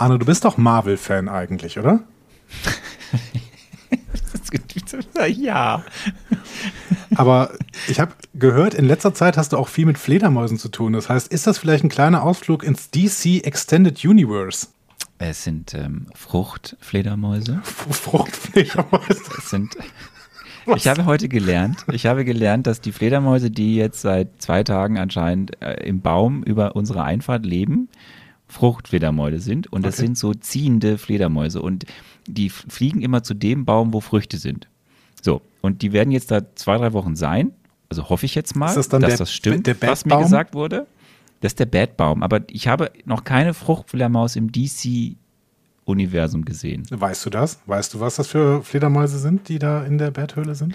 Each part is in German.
Arno, du bist doch Marvel-Fan eigentlich, oder? ja. Aber ich habe gehört, in letzter Zeit hast du auch viel mit Fledermäusen zu tun. Das heißt, ist das vielleicht ein kleiner Ausflug ins DC Extended Universe? Es sind ähm, Fruchtfledermäuse. Fruchtfledermäuse. Es sind. Ich habe heute gelernt, ich habe gelernt, dass die Fledermäuse, die jetzt seit zwei Tagen anscheinend äh, im Baum über unsere Einfahrt leben, Fruchtfledermäuse sind. Und das Okay. sind so ziehende Fledermäuse. Und die fliegen immer zu dem Baum, wo Früchte sind. So, und die werden jetzt da zwei, drei Wochen sein. Also hoffe ich jetzt mal, das dass der- das stimmt, was mir gesagt wurde. Das ist der Batbaum. Aber ich habe noch keine Fruchtfledermaus im DC-Universum gesehen. Weißt du das? Weißt du, was das für Fledermäuse sind, die da in der Betthöhle sind?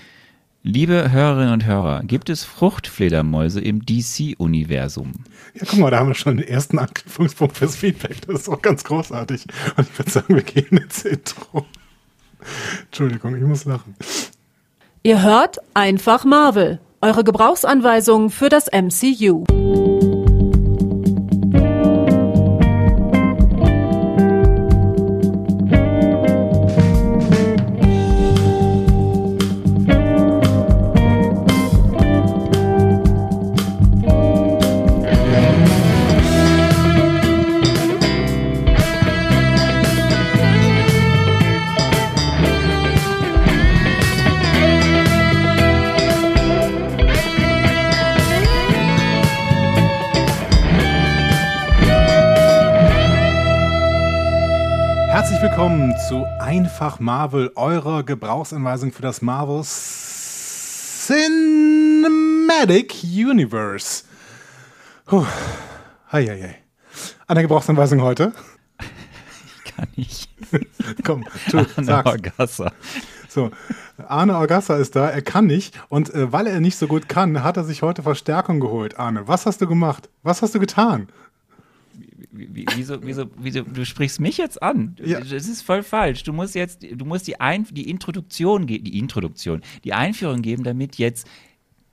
Liebe Hörerinnen und Hörer, gibt es Fruchtfledermäuse im DC-Universum? Ja, guck mal, da haben wir schon den ersten Anknüpfungspunkt fürs Feedback. Das ist auch ganz großartig. Und ich würde sagen, wir gehen ins Intro. Entschuldigung, ich muss lachen. Ihr hört einfach Marvel, eure Gebrauchsanweisung für das MCU. Willkommen zu Einfach Marvel, eurer Gebrauchsanweisung für das Marvel Cinematic Universe. Puh. Hei, hei, hei. An der Gebrauchsanweisung heute? Kann ich. Komm, tu, sag's. Orgassa. So, Arne Orgassa ist da, er kann nicht. Und äh, weil er nicht so gut kann, hat er sich heute Verstärkung geholt. Arne, was hast du gemacht? Was hast du getan? Wie- wie- Wieso, wieso, wieso, du sprichst mich jetzt an? Ja. Das ist voll falsch. Du musst jetzt, du musst die, Ein die Introduktion, die Introduktion, die Einführung geben, damit jetzt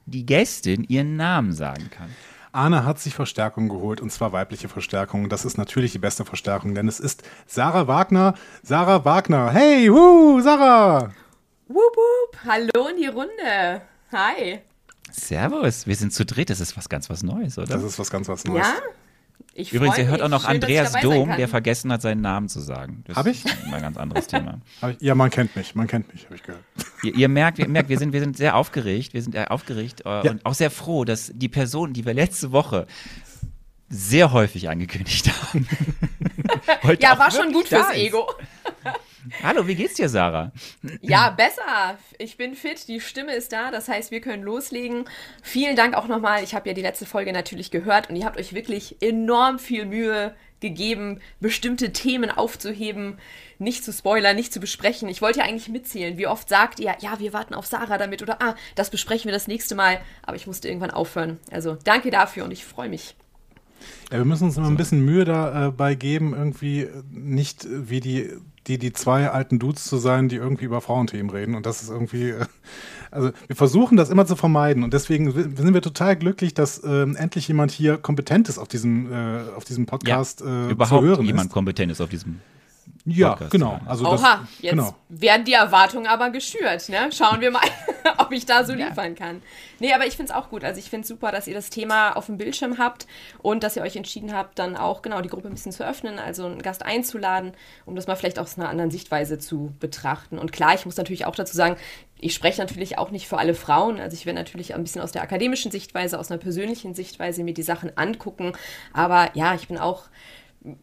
die Gästin ihren Namen sagen kann. Arne hat sich Verstärkung geholt und zwar weibliche Verstärkung. Das ist natürlich die beste Verstärkung, denn es ist Sarah Wagner. Sarah Wagner. Hey, wuh, Sarah! Wup, wup. Hallo in die Runde. Hi. Servus, wir sind zu dritt, das ist was ganz was Neues, oder? Das ist was ganz was Neues. Ja? Ich Übrigens, ihr hört mich. auch noch Schön, Andreas Dom, der vergessen hat, seinen Namen zu sagen. Das Hab ich? ist mal ein ganz anderes Thema. Ja, man kennt mich, man kennt mich, habe ich gehört. Ihr, ihr merkt, ihr merkt wir, sind, wir sind sehr aufgeregt, wir sind sehr aufgeregt äh, Ja. und auch sehr froh, dass die Person, die wir letzte Woche sehr häufig angekündigt haben. heute Ja, auch war schon gut fürs ist. Ego. Hallo, wie geht's dir, Sarah? Ja, besser. Ich bin fit, die Stimme ist da, das heißt, wir können loslegen. Vielen Dank auch nochmal. Ich habe ja die letzte Folge natürlich gehört und ihr habt euch wirklich enorm viel Mühe gegeben, bestimmte Themen aufzuheben, nicht zu spoilern, nicht zu besprechen. Ich wollte ja eigentlich mitzählen. Wie oft sagt ihr, ja, wir warten auf Sarah damit oder ah, das besprechen wir das nächste Mal. Aber ich musste irgendwann aufhören. Also danke dafür und ich freue mich. Ja, wir müssen uns immer ein bisschen Mühe dabei geben, irgendwie äh, nicht äh, wie die, die, die zwei alten Dudes zu sein, die irgendwie über Frauenthemen reden. Und das ist irgendwie, äh, also wir versuchen das immer zu vermeiden. Und deswegen sind wir total glücklich, dass ähm, endlich jemand hier kompetent ist auf diesem, äh, auf diesem Podcast äh, überhaupt zu hören jemand ist. kompetent ist auf diesem. Ja, Podcast genau. Also Oha, das, jetzt genau. werden die Erwartungen aber geschürt. Ne? Schauen wir mal, ob ich da so liefern kann. Nee, aber ich finde es auch gut. Also ich finde es super, dass ihr das Thema auf dem Bildschirm habt und dass ihr euch entschieden habt, dann auch genau die Gruppe ein bisschen zu öffnen, also einen Gast einzuladen, um das mal vielleicht aus einer anderen Sichtweise zu betrachten. Und klar, ich muss natürlich auch dazu sagen, ich spreche natürlich auch nicht für alle Frauen. Also ich werde natürlich ein bisschen aus der akademischen Sichtweise, aus einer persönlichen Sichtweise mir die Sachen angucken. Aber ja, ich bin auch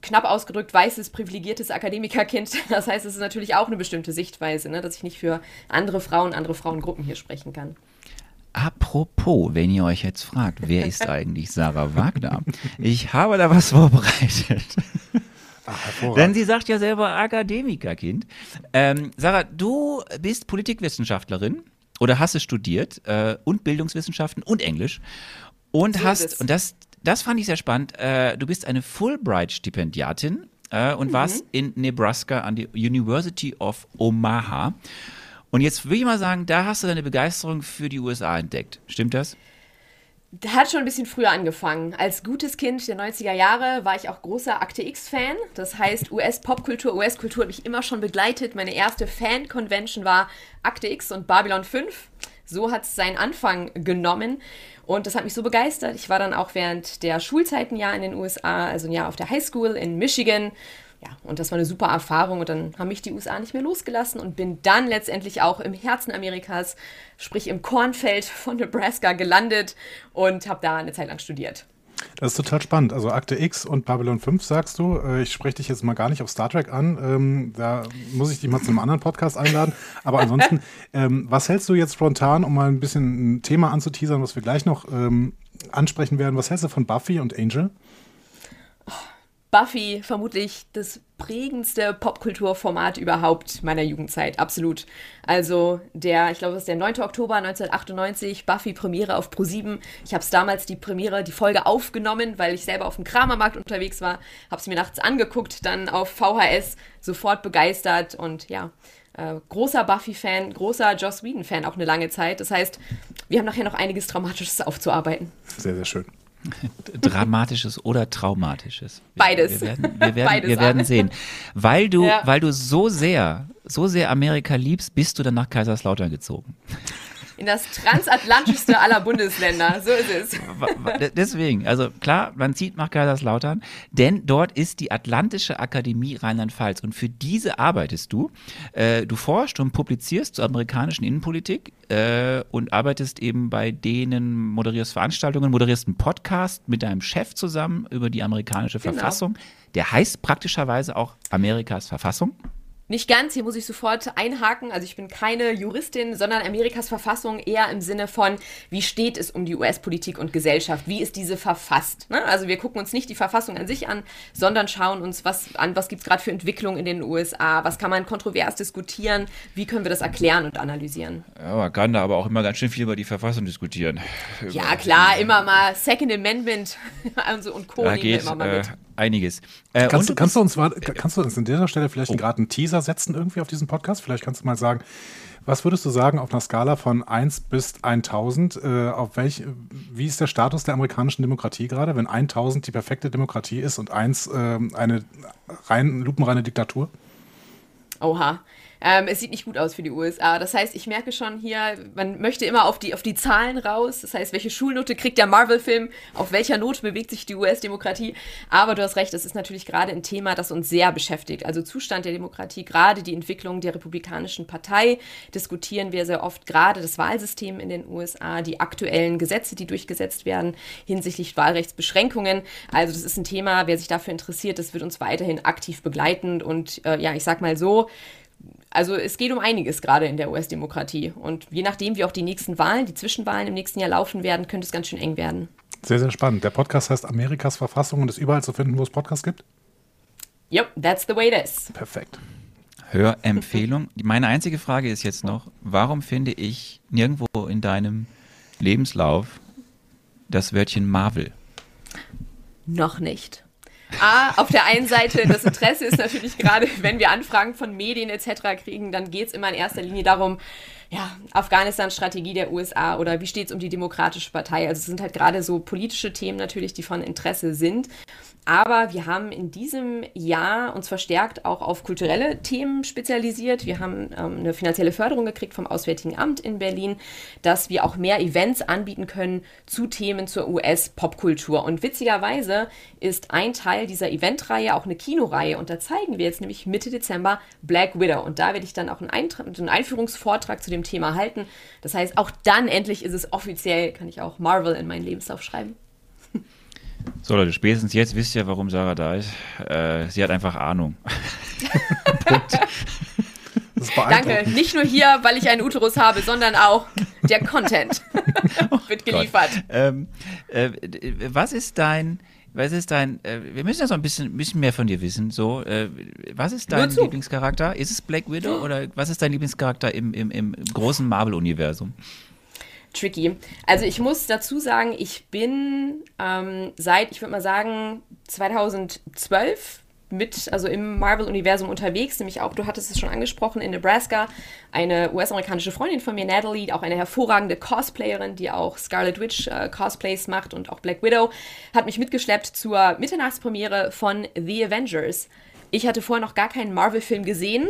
knapp ausgedrückt weißes, privilegiertes Akademikerkind. Das heißt, es ist natürlich auch eine bestimmte Sichtweise, ne, dass ich nicht für andere Frauen, andere Frauengruppen hier sprechen kann. Apropos, wenn ihr euch jetzt fragt, wer ist eigentlich Sarah Wagner? Ich habe da was vorbereitet. Ach, Denn sie sagt ja selber Akademikerkind. Ähm, Sarah, du bist Politikwissenschaftlerin oder hast es studiert äh, und Bildungswissenschaften und Englisch und So hast, und das, das fand ich sehr spannend, äh, du bist eine Fulbright-Stipendiatin äh, und warst in Nebraska an der University of Omaha. Und jetzt würde ich mal sagen, da hast du deine Begeisterung für die USA entdeckt. Stimmt das? Hat schon ein bisschen früher angefangen. Als gutes Kind der 90er Jahre war ich auch großer Akte X-Fan. Das heißt, US-Popkultur, US-Kultur hat mich immer schon begleitet. Meine erste Fan-Convention war Akte X und Babylon 5. So hat es seinen Anfang genommen. Und das hat mich so begeistert. Ich war dann auch während der Schulzeiten ja in den USA, also ein Jahr auf der Highschool in Michigan ja, und das war eine super Erfahrung und dann haben mich die USA nicht mehr losgelassen und bin dann letztendlich auch im Herzen Amerikas, sprich im Kornfeld von Nebraska gelandet und habe da eine Zeit lang studiert. Das ist total spannend. Also Akte X und Babylon 5 sagst du. Äh, ich spreche dich jetzt mal gar nicht auf Star Trek an. Ähm, da muss ich dich mal zu einem anderen Podcast einladen. Aber ansonsten, ähm, was hältst du jetzt spontan, um mal ein bisschen ein Thema anzuteasern, was wir gleich noch ähm, ansprechen werden? Was hältst du von Buffy und Angel? Buffy vermutlich das prägendste Popkulturformat überhaupt meiner Jugendzeit, absolut. Also der, ich glaube, es ist der 9. Oktober 1998, Buffy Premiere auf Pro7. Ich habe es damals die Premiere, die Folge aufgenommen, weil ich selber auf dem Kramermarkt unterwegs war, habe es mir nachts angeguckt, dann auf VHS, sofort begeistert und ja, äh, großer Buffy-Fan, großer Joss Whedon-Fan auch eine lange Zeit. Das heißt, wir haben nachher noch einiges Dramatisches aufzuarbeiten. Sehr, sehr schön. Dramatisches oder Traumatisches. Beides. Wir werden, wir werden, Beides wir werden sehen. Weil du, ja. weil du so sehr, so sehr Amerika liebst, bist du dann nach Kaiserslautern gezogen in das transatlantischste aller Bundesländer. So ist es. Deswegen, also klar, man zieht nach Kaiserslautern, denn dort ist die Atlantische Akademie Rheinland-Pfalz und für diese arbeitest du. Äh, du forschst und publizierst zur amerikanischen Innenpolitik äh, und arbeitest eben bei denen, moderierst Veranstaltungen, moderierst einen Podcast mit deinem Chef zusammen über die amerikanische genau. Verfassung. Der heißt praktischerweise auch Amerikas Verfassung. Nicht ganz, hier muss ich sofort einhaken. Also ich bin keine Juristin, sondern Amerikas Verfassung eher im Sinne von, wie steht es um die US-Politik und Gesellschaft? Wie ist diese verfasst? Ne? Also wir gucken uns nicht die Verfassung an sich an, sondern schauen uns was an, was gibt es gerade für Entwicklungen in den USA? Was kann man kontrovers diskutieren? Wie können wir das erklären und analysieren? Ja, man kann da aber auch immer ganz schön viel über die Verfassung diskutieren. Ja, klar, immer mal Second Amendment also und Co. Da geht, immer mal mit. Äh, einiges. Äh, kannst, du, kannst, du uns, kannst du uns an dieser Stelle vielleicht oh. gerade einen Teaser setzen irgendwie auf diesen Podcast? Vielleicht kannst du mal sagen, was würdest du sagen auf einer Skala von 1 bis 1000? Äh, auf welch, wie ist der Status der amerikanischen Demokratie gerade, wenn 1000 die perfekte Demokratie ist und 1 äh, eine rein, lupenreine Diktatur? Oha. Ähm, es sieht nicht gut aus für die USA. Das heißt, ich merke schon hier, man möchte immer auf die, auf die Zahlen raus. Das heißt, welche Schulnote kriegt der Marvel-Film? Auf welcher Note bewegt sich die US-Demokratie? Aber du hast recht, es ist natürlich gerade ein Thema, das uns sehr beschäftigt. Also Zustand der Demokratie, gerade die Entwicklung der Republikanischen Partei, diskutieren wir sehr oft, gerade das Wahlsystem in den USA, die aktuellen Gesetze, die durchgesetzt werden hinsichtlich Wahlrechtsbeschränkungen. Also das ist ein Thema, wer sich dafür interessiert, das wird uns weiterhin aktiv begleiten. Und äh, ja, ich sag mal so, also es geht um einiges gerade in der US-Demokratie. Und je nachdem, wie auch die nächsten Wahlen, die Zwischenwahlen im nächsten Jahr laufen werden, könnte es ganz schön eng werden. Sehr, sehr spannend. Der Podcast heißt Amerikas Verfassung und ist überall zu finden, wo es Podcasts gibt? Yep, that's the way it is. Perfekt. Hörempfehlung. Meine einzige Frage ist jetzt noch, warum finde ich nirgendwo in deinem Lebenslauf das Wörtchen Marvel? Noch nicht. A, auf der einen Seite, das Interesse ist natürlich gerade, wenn wir Anfragen von Medien etc. kriegen, dann geht es immer in erster Linie darum, ja, Afghanistan-Strategie der USA oder wie steht es um die Demokratische Partei. Also es sind halt gerade so politische Themen natürlich, die von Interesse sind. Aber wir haben in diesem Jahr uns verstärkt auch auf kulturelle Themen spezialisiert. Wir haben ähm, eine finanzielle Förderung gekriegt vom Auswärtigen Amt in Berlin, dass wir auch mehr Events anbieten können zu Themen zur US-Popkultur. Und witzigerweise ist ein Teil dieser Eventreihe auch eine Kinoreihe. Und da zeigen wir jetzt nämlich Mitte Dezember Black Widow. Und da werde ich dann auch einen, Eintra einen Einführungsvortrag zu dem Thema halten. Das heißt, auch dann endlich ist es offiziell, kann ich auch Marvel in meinen Lebenslauf schreiben. So Leute, spätestens jetzt wisst ihr, warum Sarah da ist. Äh, sie hat einfach Ahnung. Punkt. Danke. Nicht nur hier, weil ich einen Uterus habe, sondern auch der Content wird oh geliefert. Ähm, äh, was ist dein, was ist dein, äh, wir müssen ja so ein bisschen, bisschen mehr von dir wissen. So, äh, was ist dein Lieblingscharakter? Ist es Black Widow oder was ist dein Lieblingscharakter im, im, im großen Marvel-Universum? Tricky. Also ich muss dazu sagen, ich bin ähm, seit, ich würde mal sagen, 2012 mit, also im Marvel-Universum unterwegs, nämlich auch, du hattest es schon angesprochen, in Nebraska. Eine US-amerikanische Freundin von mir, Natalie, auch eine hervorragende Cosplayerin, die auch Scarlet Witch äh, Cosplays macht und auch Black Widow, hat mich mitgeschleppt zur Mitternachtspremiere von The Avengers. Ich hatte vorher noch gar keinen Marvel-Film gesehen,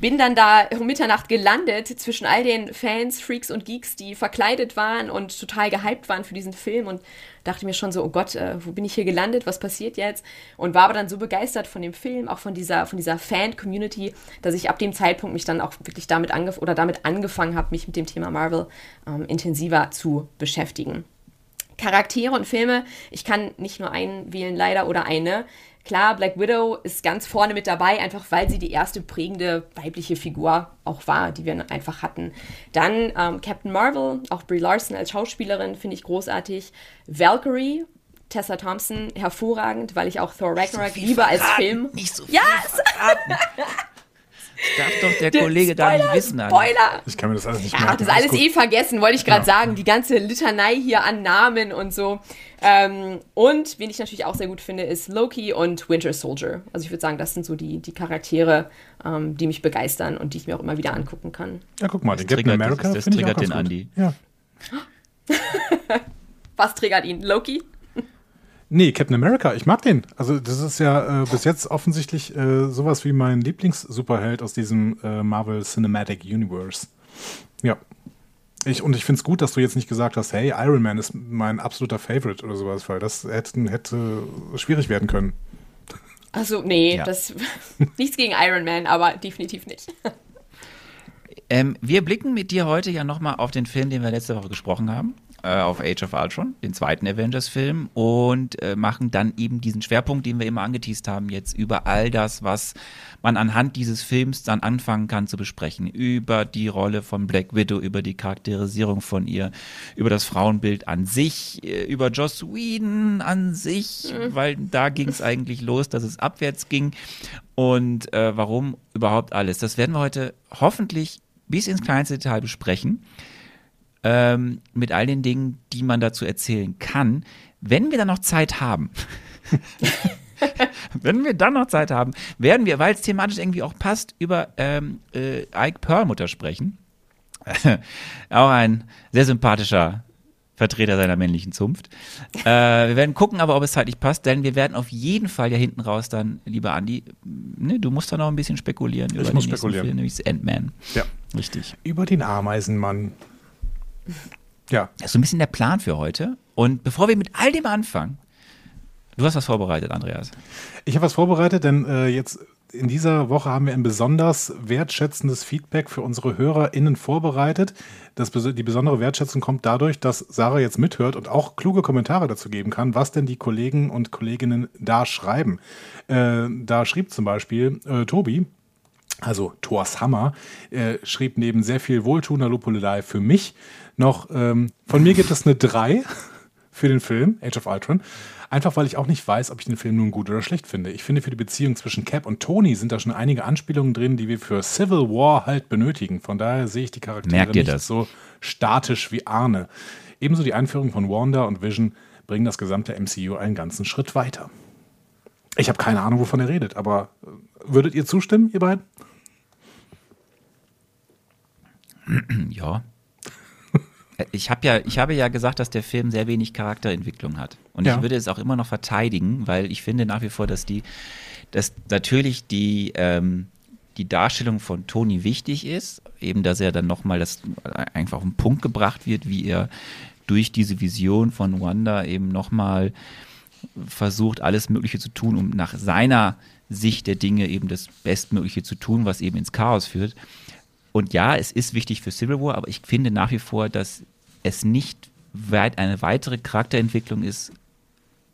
bin dann da um Mitternacht gelandet zwischen all den Fans, Freaks und Geeks, die verkleidet waren und total gehypt waren für diesen Film und dachte mir schon so, oh Gott, äh, wo bin ich hier gelandet, was passiert jetzt? Und war aber dann so begeistert von dem Film, auch von dieser, von dieser Fan-Community, dass ich ab dem Zeitpunkt mich dann auch wirklich damit, angef oder damit angefangen habe, mich mit dem Thema Marvel ähm, intensiver zu beschäftigen. Charaktere und Filme, ich kann nicht nur einen wählen, leider, oder eine. Klar, Black Widow ist ganz vorne mit dabei, einfach weil sie die erste prägende weibliche Figur auch war, die wir einfach hatten. Dann ähm, Captain Marvel, auch Brie Larson als Schauspielerin finde ich großartig. Valkyrie, Tessa Thompson, hervorragend, weil ich auch Thor Ragnarok so liebe als Film. Nicht so viel yes! Das darf doch der, der Kollege Spoiler, da nicht wissen. Alter. Spoiler! Ich kann mir das alles nicht Ja, das alles eh vergessen, wollte ich gerade ja. sagen. Die ganze Litanei hier an Namen und so. Ähm, und wen ich natürlich auch sehr gut finde, ist Loki und Winter Soldier. Also ich würde sagen, das sind so die, die Charaktere, ähm, die mich begeistern und die ich mir auch immer wieder angucken kann. Ja, guck mal, den Captain America Das, das triggert den Andi. Ja. Was triggert ihn? Loki? Nee, Captain America, ich mag den. Also das ist ja äh, bis jetzt offensichtlich äh, sowas wie mein Lieblings-Superheld aus diesem äh, Marvel Cinematic Universe. Ja. Ich, und ich finde es gut, dass du jetzt nicht gesagt hast, hey, Iron Man ist mein absoluter Favorite oder sowas, weil das hätte, hätte schwierig werden können. Also nee, ja. das nichts gegen Iron Man, aber definitiv nicht. Ähm, wir blicken mit dir heute ja nochmal auf den Film, den wir letzte Woche gesprochen haben äh, auf Age of Ultron, den zweiten Avengers-Film, und äh, machen dann eben diesen Schwerpunkt, den wir immer angeteased haben, jetzt über all das, was man anhand dieses Films dann anfangen kann zu besprechen. Über die Rolle von Black Widow, über die Charakterisierung von ihr, über das Frauenbild an sich, äh, über Joss Whedon an sich, mhm. weil da ging es eigentlich los, dass es abwärts ging. Und äh, warum überhaupt alles? Das werden wir heute hoffentlich bis ins kleinste Detail besprechen ähm, mit all den Dingen, die man dazu erzählen kann. Wenn wir dann noch Zeit haben, wenn wir dann noch Zeit haben, werden wir, weil es thematisch irgendwie auch passt, über ähm, äh, Ike Perlmutter sprechen. auch ein sehr sympathischer Vertreter seiner männlichen Zunft. Äh, wir werden gucken, aber ob es zeitlich passt, denn wir werden auf jeden Fall ja hinten raus dann, lieber Andi, ne, du musst da noch ein bisschen spekulieren ich über muss den spekulieren. Film, nämlich Ant-Man. Ja. Richtig. Über den Ameisenmann. Ja. Das ist so ein bisschen der Plan für heute. Und bevor wir mit all dem anfangen, du hast was vorbereitet, Andreas. Ich habe was vorbereitet, denn äh, jetzt in dieser Woche haben wir ein besonders wertschätzendes Feedback für unsere HörerInnen vorbereitet. Das, die besondere Wertschätzung kommt dadurch, dass Sarah jetzt mithört und auch kluge Kommentare dazu geben kann, was denn die Kollegen und Kolleginnen da schreiben. Äh, da schrieb zum Beispiel äh, Tobi, also Thors Hammer, äh, schrieb neben sehr viel wohltuender Lupulelei für mich noch, ähm, von mir gibt es eine 3 für den Film Age of Ultron. Einfach weil ich auch nicht weiß, ob ich den Film nun gut oder schlecht finde. Ich finde, für die Beziehung zwischen Cap und Tony sind da schon einige Anspielungen drin, die wir für Civil War halt benötigen. Von daher sehe ich die Charaktere nicht das? so statisch wie Arne. Ebenso die Einführung von Wanda und Vision bringen das gesamte MCU einen ganzen Schritt weiter. Ich habe keine Ahnung, wovon er redet, aber äh, würdet ihr zustimmen, ihr beiden? Ja, ich habe ja, ich habe ja gesagt, dass der Film sehr wenig Charakterentwicklung hat. Und ja. ich würde es auch immer noch verteidigen, weil ich finde nach wie vor, dass die, dass natürlich die, ähm, die Darstellung von Tony wichtig ist, eben dass er dann nochmal das einfach auf den Punkt gebracht wird, wie er durch diese Vision von Wanda eben nochmal versucht, alles Mögliche zu tun, um nach seiner Sicht der Dinge eben das Bestmögliche zu tun, was eben ins Chaos führt. Und ja, es ist wichtig für Civil War, aber ich finde nach wie vor, dass es nicht weit eine weitere Charakterentwicklung ist,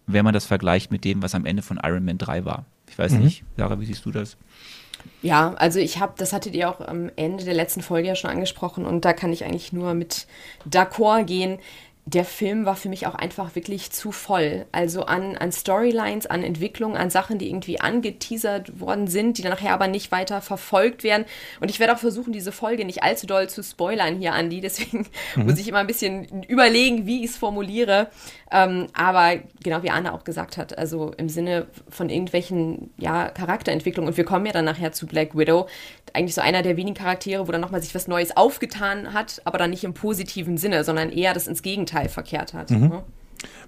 wenn man das vergleicht mit dem, was am Ende von Iron Man 3 war. Ich weiß mhm. nicht, Sarah, wie siehst du das? Ja, also ich habe, das hattet ihr auch am Ende der letzten Folge ja schon angesprochen und da kann ich eigentlich nur mit d'accord gehen. Der Film war für mich auch einfach wirklich zu voll. Also an, an Storylines, an Entwicklungen, an Sachen, die irgendwie angeteasert worden sind, die dann nachher aber nicht weiter verfolgt werden. Und ich werde auch versuchen, diese Folge nicht allzu doll zu spoilern hier, Andi. Deswegen mhm. muss ich immer ein bisschen überlegen, wie ich es formuliere. Ähm, aber genau wie Anna auch gesagt hat, also im Sinne von irgendwelchen ja, Charakterentwicklungen, und wir kommen ja dann nachher zu Black Widow, eigentlich so einer der wenigen Charaktere, wo dann nochmal sich was Neues aufgetan hat, aber dann nicht im positiven Sinne, sondern eher das ins Gegenteil verkehrt hat. Mhm. Ne?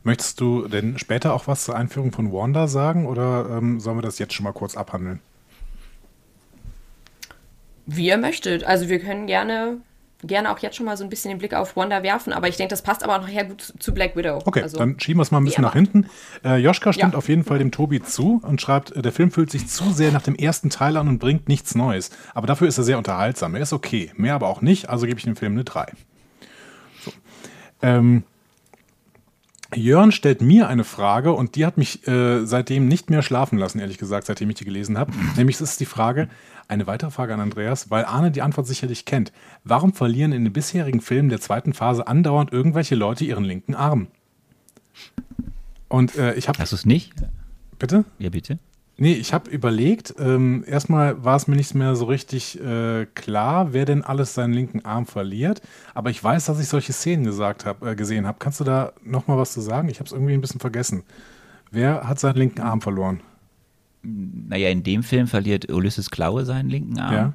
Möchtest du denn später auch was zur Einführung von Wanda sagen oder ähm, sollen wir das jetzt schon mal kurz abhandeln? Wie ihr möchtet. Also wir können gerne gerne auch jetzt schon mal so ein bisschen den Blick auf Wanda werfen, aber ich denke, das passt aber auch nachher gut zu Black Widow. Okay, also, dann schieben wir es mal ein bisschen nach hinten. Äh, Joschka stimmt ja. auf jeden Fall dem Tobi zu und schreibt, äh, der Film fühlt sich zu sehr nach dem ersten Teil an und bringt nichts Neues. Aber dafür ist er sehr unterhaltsam. Er ist okay, mehr aber auch nicht, also gebe ich dem Film eine 3. Ähm, Jörn stellt mir eine Frage und die hat mich äh, seitdem nicht mehr schlafen lassen, ehrlich gesagt, seitdem ich die gelesen habe. Nämlich ist die Frage, eine weitere Frage an Andreas, weil Arne die Antwort sicherlich kennt. Warum verlieren in den bisherigen Filmen der zweiten Phase andauernd irgendwelche Leute ihren linken Arm? Und äh, ich habe. Hast du es nicht? Bitte? Ja, bitte. Nee, ich habe überlegt, ähm, erstmal war es mir nicht mehr so richtig äh, klar, wer denn alles seinen linken Arm verliert. Aber ich weiß, dass ich solche Szenen gesagt hab, äh, gesehen habe. Kannst du da nochmal was zu sagen? Ich habe es irgendwie ein bisschen vergessen. Wer hat seinen linken Arm verloren? naja, in dem Film verliert Ulysses Klaue seinen linken Arm. Ja.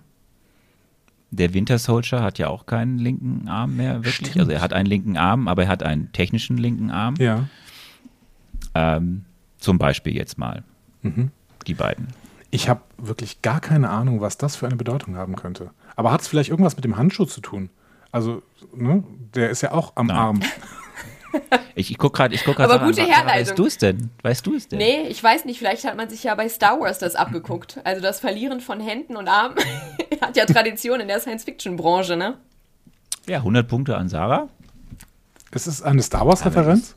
Der Winter Soldier hat ja auch keinen linken Arm mehr, wirklich. Stimmt. Also er hat einen linken Arm, aber er hat einen technischen linken Arm. Ja. Ähm, zum Beispiel jetzt mal. Mhm. Die beiden. Ich habe wirklich gar keine Ahnung, was das für eine Bedeutung haben könnte. Aber hat es vielleicht irgendwas mit dem Handschuh zu tun? Also, ne, der ist ja auch am Nein. Arm. Ich, ich gucke gerade, ich gucke Aber gute an, Herleitung. Weißt du es denn? Weißt du es denn? Nee, ich weiß nicht. Vielleicht hat man sich ja bei Star Wars das abgeguckt. Also das Verlieren von Händen und Armen hat ja Tradition in der Science-Fiction-Branche, ne? Ja, 100 Punkte an Sarah. Ist es eine Star Wars-Referenz?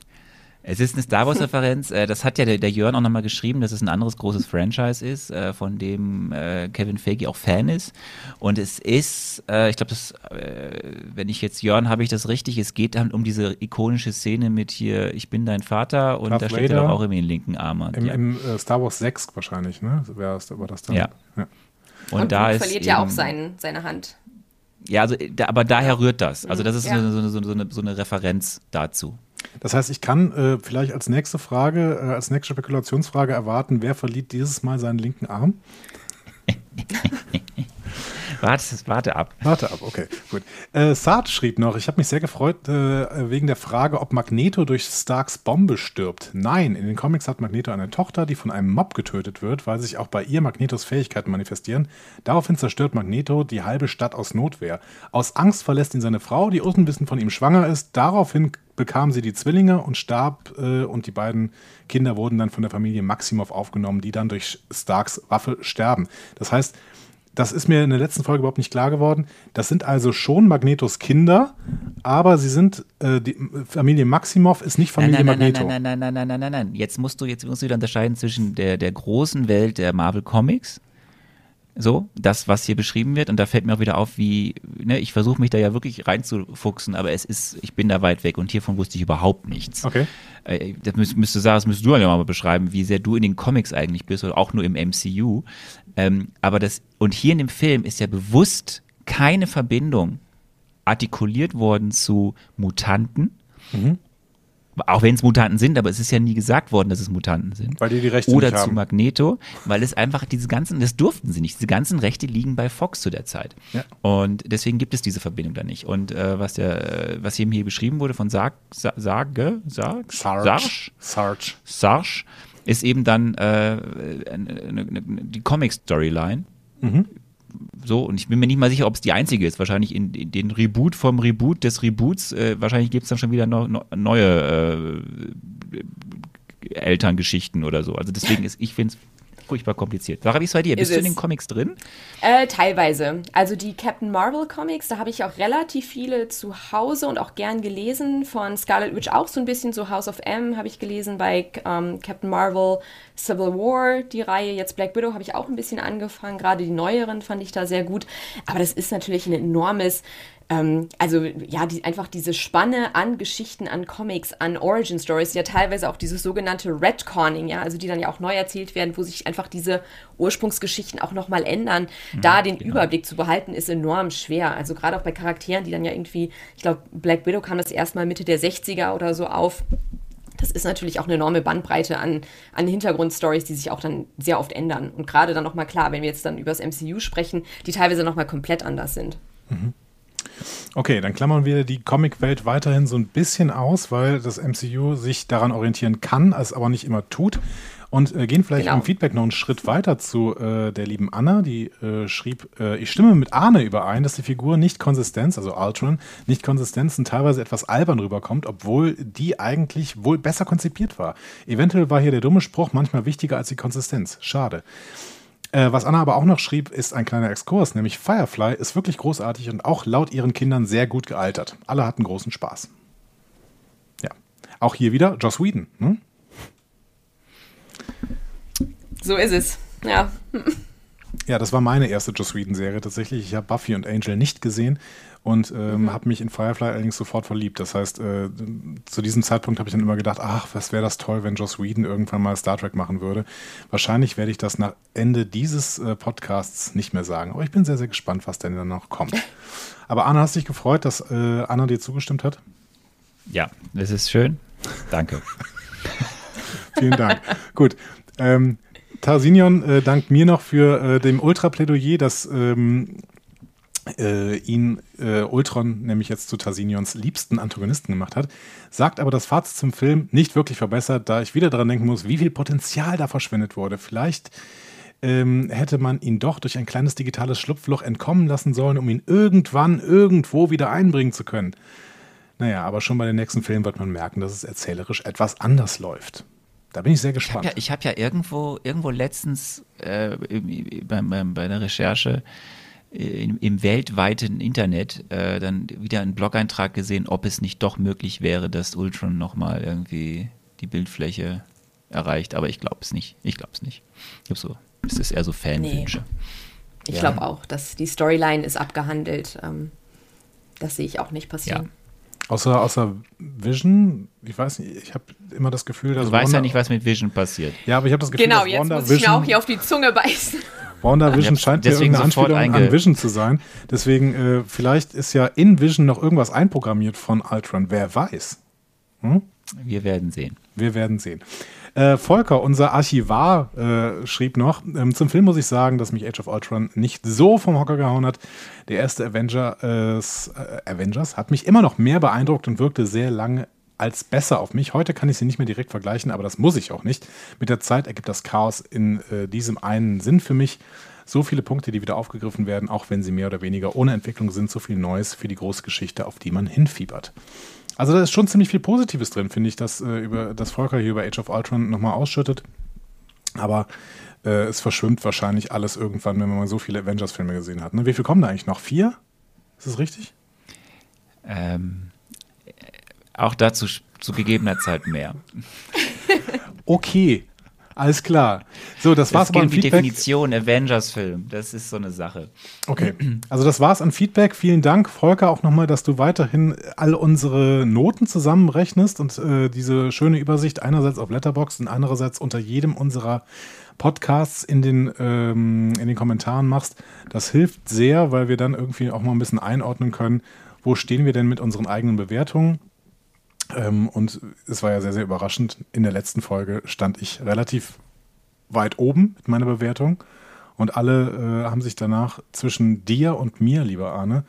Es ist eine Star Wars-Referenz. Äh, das hat ja der, der Jörn auch nochmal geschrieben, dass es ein anderes großes Franchise ist, äh, von dem äh, Kevin Feige auch Fan ist. Und es ist, ich glaube, das, wenn ich jetzt Jörn habe ich das richtig, es geht dann um diese ikonische Szene mit hier, ich bin dein Vater und Darth da steht er doch auch im linken Arm. Im, ja. im Star Wars 6 wahrscheinlich, ne? Wer ist, war das dann? Ja. ja. Und, und da Luke ist verliert ja auch sein, seine Hand. Ja, also, da, aber daher rührt das. Also das ist ja. so, so, so, eine, so eine Referenz dazu. Das heißt, ich kann äh, vielleicht als nächste Frage, äh, als nächste Spekulationsfrage erwarten, wer verliert dieses Mal seinen linken Arm? warte, warte ab. Warte ab, okay, gut. Äh, Saad schrieb noch, ich habe mich sehr gefreut äh, wegen der Frage, ob Magneto durch Starks Bombe stirbt. Nein, in den Comics hat Magneto eine Tochter, die von einem Mob getötet wird, weil sich auch bei ihr Magnetos Fähigkeiten manifestieren. Daraufhin zerstört Magneto die halbe Stadt aus Notwehr. Aus Angst verlässt ihn seine Frau, die unwissen von ihm schwanger ist. Daraufhin bekam sie die Zwillinge und starb äh, und die beiden Kinder wurden dann von der Familie Maximov aufgenommen, die dann durch Starks Waffe sterben. Das heißt, das ist mir in der letzten Folge überhaupt nicht klar geworden. Das sind also schon Magnetos Kinder, aber sie sind, äh, die Familie Maximov ist nicht Familie nein, nein, Magneto. Nein, nein, nein, nein, nein, nein, nein. Jetzt musst du, jetzt musst du wieder unterscheiden zwischen der, der großen Welt der Marvel Comics so, das, was hier beschrieben wird. Und da fällt mir auch wieder auf, wie, ne, ich versuche mich da ja wirklich reinzufuchsen, aber es ist, ich bin da weit weg und hiervon wusste ich überhaupt nichts. Okay. Äh, das müsst, müsste sagen, das müsstest du ja mal beschreiben, wie sehr du in den Comics eigentlich bist oder auch nur im MCU. Ähm, aber das, und hier in dem Film ist ja bewusst keine Verbindung artikuliert worden zu Mutanten. Mhm auch wenn es Mutanten sind, aber es ist ja nie gesagt worden, dass es Mutanten sind. Weil die die Rechte Oder zu Magneto, weil es einfach diese ganzen, das durften sie nicht. Diese ganzen Rechte liegen bei Fox zu der Zeit. Ja. Und deswegen gibt es diese Verbindung da nicht. Und äh, was der, was eben hier beschrieben wurde von Sarg, Sage, Sarg, Sarge, Sarge, Sarge, ist eben dann äh, eine, eine, die Comic-Storyline. Mhm so, und ich bin mir nicht mal sicher, ob es die einzige ist. Wahrscheinlich in, in den Reboot vom Reboot des Reboots, äh, wahrscheinlich gibt es dann schon wieder no, no, neue äh, Elterngeschichten oder so. Also deswegen ist, ich finde es furchtbar kompliziert. Sarah, wie ist bei dir? Bist ist du in den Comics drin? Äh, teilweise. Also die Captain Marvel Comics, da habe ich auch relativ viele zu Hause und auch gern gelesen. Von Scarlet Witch auch so ein bisschen, so House of M habe ich gelesen. Bei ähm, Captain Marvel Civil War, die Reihe. Jetzt Black Widow habe ich auch ein bisschen angefangen. Gerade die neueren fand ich da sehr gut. Aber das ist natürlich ein enormes ähm, also ja, die, einfach diese Spanne an Geschichten, an Comics, an Origin Stories, ja teilweise auch dieses sogenannte Redconning, ja, also die dann ja auch neu erzählt werden, wo sich einfach diese Ursprungsgeschichten auch nochmal ändern. Mhm, da den genau. Überblick zu behalten, ist enorm schwer. Also gerade auch bei Charakteren, die dann ja irgendwie, ich glaube, Black Widow kam das erstmal Mitte der 60er oder so auf das ist natürlich auch eine enorme Bandbreite an, an Hintergrundstories, die sich auch dann sehr oft ändern. Und gerade dann nochmal klar, wenn wir jetzt dann über das MCU sprechen, die teilweise nochmal komplett anders sind. Mhm. Okay, dann klammern wir die Comicwelt weiterhin so ein bisschen aus, weil das MCU sich daran orientieren kann, es aber nicht immer tut. Und äh, gehen vielleicht genau. im Feedback noch einen Schritt weiter zu äh, der lieben Anna, die äh, schrieb, äh, ich stimme mit Arne überein, dass die Figur nicht Konsistenz, also Ultron, nicht Konsistenz und teilweise etwas albern rüberkommt, obwohl die eigentlich wohl besser konzipiert war. Eventuell war hier der dumme Spruch manchmal wichtiger als die Konsistenz. Schade. Äh, was Anna aber auch noch schrieb, ist ein kleiner Exkurs, nämlich Firefly ist wirklich großartig und auch laut ihren Kindern sehr gut gealtert. Alle hatten großen Spaß. Ja. Auch hier wieder Joss Whedon. Hm? So ist es. Ja. Ja, das war meine erste Joss Whedon-Serie tatsächlich. Ich habe Buffy und Angel nicht gesehen und ähm, mhm. habe mich in Firefly allerdings sofort verliebt. Das heißt, äh, zu diesem Zeitpunkt habe ich dann immer gedacht, ach, was wäre das toll, wenn Joss Whedon irgendwann mal Star Trek machen würde. Wahrscheinlich werde ich das nach Ende dieses äh, Podcasts nicht mehr sagen. Aber ich bin sehr, sehr gespannt, was denn dann noch kommt. Aber Anna, hast dich gefreut, dass äh, Anna dir zugestimmt hat? Ja, das ist schön. Danke. Vielen Dank. Gut. Ähm, Tarsinion äh, dankt mir noch für äh, dem Ultra-Plädoyer, das ähm, äh, ihn äh, Ultron nämlich jetzt zu Tarsinions liebsten Antagonisten gemacht hat, sagt aber das Fazit zum Film nicht wirklich verbessert, da ich wieder daran denken muss, wie viel Potenzial da verschwendet wurde. Vielleicht ähm, hätte man ihn doch durch ein kleines digitales Schlupfloch entkommen lassen sollen, um ihn irgendwann irgendwo wieder einbringen zu können. Naja, aber schon bei den nächsten Filmen wird man merken, dass es erzählerisch etwas anders läuft. Da bin ich sehr gespannt. Ich habe ja, hab ja, irgendwo, irgendwo letztens äh, bei, bei, bei der Recherche im, im weltweiten Internet äh, dann wieder einen Blog-Eintrag gesehen, ob es nicht doch möglich wäre, dass Ultron nochmal irgendwie die Bildfläche erreicht. Aber ich glaube es nicht. Ich glaube es nicht. Ich glaube so, es ist eher so Fanwünsche. Nee. Ich ja. glaube auch, dass die Storyline ist abgehandelt. Ähm, das sehe ich auch nicht passieren. Ja. Außer, außer Vision, ich weiß nicht, ich habe immer das Gefühl, dass. Du weißt Wanda, ja nicht, was mit Vision passiert. Ja, aber ich habe das Gefühl, genau, dass Wanda jetzt muss ich mir auch hier auf die Zunge beißen. WandaVision scheint mir irgendeine Anspielung an Vision zu sein. Deswegen, äh, vielleicht ist ja in Vision noch irgendwas einprogrammiert von Ultron. Wer weiß? Hm? Wir werden sehen. Wir werden sehen. Äh, Volker, unser Archivar, äh, schrieb noch, ähm, zum Film muss ich sagen, dass mich Age of Ultron nicht so vom Hocker gehauen hat. Der erste Avenger, äh, Avengers hat mich immer noch mehr beeindruckt und wirkte sehr lange als besser auf mich. Heute kann ich sie nicht mehr direkt vergleichen, aber das muss ich auch nicht. Mit der Zeit ergibt das Chaos in äh, diesem einen Sinn für mich. So viele Punkte, die wieder aufgegriffen werden, auch wenn sie mehr oder weniger ohne Entwicklung sind, so viel Neues für die Großgeschichte, auf die man hinfiebert. Also da ist schon ziemlich viel Positives drin, finde ich, dass, äh, über, das Volker hier über Age of Ultron nochmal ausschüttet. Aber äh, es verschwimmt wahrscheinlich alles irgendwann, wenn man mal so viele Avengers-Filme gesehen hat. Ne? Wie viel kommen da eigentlich noch? Vier? Ist das richtig? Ähm, auch dazu zu gegebener Zeit mehr. Okay, alles klar. So, das, das war's aber an Feedback. Die Definition Avengers-Film, das ist so eine Sache. Okay, also das war's an Feedback. Vielen Dank, Volker, auch nochmal, dass du weiterhin all unsere Noten zusammenrechnest und äh, diese schöne Übersicht einerseits auf Letterboxd und andererseits unter jedem unserer Podcasts in den, ähm, in den Kommentaren machst. Das hilft sehr, weil wir dann irgendwie auch mal ein bisschen einordnen können, wo stehen wir denn mit unseren eigenen Bewertungen ähm, und es war ja sehr, sehr überraschend. In der letzten Folge stand ich relativ weit oben mit meiner Bewertung. Und alle äh, haben sich danach zwischen dir und mir, lieber Arne,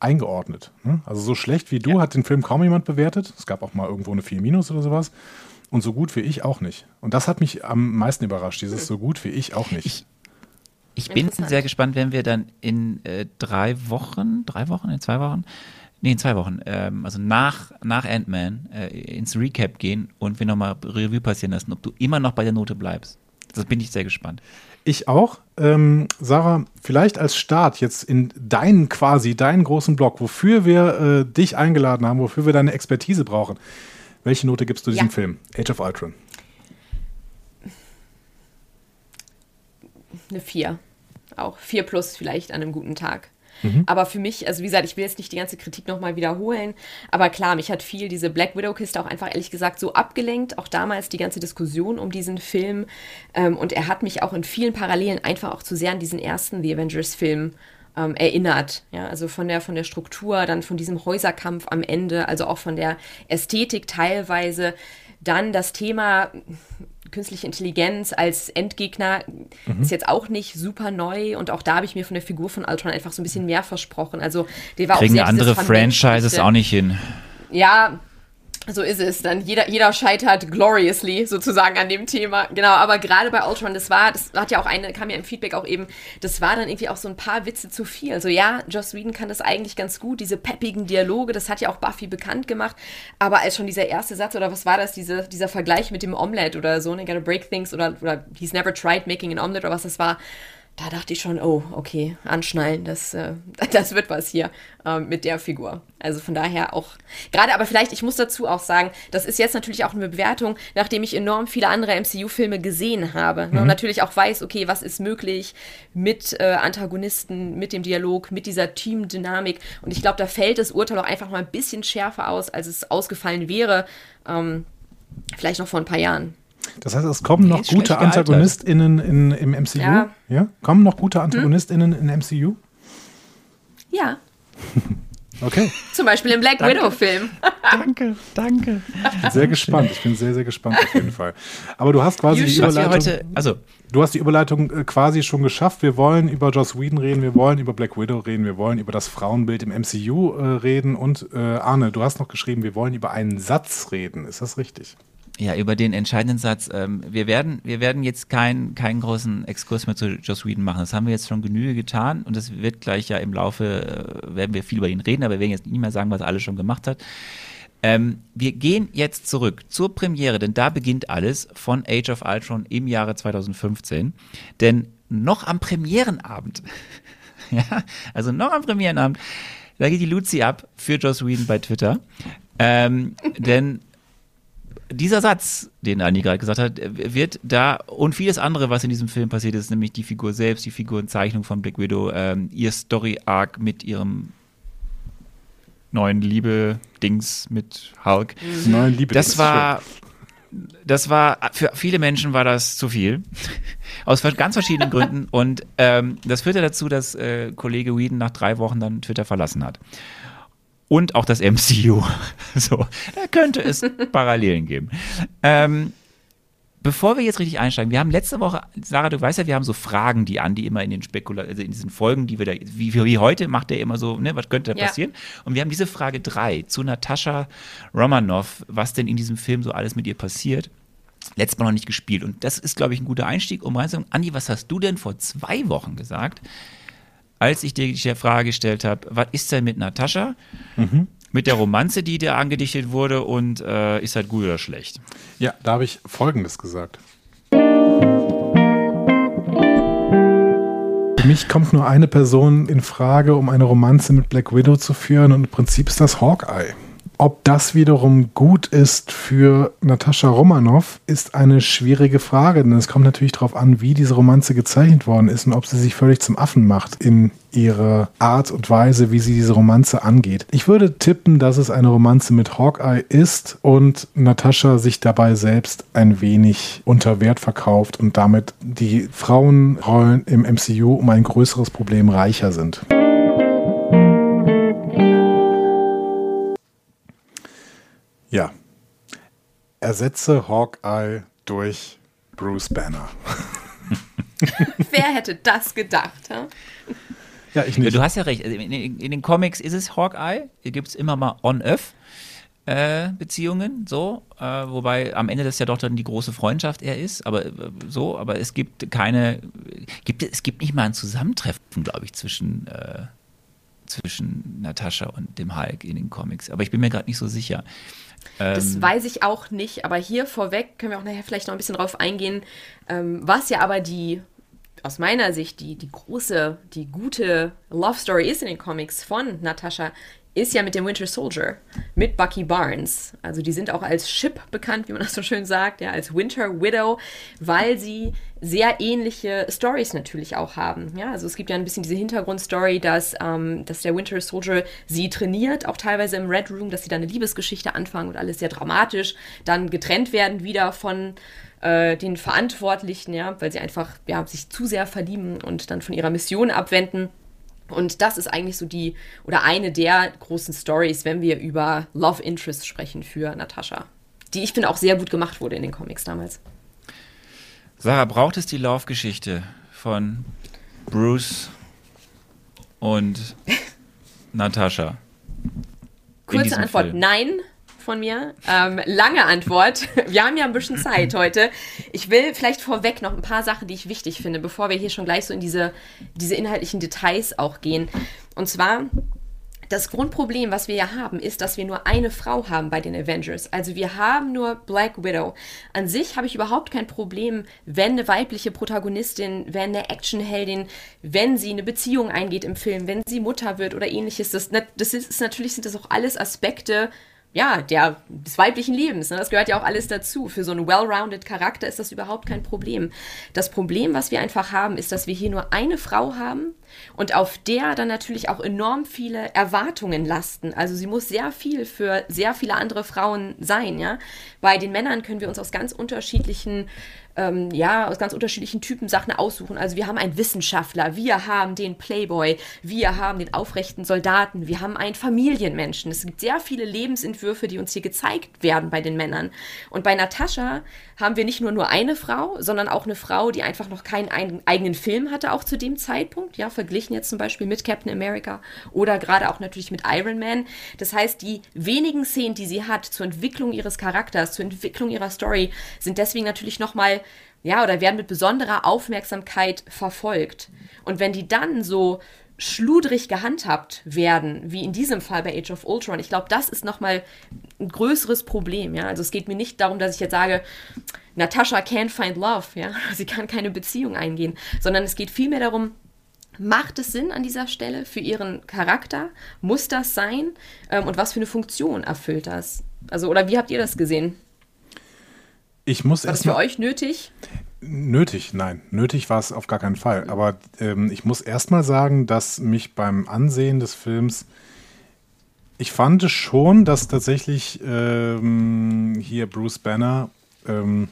eingeordnet. Ne? Also so schlecht wie du ja. hat den Film kaum jemand bewertet. Es gab auch mal irgendwo eine 4 Minus oder sowas. Und so gut wie ich auch nicht. Und das hat mich am meisten überrascht, dieses so gut wie ich auch nicht. Ich, ich bin sehr gespannt, wenn wir dann in äh, drei Wochen, drei Wochen, in zwei Wochen, nee, in zwei Wochen, ähm, also nach, nach Ant-Man äh, ins Recap gehen und wir nochmal Revue passieren lassen, ob du immer noch bei der Note bleibst. Das bin ich sehr gespannt. Ich auch. Ähm, Sarah, vielleicht als Start jetzt in deinen quasi, deinen großen Blog, wofür wir äh, dich eingeladen haben, wofür wir deine Expertise brauchen. Welche Note gibst du diesem ja. Film? Age of Ultron. Eine 4. Auch 4 plus vielleicht an einem guten Tag. Mhm. Aber für mich, also wie gesagt, ich will jetzt nicht die ganze Kritik nochmal wiederholen, aber klar, mich hat viel diese Black Widow-Kiste auch einfach ehrlich gesagt so abgelenkt, auch damals die ganze Diskussion um diesen Film. Ähm, und er hat mich auch in vielen Parallelen einfach auch zu sehr an diesen ersten The Avengers-Film ähm, erinnert. Ja, also von der, von der Struktur, dann von diesem Häuserkampf am Ende, also auch von der Ästhetik teilweise. Dann das Thema künstliche Intelligenz als Endgegner mhm. ist jetzt auch nicht super neu und auch da habe ich mir von der Figur von Ultron einfach so ein bisschen mehr versprochen. Also der war Kriegen auch sehr andere Franchises auch nicht hin. Ja, so ist es. Dann jeder, jeder scheitert gloriously sozusagen an dem Thema. Genau, aber gerade bei Ultron, das war, das hat ja auch eine, kam ja im Feedback auch eben, das war dann irgendwie auch so ein paar Witze zu viel. Also ja, Joss Whedon kann das eigentlich ganz gut, diese peppigen Dialoge, das hat ja auch Buffy bekannt gemacht. Aber als schon dieser erste Satz oder was war das, diese, dieser Vergleich mit dem Omelette oder so, ne, gotta break things oder, oder he's never tried making an omelette oder was das war, da dachte ich schon, oh, okay, anschnallen, das, äh, das wird was hier äh, mit der Figur. Also von daher auch, gerade aber vielleicht, ich muss dazu auch sagen, das ist jetzt natürlich auch eine Bewertung, nachdem ich enorm viele andere MCU-Filme gesehen habe. Ne? Mhm. Und natürlich auch weiß, okay, was ist möglich mit äh, Antagonisten, mit dem Dialog, mit dieser Teamdynamik. Und ich glaube, da fällt das Urteil auch einfach mal ein bisschen schärfer aus, als es ausgefallen wäre, ähm, vielleicht noch vor ein paar Jahren. Das heißt, es kommen noch gute AntagonistInnen in, im MCU? Ja. ja. Kommen noch gute hm? AntagonistInnen hm? in MCU? Ja. okay. Zum Beispiel im Black Widow-Film. danke, danke. Ich bin sehr gespannt. Ich bin sehr, sehr gespannt auf jeden Fall. Aber du hast quasi die Überleitung. Heute, also. Du hast die Überleitung äh, quasi schon geschafft. Wir wollen über Joss Whedon reden, wir wollen über Black Widow reden, wir wollen über das Frauenbild im MCU äh, reden. Und äh, Arne, du hast noch geschrieben, wir wollen über einen Satz reden. Ist das richtig? Ja, über den entscheidenden Satz. Ähm, wir, werden, wir werden jetzt keinen keinen großen Exkurs mehr zu Joss Whedon machen. Das haben wir jetzt schon Genüge getan und es wird gleich ja im Laufe, äh, werden wir viel über ihn reden, aber wir werden jetzt nicht mehr sagen, was er alles schon gemacht hat. Ähm, wir gehen jetzt zurück zur Premiere, denn da beginnt alles von Age of Ultron im Jahre 2015. Denn noch am Premierenabend, ja, also noch am Premierenabend, da geht die Luzi ab für Joss Whedon bei Twitter. Ähm, denn dieser Satz, den Anni gerade gesagt hat, wird da und vieles andere, was in diesem Film passiert ist, nämlich die Figur selbst, die Figurenzeichnung von Black Widow, ähm, ihr Story-Arc mit ihrem neuen Liebe-Dings mit Hulk. Mhm. Neuen Liebe das war, das war, für viele Menschen war das zu viel. Aus ganz verschiedenen Gründen. Und ähm, das führte dazu, dass äh, Kollege Whedon nach drei Wochen dann Twitter verlassen hat und auch das MCU. so, da könnte es Parallelen geben. Ähm, bevor wir jetzt richtig einsteigen, wir haben letzte Woche, Sarah, du weißt ja, wir haben so Fragen, die Andi immer in den Spekula also in diesen Folgen, die wir da, wie, wie heute macht er immer so, ne, was könnte da ja. passieren? Und wir haben diese Frage drei zu Natascha Romanoff, was denn in diesem Film so alles mit ihr passiert. Letztes Mal noch nicht gespielt. Und das ist, glaube ich, ein guter Einstieg, um reinzusagen. Andi, was hast du denn vor zwei Wochen gesagt? Als ich dir die Frage gestellt habe, was ist denn mit Natascha? Mhm. Mit der Romanze, die dir angedichtet wurde und äh, ist halt gut oder schlecht? Ja, da habe ich Folgendes gesagt. Für mich kommt nur eine Person in Frage, um eine Romanze mit Black Widow zu führen und im Prinzip ist das Hawkeye. Ob das wiederum gut ist für Natascha Romanoff, ist eine schwierige Frage, denn es kommt natürlich darauf an, wie diese Romanze gezeichnet worden ist und ob sie sich völlig zum Affen macht in ihrer Art und Weise, wie sie diese Romanze angeht. Ich würde tippen, dass es eine Romanze mit Hawkeye ist und Natascha sich dabei selbst ein wenig unter Wert verkauft und damit die Frauenrollen im MCU um ein größeres Problem reicher sind. Ja. Ersetze Hawkeye durch Bruce Banner. Wer hätte das gedacht? Huh? Ja, ich nicht. Du hast ja recht. Also in, den Comics ist es Hawkeye. Hier gibt es immer mal On-Off. Äh, Beziehungen, so, äh, wobei am Ende das ja doch dann die große Freundschaft er ist, aber äh, so, aber es gibt keine, gibt, es gibt nicht mal ein Zusammentreffen, glaube ich, zwischen, äh, zwischen Natascha und dem Hulk in den Comics, aber ich bin mir gerade nicht so sicher. Das ähm, weiß ich auch nicht, aber hier vorweg können wir auch nachher vielleicht noch ein bisschen drauf eingehen, ähm, was ja aber die, aus meiner Sicht, die, die große, die gute Love Story ist in den Comics von Natascha, ist ja mit dem Winter Soldier, mit Bucky Barnes. Also die sind auch als Ship bekannt, wie man das so schön sagt, ja, als Winter Widow, weil sie sehr ähnliche Stories natürlich auch haben. Ja, also es gibt ja ein bisschen diese Hintergrundstory, dass, ähm, dass der Winter Soldier sie trainiert, auch teilweise im Red Room, dass sie da eine Liebesgeschichte anfangen und alles sehr dramatisch, dann getrennt werden wieder von äh, den Verantwortlichen, ja, weil sie einfach ja, sich zu sehr verlieben und dann von ihrer Mission abwenden. Und das ist eigentlich so die oder eine der großen Stories, wenn wir über Love Interest sprechen für Natascha. Die ich finde auch sehr gut gemacht wurde in den Comics damals. Sarah, braucht es die Laufgeschichte von Bruce und Natascha? Kurze Antwort: Film? Nein, von mir. Ähm, lange Antwort. Wir haben ja ein bisschen Zeit heute. Ich will vielleicht vorweg noch ein paar Sachen, die ich wichtig finde, bevor wir hier schon gleich so in diese, diese inhaltlichen Details auch gehen. Und zwar das Grundproblem, was wir ja haben, ist, dass wir nur eine Frau haben bei den Avengers. Also wir haben nur Black Widow. An sich habe ich überhaupt kein Problem, wenn eine weibliche Protagonistin, wenn eine Actionheldin, wenn sie eine Beziehung eingeht im Film, wenn sie Mutter wird oder ähnliches. Das, das ist natürlich sind das auch alles Aspekte, ja, der, des weiblichen Lebens. Ne? Das gehört ja auch alles dazu. Für so einen well-rounded Charakter ist das überhaupt kein Problem. Das Problem, was wir einfach haben, ist, dass wir hier nur eine Frau haben und auf der dann natürlich auch enorm viele Erwartungen lasten. Also sie muss sehr viel für sehr viele andere Frauen sein, ja. Bei den Männern können wir uns aus ganz unterschiedlichen ähm, ja, aus ganz unterschiedlichen Typen Sachen aussuchen. Also wir haben einen Wissenschaftler, wir haben den Playboy, wir haben den aufrechten Soldaten, wir haben einen Familienmenschen. Es gibt sehr viele Lebensentwürfe, die uns hier gezeigt werden bei den Männern. Und bei Natascha haben wir nicht nur nur eine Frau, sondern auch eine Frau, die einfach noch keinen eigenen Film hatte, auch zu dem Zeitpunkt, ja, verglichen jetzt zum Beispiel mit Captain America oder gerade auch natürlich mit Iron Man. Das heißt, die wenigen Szenen, die sie hat zur Entwicklung ihres Charakters, zur Entwicklung ihrer Story, sind deswegen natürlich nochmal ja, oder werden mit besonderer Aufmerksamkeit verfolgt. Und wenn die dann so schludrig gehandhabt werden, wie in diesem Fall bei Age of Ultron, ich glaube, das ist nochmal ein größeres Problem, ja. Also es geht mir nicht darum, dass ich jetzt sage, Natascha can't find love, ja, sie kann keine Beziehung eingehen, sondern es geht vielmehr darum, Macht es Sinn an dieser Stelle für ihren Charakter? Muss das sein? Ähm, und was für eine Funktion erfüllt das? Also, oder wie habt ihr das gesehen? Ich muss War das für euch nötig? Nötig, nein. Nötig war es auf gar keinen Fall. Aber ähm, ich muss erstmal sagen, dass mich beim Ansehen des Films, ich fand schon, dass tatsächlich ähm, hier Bruce Banner ähm,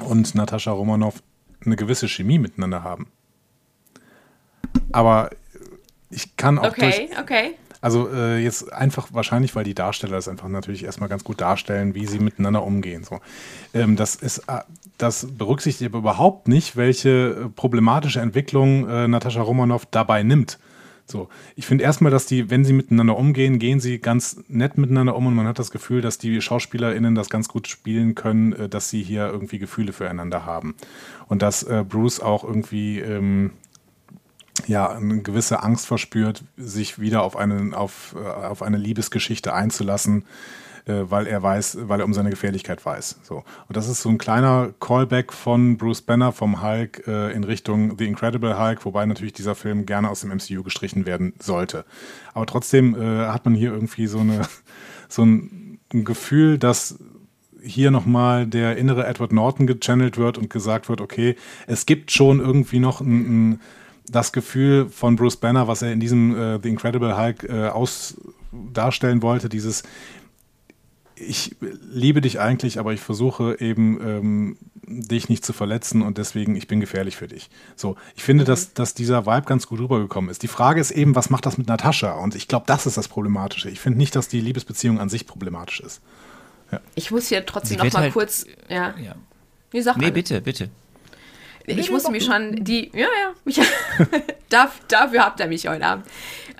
und Natascha Romanoff eine gewisse Chemie miteinander haben. Aber ich kann auch. Okay, durch, okay. Also äh, jetzt einfach wahrscheinlich, weil die Darsteller es einfach natürlich erstmal ganz gut darstellen, wie sie miteinander umgehen. So. Ähm, das, ist, äh, das berücksichtigt aber überhaupt nicht, welche äh, problematische Entwicklung äh, Natascha Romanoff dabei nimmt. So, ich finde erstmal, dass die, wenn sie miteinander umgehen, gehen sie ganz nett miteinander um und man hat das Gefühl, dass die SchauspielerInnen das ganz gut spielen können, äh, dass sie hier irgendwie Gefühle füreinander haben. Und dass äh, Bruce auch irgendwie ähm, ja eine gewisse Angst verspürt, sich wieder auf eine, auf, äh, auf eine Liebesgeschichte einzulassen, äh, weil er weiß, weil er um seine Gefährlichkeit weiß. So. Und das ist so ein kleiner Callback von Bruce Banner vom Hulk äh, in Richtung The Incredible Hulk, wobei natürlich dieser Film gerne aus dem MCU gestrichen werden sollte. Aber trotzdem äh, hat man hier irgendwie so, eine, so ein, ein Gefühl, dass hier nochmal der innere Edward Norton gechannelt wird und gesagt wird, okay, es gibt schon irgendwie noch ein, ein das Gefühl von Bruce Banner, was er in diesem äh, The Incredible Hulk äh, aus darstellen wollte, dieses ich liebe dich eigentlich, aber ich versuche eben ähm, dich nicht zu verletzen und deswegen ich bin gefährlich für dich. So, ich finde, dass, dass dieser Vibe ganz gut rübergekommen ist. Die Frage ist eben, was macht das mit Natascha? Und ich glaube, das ist das Problematische. Ich finde nicht, dass die Liebesbeziehung an sich problematisch ist. Ja. Ich muss hier trotzdem noch mal halt, kurz, ja. ja. Nee, nee, bitte, bitte. Ich musste mich schon die, ja, ja, mich, dafür habt ihr mich heute Abend.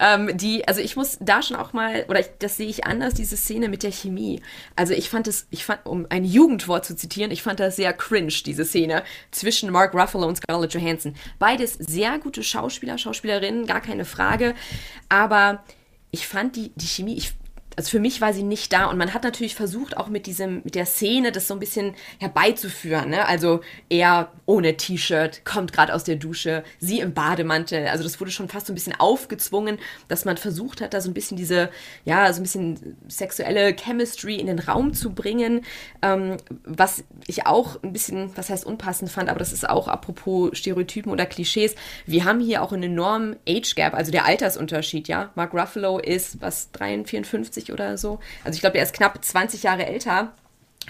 Ähm, die, also ich muss da schon auch mal, oder ich, das sehe ich anders, diese Szene mit der Chemie. Also ich fand es, ich fand, um ein Jugendwort zu zitieren, ich fand das sehr cringe, diese Szene zwischen Mark Ruffalo und Scarlett Johansson. Beides sehr gute Schauspieler, Schauspielerinnen, gar keine Frage. Aber ich fand die, die Chemie, ich, also für mich war sie nicht da und man hat natürlich versucht, auch mit diesem, mit der Szene das so ein bisschen herbeizuführen. Ne? Also er ohne T-Shirt, kommt gerade aus der Dusche, sie im Bademantel. Also das wurde schon fast so ein bisschen aufgezwungen, dass man versucht hat, da so ein bisschen diese, ja, so ein bisschen sexuelle Chemistry in den Raum zu bringen. Ähm, was ich auch ein bisschen, was heißt unpassend fand, aber das ist auch apropos Stereotypen oder Klischees. Wir haben hier auch einen enormen Age Gap, also der Altersunterschied, ja. Mark Ruffalo ist, was, 53, 54 oder so. Also ich glaube, er ist knapp 20 Jahre älter.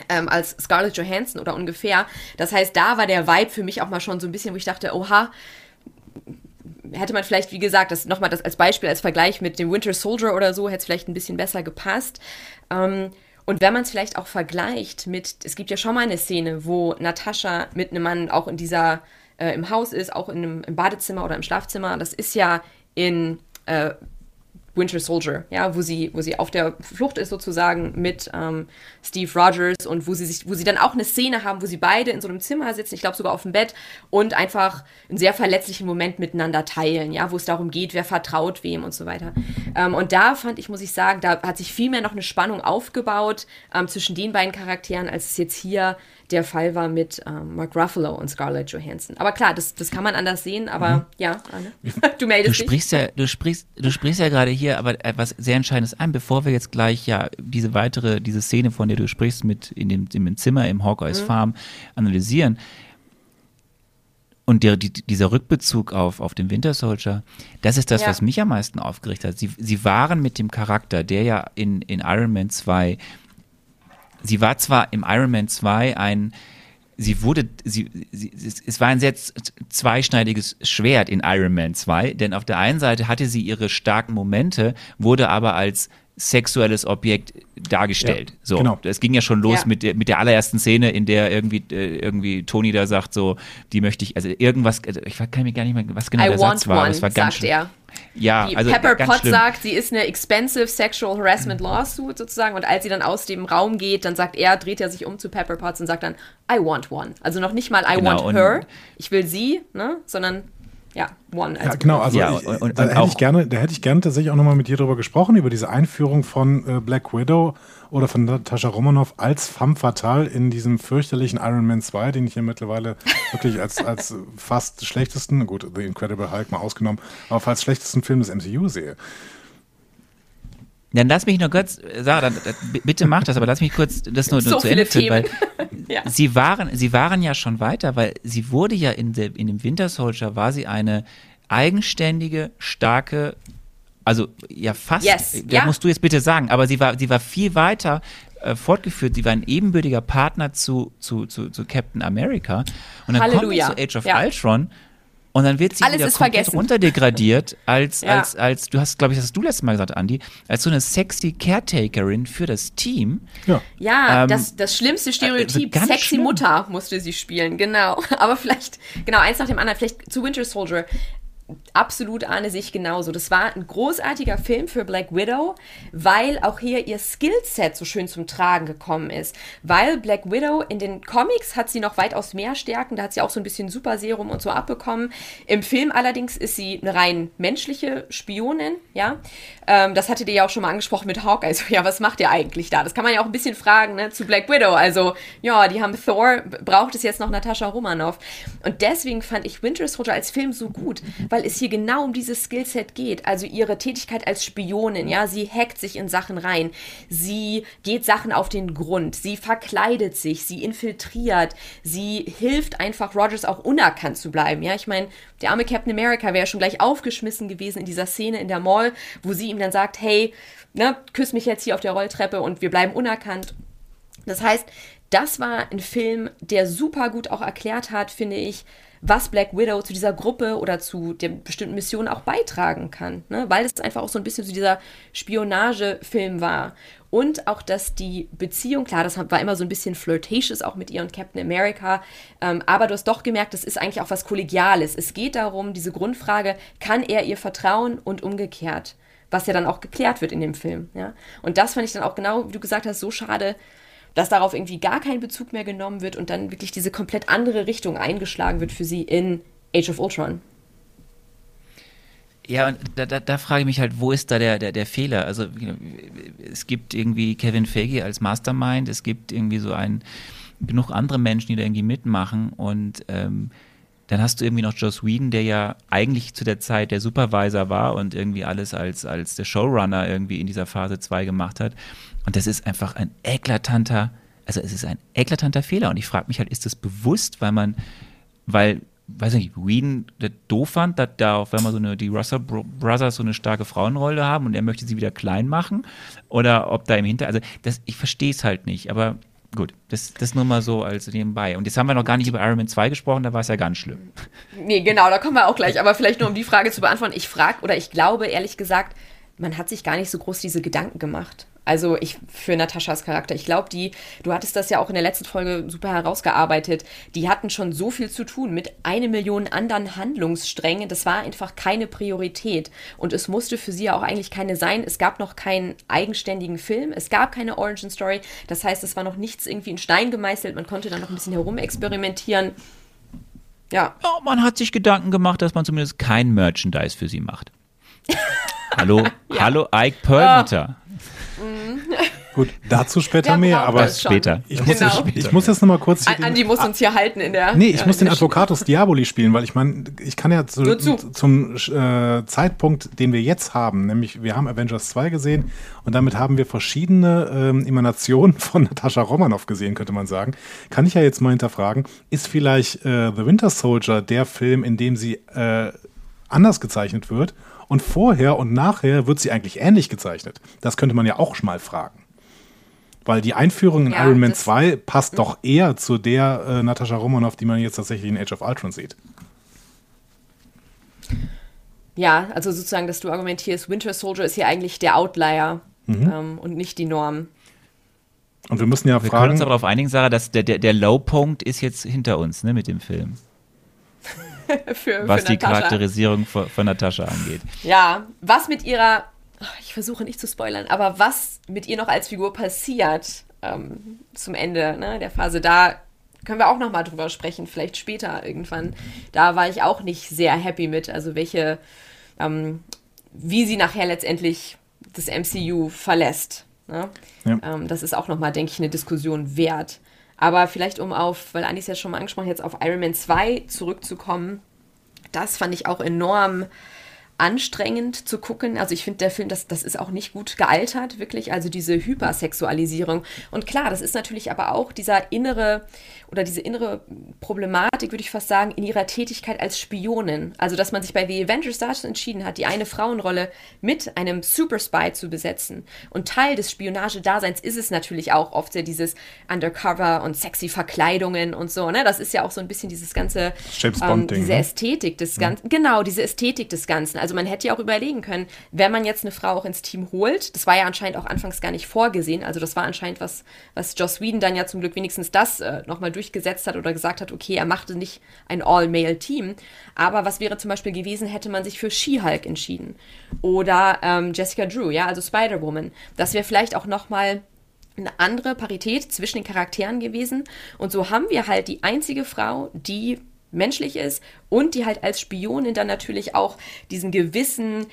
Ähm, als Scarlett Johansson oder ungefähr. Das heißt, da war der Vibe für mich auch mal schon so ein bisschen, wo ich dachte, oha, hätte man vielleicht, wie gesagt, das nochmal das als Beispiel, als Vergleich mit dem Winter Soldier oder so, hätte es vielleicht ein bisschen besser gepasst. Ähm, und wenn man es vielleicht auch vergleicht mit, es gibt ja schon mal eine Szene, wo Natascha mit einem Mann auch in dieser, äh, im Haus ist, auch in einem, im Badezimmer oder im Schlafzimmer. Das ist ja in äh, Winter Soldier, ja, wo sie, wo sie auf der Flucht ist sozusagen mit ähm, Steve Rogers und wo sie sich, wo sie dann auch eine Szene haben, wo sie beide in so einem Zimmer sitzen, ich glaube sogar auf dem Bett und einfach einen sehr verletzlichen Moment miteinander teilen, ja, wo es darum geht, wer vertraut wem und so weiter. Ähm, und da fand ich, muss ich sagen, da hat sich viel mehr noch eine Spannung aufgebaut ähm, zwischen den beiden Charakteren, als es jetzt hier der Fall war mit ähm, Mark Ruffalo und Scarlett Johansson. Aber klar, das, das kann man anders sehen, aber mhm. ja, Anne, du meldest du sprichst dich. Ja, du, sprichst, du sprichst ja gerade hier aber etwas sehr Entscheidendes ein, bevor wir jetzt gleich ja diese weitere, diese Szene, von der du sprichst, mit in dem, in dem Zimmer im Hawkeyes mhm. Farm analysieren. Und der, die, dieser Rückbezug auf, auf den Winter Soldier, das ist das, ja. was mich am meisten aufgeregt hat. Sie, sie waren mit dem Charakter, der ja in, in Iron Man 2 sie war zwar im Iron Man 2 ein, sie wurde, sie, sie, es war ein sehr zweischneidiges Schwert in Iron Man 2, denn auf der einen Seite hatte sie ihre starken Momente, wurde aber als sexuelles Objekt dargestellt. Ja, so, genau. es ging ja schon los ja. mit, der, mit der allerersten Szene, in der irgendwie, äh, irgendwie Tony da sagt, so, die möchte ich, also irgendwas, also ich kann mir gar nicht mehr, was genau I der Satz war, one, das war ganz sagt er. Ja, die also Pepper Potts sagt, sie ist eine expensive sexual harassment lawsuit sozusagen. Und als sie dann aus dem Raum geht, dann sagt er, dreht er sich um zu Pepper Potts und sagt dann, I want one. Also noch nicht mal I genau, want her, ich will sie, ne, sondern ja, One. ja, genau, also ja, ich, und, und, da, hätte ich gerne, da hätte ich gerne tatsächlich auch nochmal mit dir darüber gesprochen, über diese Einführung von äh, Black Widow oder von Natascha Romanoff als femme fatale in diesem fürchterlichen Iron Man 2, den ich hier mittlerweile wirklich als, als fast schlechtesten, gut, The Incredible Hulk mal ausgenommen, aber als schlechtesten Film des MCU sehe. Dann lass mich nur kurz, Sarah, dann, bitte mach das, aber lass mich kurz das nur, so nur zu Ende führen, weil ja. sie, waren, sie waren ja schon weiter, weil sie wurde ja in, der, in dem Winter Soldier, war sie eine eigenständige, starke, also ja fast, yes. das ja. musst du jetzt bitte sagen, aber sie war, sie war viel weiter äh, fortgeführt, sie war ein ebenbürtiger Partner zu, zu, zu, zu Captain America und dann Halleluja. kommt zu Age of ja. Ultron und dann wird sie Alles wieder komplett vergessen. runterdegradiert als, ja. als, als, du hast, glaube ich, das hast du letztes Mal gesagt, Andi, als so eine sexy Caretakerin für das Team. Ja, ja ähm, das, das schlimmste Stereotyp, also sexy schlimm. Mutter musste sie spielen, genau. Aber vielleicht, genau, eins nach dem anderen, vielleicht zu Winter Soldier absolut ahne sich genauso. Das war ein großartiger Film für Black Widow, weil auch hier ihr Skillset so schön zum Tragen gekommen ist. Weil Black Widow in den Comics hat sie noch weitaus mehr Stärken, da hat sie auch so ein bisschen Super Serum und so abbekommen. Im Film allerdings ist sie eine rein menschliche Spionin, ja. Ähm, das hattet ihr ja auch schon mal angesprochen mit Hawk. Also, ja, was macht ihr eigentlich da? Das kann man ja auch ein bisschen fragen, ne, zu Black Widow. Also, ja, die haben Thor, braucht es jetzt noch Natascha Romanoff. Und deswegen fand ich Winter Soldier als Film so gut, weil weil es hier genau um dieses Skillset geht. Also ihre Tätigkeit als Spionin, ja, sie hackt sich in Sachen rein, sie geht Sachen auf den Grund, sie verkleidet sich, sie infiltriert, sie hilft einfach Rogers auch unerkannt zu bleiben. Ja, ich meine, der arme Captain America wäre schon gleich aufgeschmissen gewesen in dieser Szene in der Mall, wo sie ihm dann sagt, hey, ne, küss mich jetzt hier auf der Rolltreppe und wir bleiben unerkannt. Das heißt, das war ein Film, der super gut auch erklärt hat, finde ich, was Black Widow zu dieser Gruppe oder zu der bestimmten Mission auch beitragen kann. Ne? Weil es einfach auch so ein bisschen so dieser Spionagefilm war. Und auch, dass die Beziehung, klar, das war immer so ein bisschen flirtatious auch mit ihr und Captain America, ähm, aber du hast doch gemerkt, das ist eigentlich auch was Kollegiales. Es geht darum, diese Grundfrage, kann er ihr vertrauen und umgekehrt? Was ja dann auch geklärt wird in dem Film. Ja? Und das fand ich dann auch genau, wie du gesagt hast, so schade, dass darauf irgendwie gar kein Bezug mehr genommen wird und dann wirklich diese komplett andere Richtung eingeschlagen wird für sie in Age of Ultron. Ja, und da, da, da frage ich mich halt, wo ist da der, der, der Fehler? Also es gibt irgendwie Kevin Feige als Mastermind, es gibt irgendwie so ein genug andere Menschen, die da irgendwie mitmachen und ähm, dann hast du irgendwie noch Joss Whedon, der ja eigentlich zu der Zeit der Supervisor war und irgendwie alles als, als der Showrunner irgendwie in dieser Phase 2 gemacht hat. Und das ist einfach ein eklatanter, also es ist ein eklatanter Fehler. Und ich frage mich halt, ist das bewusst, weil man, weil weiß nicht, Whedon das doof fand, dass da auch, wenn man so eine, die Russell Brothers so eine starke Frauenrolle haben und er möchte sie wieder klein machen oder ob da im Hinter, also das, ich verstehe es halt nicht, aber gut, das, das nur mal so als nebenbei. Und jetzt haben wir noch gar nicht über Iron Man 2 gesprochen, da war es ja ganz schlimm. Nee, genau, da kommen wir auch gleich, aber vielleicht nur um die Frage zu beantworten, ich frage oder ich glaube ehrlich gesagt, man hat sich gar nicht so groß diese Gedanken gemacht. Also ich für Nataschas Charakter. Ich glaube, die, du hattest das ja auch in der letzten Folge super herausgearbeitet, die hatten schon so viel zu tun mit eine Million anderen Handlungssträngen. Das war einfach keine Priorität. Und es musste für sie ja auch eigentlich keine sein. Es gab noch keinen eigenständigen Film. Es gab keine Origin Story. Das heißt, es war noch nichts irgendwie in Stein gemeißelt. Man konnte da noch ein bisschen herumexperimentieren. Ja. ja. Man hat sich Gedanken gemacht, dass man zumindest kein Merchandise für sie macht. hallo, ja. hallo Ike Perlmutter. Oh. Gut, dazu später mehr, aber später. Ich muss, genau. jetzt, ich muss jetzt noch mal kurz. An, Andi muss uns hier halten in der. Nee, ich ja, muss den Advocatus Diaboli spielen, weil ich meine, ich kann ja zu, zu. zum äh, Zeitpunkt, den wir jetzt haben, nämlich wir haben Avengers 2 gesehen und damit haben wir verschiedene ähm, Emanationen von Natascha Romanoff gesehen, könnte man sagen. Kann ich ja jetzt mal hinterfragen, ist vielleicht äh, The Winter Soldier der Film, in dem sie äh, anders gezeichnet wird? Und vorher und nachher wird sie eigentlich ähnlich gezeichnet. Das könnte man ja auch schon mal fragen. Weil die Einführung in ja, Iron Man 2 passt mhm. doch eher zu der äh, Natascha Romanoff, die man jetzt tatsächlich in Age of Ultron sieht. Ja, also sozusagen, dass du argumentierst, Winter Soldier ist hier eigentlich der Outlier mhm. ähm, und nicht die Norm. Und wir müssen ja wir fragen. Wir können uns aber darauf einigen, Sarah, dass der, der, der Low-Punkt ist jetzt hinter uns, ne, mit dem Film. für, was für die Charakterisierung von, von Natascha angeht. Ja, was mit ihrer, ich versuche nicht zu spoilern, aber was mit ihr noch als Figur passiert ähm, zum Ende ne, der Phase, da können wir auch noch mal drüber sprechen, vielleicht später irgendwann. Da war ich auch nicht sehr happy mit, also welche, ähm, wie sie nachher letztendlich das MCU verlässt. Ne? Ja. Ähm, das ist auch noch mal, denke ich, eine Diskussion wert. Aber vielleicht um auf, weil Andi es ja schon mal angesprochen, jetzt auf Iron Man 2 zurückzukommen, das fand ich auch enorm anstrengend zu gucken. Also ich finde, der Film, das, das ist auch nicht gut gealtert, wirklich. Also diese Hypersexualisierung. Und klar, das ist natürlich aber auch dieser innere oder diese innere Problematik, würde ich fast sagen, in ihrer Tätigkeit als Spionin. Also, dass man sich bei The Avengers dazu entschieden hat, die eine Frauenrolle mit einem Super Spy zu besetzen. Und Teil des Spionagedaseins ist es natürlich auch oft sehr dieses Undercover und sexy Verkleidungen und so. Ne? Das ist ja auch so ein bisschen dieses ganze, ähm, diese ne? Ästhetik des Ganzen. Ja. Genau, diese Ästhetik des Ganzen. Also, man hätte ja auch überlegen können, wenn man jetzt eine Frau auch ins Team holt, das war ja anscheinend auch anfangs gar nicht vorgesehen. Also, das war anscheinend was, was Joss Whedon dann ja zum Glück wenigstens das äh, nochmal durchgesetzt hat oder gesagt hat, okay, er machte nicht ein All-Male-Team. Aber was wäre zum Beispiel gewesen, hätte man sich für She-Hulk entschieden. Oder ähm, Jessica Drew, ja, also Spider-Woman. Das wäre vielleicht auch nochmal eine andere Parität zwischen den Charakteren gewesen. Und so haben wir halt die einzige Frau, die menschlich ist und die halt als Spionin dann natürlich auch diesen gewissen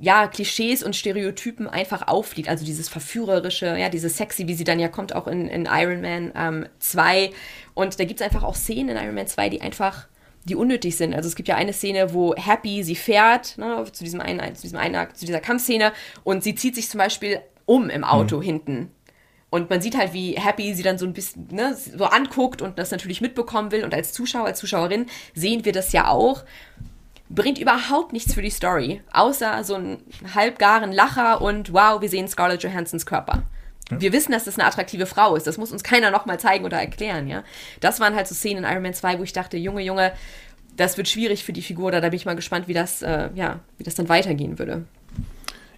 ja, Klischees und Stereotypen einfach auffliegt. Also dieses verführerische, ja, dieses sexy, wie sie dann ja kommt, auch in, in Iron Man ähm, 2. Und da gibt es einfach auch Szenen in Iron Man 2, die einfach, die unnötig sind. Also es gibt ja eine Szene, wo Happy sie fährt, ne, zu diesem einen, zu diesem einen, zu dieser Kampfszene und sie zieht sich zum Beispiel um im Auto mhm. hinten. Und man sieht halt, wie Happy sie dann so ein bisschen ne, so anguckt und das natürlich mitbekommen will. Und als Zuschauer, als Zuschauerin sehen wir das ja auch bringt überhaupt nichts für die Story, außer so einen halbgaren Lacher und wow, wir sehen Scarlett Johansons Körper. Ja. Wir wissen, dass das eine attraktive Frau ist. Das muss uns keiner nochmal zeigen oder erklären, ja. Das waren halt so Szenen in Iron Man 2, wo ich dachte, Junge, Junge, das wird schwierig für die Figur, da, da bin ich mal gespannt, wie das, äh, ja, wie das dann weitergehen würde.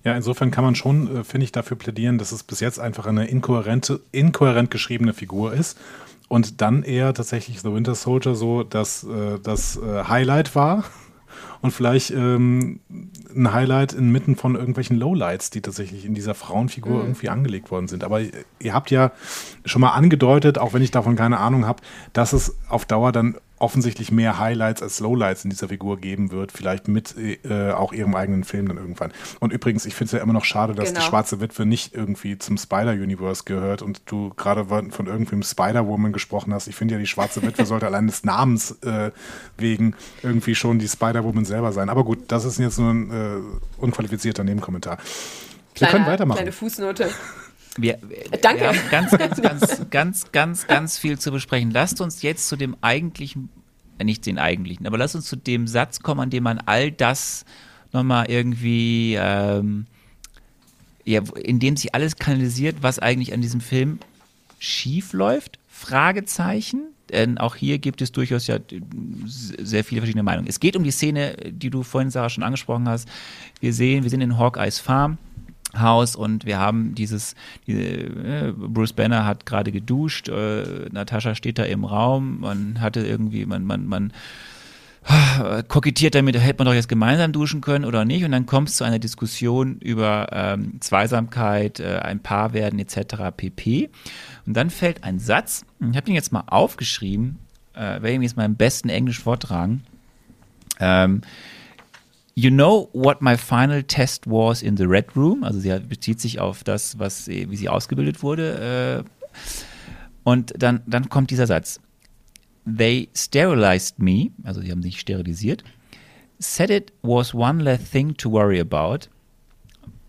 Ja, insofern kann man schon, äh, finde ich, dafür plädieren, dass es bis jetzt einfach eine inkohärente, inkohärent geschriebene Figur ist und dann eher tatsächlich The Winter Soldier so dass äh, das äh, Highlight war und vielleicht ähm, ein Highlight inmitten von irgendwelchen Lowlights, die tatsächlich in dieser Frauenfigur mhm. irgendwie angelegt worden sind. Aber ihr habt ja schon mal angedeutet, auch wenn ich davon keine Ahnung habe, dass es auf Dauer dann offensichtlich mehr Highlights als Lowlights in dieser Figur geben wird, vielleicht mit äh, auch ihrem eigenen Film dann irgendwann. Und übrigens, ich finde es ja immer noch schade, dass genau. die Schwarze Witwe nicht irgendwie zum Spider-Universe gehört und du gerade von irgendwem Spider-Woman gesprochen hast. Ich finde ja, die Schwarze Witwe sollte allein des Namens äh, wegen irgendwie schon die Spider-Woman selber sein. Aber gut, das ist jetzt nur ein äh, unqualifizierter Nebenkommentar. Kleiner, Wir können weitermachen. Kleine Fußnote. Wir, Danke. Wir haben ganz, ganz, ganz, ganz, ganz, ganz viel zu besprechen. Lasst uns jetzt zu dem eigentlichen, äh, nicht den eigentlichen, aber lasst uns zu dem Satz kommen, an dem man all das nochmal irgendwie, ähm, ja, in dem sich alles kanalisiert, was eigentlich an diesem Film schief läuft. Fragezeichen. Denn auch hier gibt es durchaus ja sehr viele verschiedene Meinungen. Es geht um die Szene, die du vorhin, Sarah, schon angesprochen hast. Wir sehen, wir sind in Hawkeyes Farm Haus und wir haben dieses, diese, äh, Bruce Banner hat gerade geduscht, äh, Natascha steht da im Raum, man hatte irgendwie, man, man, man äh, kokettiert damit, hätte man doch jetzt gemeinsam duschen können oder nicht und dann kommt es zu einer Diskussion über ähm, Zweisamkeit, äh, ein Paar werden etc. pp. Und dann fällt ein Satz, ich habe den jetzt mal aufgeschrieben, äh, werde ich jetzt mal im besten Englisch vortragen. Ähm, You know what my final test was in the Red Room. Also sie bezieht sich auf das, was wie sie ausgebildet wurde. Äh. Und dann, dann kommt dieser Satz. They sterilized me, also sie haben sich sterilisiert. Said it was one less thing to worry about.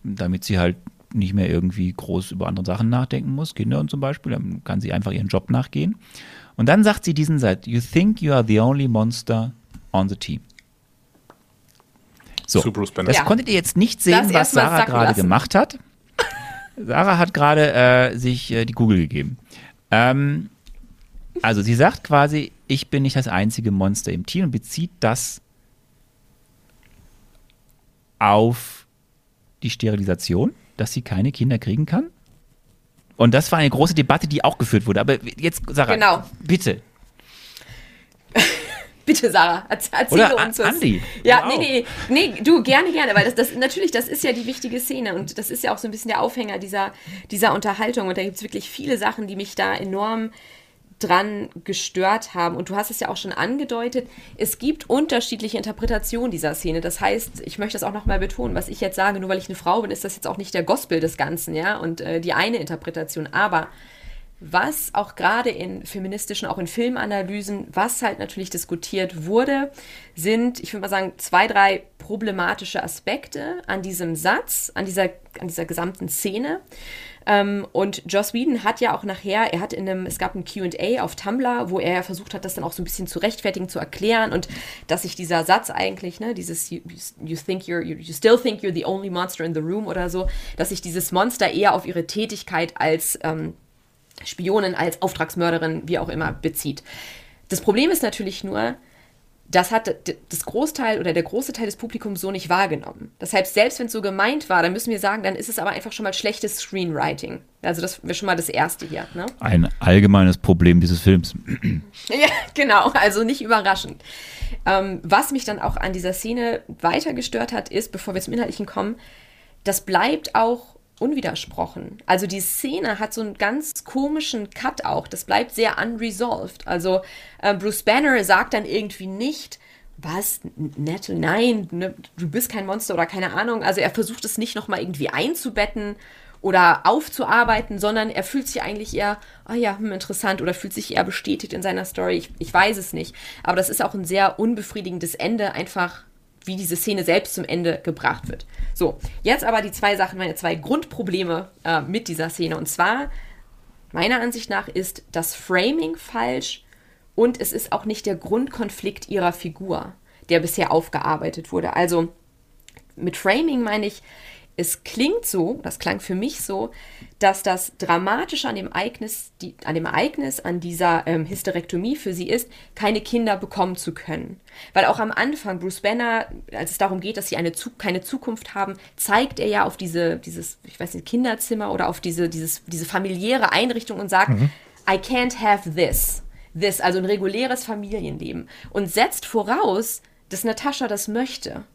Damit sie halt nicht mehr irgendwie groß über andere Sachen nachdenken muss, Kinder und zum Beispiel, dann kann sie einfach ihren Job nachgehen. Und dann sagt sie diesen Satz, you think you are the only monster on the team. So, das ja. konntet ihr jetzt nicht sehen, was Sarah gerade gemacht hat. Sarah hat gerade äh, sich äh, die Google gegeben. Ähm, also sie sagt quasi, ich bin nicht das einzige Monster im Team und bezieht das auf die Sterilisation, dass sie keine Kinder kriegen kann. Und das war eine große Debatte, die auch geführt wurde. Aber jetzt, Sarah, genau. bitte, Bitte, Sarah, erzähle Oder uns was. Andi. Ja, nee, nee, nee, du, gerne, gerne, weil das, das, natürlich, das ist ja die wichtige Szene und das ist ja auch so ein bisschen der Aufhänger dieser, dieser Unterhaltung und da gibt es wirklich viele Sachen, die mich da enorm dran gestört haben. Und du hast es ja auch schon angedeutet, es gibt unterschiedliche Interpretationen dieser Szene. Das heißt, ich möchte das auch nochmal betonen, was ich jetzt sage, nur weil ich eine Frau bin, ist das jetzt auch nicht der Gospel des Ganzen, ja, und äh, die eine Interpretation. Aber was auch gerade in feministischen, auch in Filmanalysen, was halt natürlich diskutiert wurde, sind, ich würde mal sagen, zwei, drei problematische Aspekte an diesem Satz, an dieser, an dieser gesamten Szene. Ähm, und Joss Whedon hat ja auch nachher, er hat in einem, es gab ein QA auf Tumblr, wo er versucht hat, das dann auch so ein bisschen zu rechtfertigen, zu erklären und dass sich dieser Satz eigentlich, ne, dieses you, you think you're, you, you still think you're the only monster in the room oder so, dass sich dieses Monster eher auf ihre Tätigkeit als ähm, Spionin als Auftragsmörderin, wie auch immer, bezieht. Das Problem ist natürlich nur, das hat das Großteil oder der große Teil des Publikums so nicht wahrgenommen. Das heißt, selbst wenn es so gemeint war, dann müssen wir sagen, dann ist es aber einfach schon mal schlechtes Screenwriting. Also das wäre schon mal das Erste hier. Ne? Ein allgemeines Problem dieses Films. ja, genau, also nicht überraschend. Ähm, was mich dann auch an dieser Szene weiter gestört hat, ist, bevor wir zum Inhaltlichen kommen, das bleibt auch unwidersprochen. Also die Szene hat so einen ganz komischen Cut auch. Das bleibt sehr unresolved. Also äh, Bruce Banner sagt dann irgendwie nicht, was, Nettle, nein, ne, du bist kein Monster oder keine Ahnung. Also er versucht es nicht nochmal irgendwie einzubetten oder aufzuarbeiten, sondern er fühlt sich eigentlich eher, oh ja, hm, interessant oder fühlt sich eher bestätigt in seiner Story. Ich, ich weiß es nicht. Aber das ist auch ein sehr unbefriedigendes Ende, einfach wie diese Szene selbst zum Ende gebracht wird. So, jetzt aber die zwei Sachen, meine zwei Grundprobleme äh, mit dieser Szene. Und zwar, meiner Ansicht nach, ist das Framing falsch und es ist auch nicht der Grundkonflikt ihrer Figur, der bisher aufgearbeitet wurde. Also mit Framing meine ich, es klingt so, das klang für mich so, dass das Dramatische an dem Ereignis, die, an dem Ereignis, an dieser ähm, Hysterektomie für sie ist, keine Kinder bekommen zu können. Weil auch am Anfang Bruce Banner, als es darum geht, dass sie eine keine Zukunft haben, zeigt er ja auf diese, dieses, ich weiß nicht, Kinderzimmer oder auf diese, dieses, diese familiäre Einrichtung und sagt, mhm. I can't have this. This, also ein reguläres Familienleben. Und setzt voraus, dass Natascha das möchte.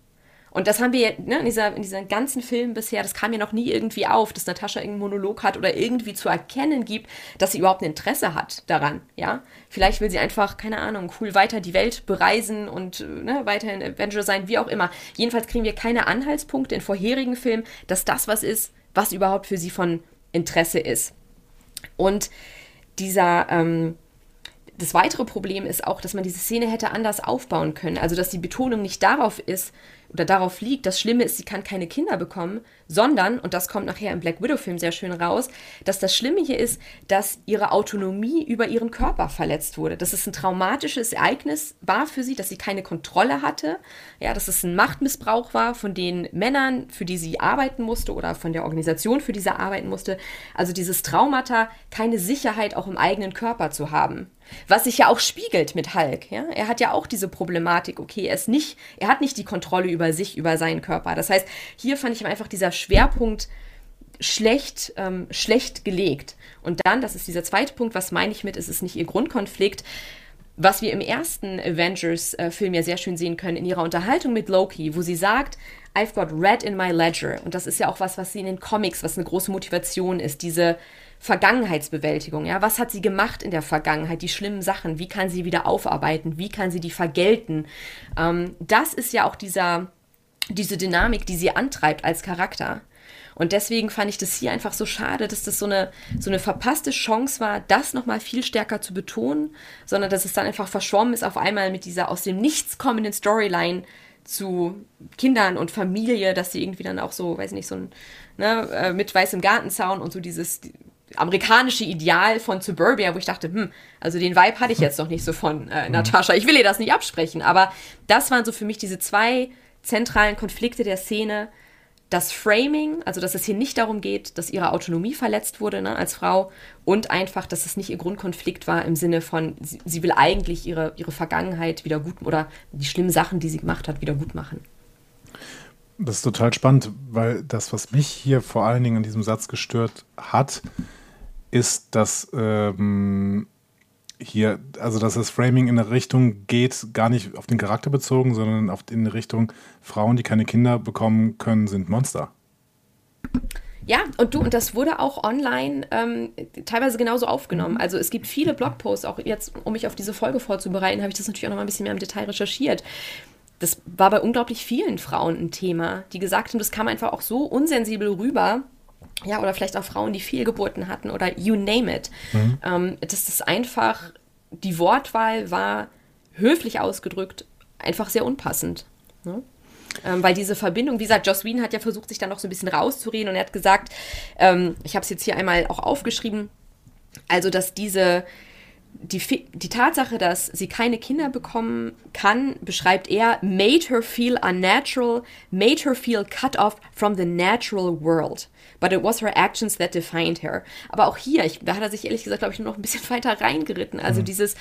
Und das haben wir ne, in, dieser, in diesem ganzen Film bisher, das kam ja noch nie irgendwie auf, dass Natascha irgendeinen Monolog hat oder irgendwie zu erkennen gibt, dass sie überhaupt ein Interesse hat daran, ja. Vielleicht will sie einfach, keine Ahnung, cool weiter die Welt bereisen und ne, weiterhin Avenger sein, wie auch immer. Jedenfalls kriegen wir keine Anhaltspunkte in vorherigen Filmen, dass das was ist, was überhaupt für sie von Interesse ist. Und dieser, ähm, das weitere Problem ist auch, dass man diese Szene hätte anders aufbauen können. Also, dass die Betonung nicht darauf ist, oder darauf liegt, das Schlimme ist, sie kann keine Kinder bekommen, sondern, und das kommt nachher im Black Widow-Film sehr schön raus, dass das Schlimme hier ist, dass ihre Autonomie über ihren Körper verletzt wurde. Dass es ein traumatisches Ereignis war für sie, dass sie keine Kontrolle hatte, ja, dass es ein Machtmissbrauch war von den Männern, für die sie arbeiten musste oder von der Organisation, für die sie arbeiten musste. Also dieses Traumata, keine Sicherheit auch im eigenen Körper zu haben. Was sich ja auch spiegelt mit Hulk. Ja? Er hat ja auch diese Problematik, okay, er ist nicht, er hat nicht die Kontrolle über sich, über seinen Körper. Das heißt, hier fand ich einfach dieser Schwerpunkt schlecht, ähm, schlecht gelegt. Und dann, das ist dieser zweite Punkt, was meine ich mit, es ist nicht ihr Grundkonflikt, was wir im ersten Avengers-Film ja sehr schön sehen können, in ihrer Unterhaltung mit Loki, wo sie sagt, I've got red in my ledger. Und das ist ja auch was, was sie in den Comics, was eine große Motivation ist, diese Vergangenheitsbewältigung. Ja, was hat sie gemacht in der Vergangenheit? Die schlimmen Sachen. Wie kann sie wieder aufarbeiten? Wie kann sie die vergelten? Ähm, das ist ja auch dieser, diese Dynamik, die sie antreibt als Charakter. Und deswegen fand ich das hier einfach so schade, dass das so eine, so eine verpasste Chance war, das nochmal viel stärker zu betonen, sondern dass es dann einfach verschwommen ist auf einmal mit dieser aus dem Nichts kommenden Storyline zu Kindern und Familie, dass sie irgendwie dann auch so, weiß nicht, so ein, ne, äh, mit weißem Gartenzaun und so dieses amerikanische Ideal von Suburbia, wo ich dachte, hm, also den Vibe hatte ich jetzt noch nicht so von äh, mhm. Natascha. Ich will ihr das nicht absprechen, aber das waren so für mich diese zwei zentralen Konflikte der Szene. Das Framing, also dass es hier nicht darum geht, dass ihre Autonomie verletzt wurde ne, als Frau und einfach, dass es nicht ihr Grundkonflikt war im Sinne von, sie, sie will eigentlich ihre, ihre Vergangenheit wieder gut oder die schlimmen Sachen, die sie gemacht hat, wieder gut machen. Das ist total spannend, weil das, was mich hier vor allen Dingen an diesem Satz gestört hat, ist, dass ähm, hier, also dass das Framing in eine Richtung geht, gar nicht auf den Charakter bezogen, sondern auf, in eine Richtung, Frauen, die keine Kinder bekommen können, sind Monster. Ja, und du, und das wurde auch online ähm, teilweise genauso aufgenommen. Also es gibt viele Blogposts, auch jetzt, um mich auf diese Folge vorzubereiten, habe ich das natürlich auch noch mal ein bisschen mehr im Detail recherchiert. Das war bei unglaublich vielen Frauen ein Thema, die gesagt haben, das kam einfach auch so unsensibel rüber, ja, oder vielleicht auch Frauen, die Fehlgeburten hatten oder you name it. Mhm. Ähm, das einfach, die Wortwahl war höflich ausgedrückt, einfach sehr unpassend. Ne? Ähm, weil diese Verbindung, wie gesagt, Joss Whedon hat ja versucht, sich da noch so ein bisschen rauszureden und er hat gesagt, ähm, ich habe es jetzt hier einmal auch aufgeschrieben, also dass diese, die, die Tatsache, dass sie keine Kinder bekommen kann, beschreibt er, made her feel unnatural, made her feel cut off from the natural world. But it was her actions that defined her. Aber auch hier, ich, da hat er sich ehrlich gesagt, glaube ich, nur noch ein bisschen weiter reingeritten. Also mhm. dieses,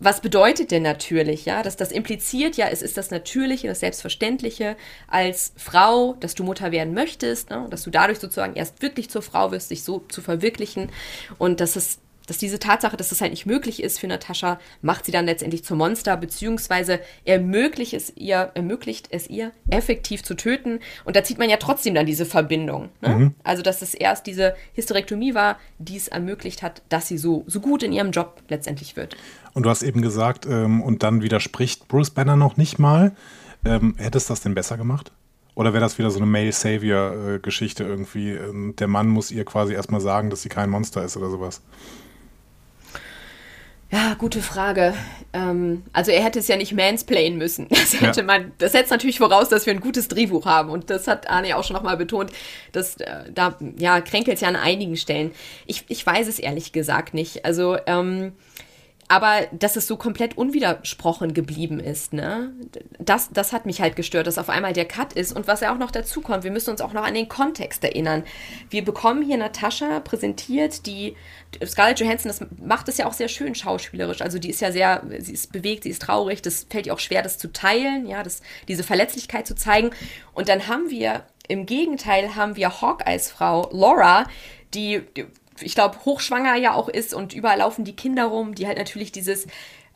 was bedeutet denn natürlich, ja? Dass das impliziert, ja, es ist das Natürliche, das Selbstverständliche als Frau, dass du Mutter werden möchtest, ne? dass du dadurch sozusagen erst wirklich zur Frau wirst, dich so zu verwirklichen und dass es dass diese Tatsache, dass das halt nicht möglich ist für Natascha, macht sie dann letztendlich zum Monster, beziehungsweise ermöglicht es ihr, ermöglicht es ihr, effektiv zu töten. Und da zieht man ja trotzdem dann diese Verbindung. Ne? Mhm. Also, dass es erst diese Hysterektomie war, die es ermöglicht hat, dass sie so, so gut in ihrem Job letztendlich wird. Und du hast eben gesagt, ähm, und dann widerspricht Bruce Banner noch nicht mal. Ähm, hättest du das denn besser gemacht? Oder wäre das wieder so eine Male-Savior-Geschichte äh, irgendwie? Ähm, der Mann muss ihr quasi erstmal sagen, dass sie kein Monster ist oder sowas? Ja, gute Frage. Ähm, also er hätte es ja nicht mansplainen müssen. Das hätte ja. man, das setzt natürlich voraus, dass wir ein gutes Drehbuch haben. Und das hat Arne auch schon nochmal betont, dass äh, da ja kränkelt es ja an einigen Stellen. Ich, ich weiß es ehrlich gesagt nicht. Also ähm, aber dass es so komplett unwidersprochen geblieben ist, ne? Das, das hat mich halt gestört, dass auf einmal der Cut ist. Und was ja auch noch dazu kommt, wir müssen uns auch noch an den Kontext erinnern. Wir bekommen hier Natascha präsentiert, die Scarlett Johansson, das macht es ja auch sehr schön schauspielerisch. Also die ist ja sehr, sie ist bewegt, sie ist traurig, das fällt ihr auch schwer, das zu teilen, ja, das, diese Verletzlichkeit zu zeigen. Und dann haben wir, im Gegenteil, haben wir Hawkeyes Frau Laura, die, die ich glaube, hochschwanger ja auch ist und überall laufen die Kinder rum, die halt natürlich dieses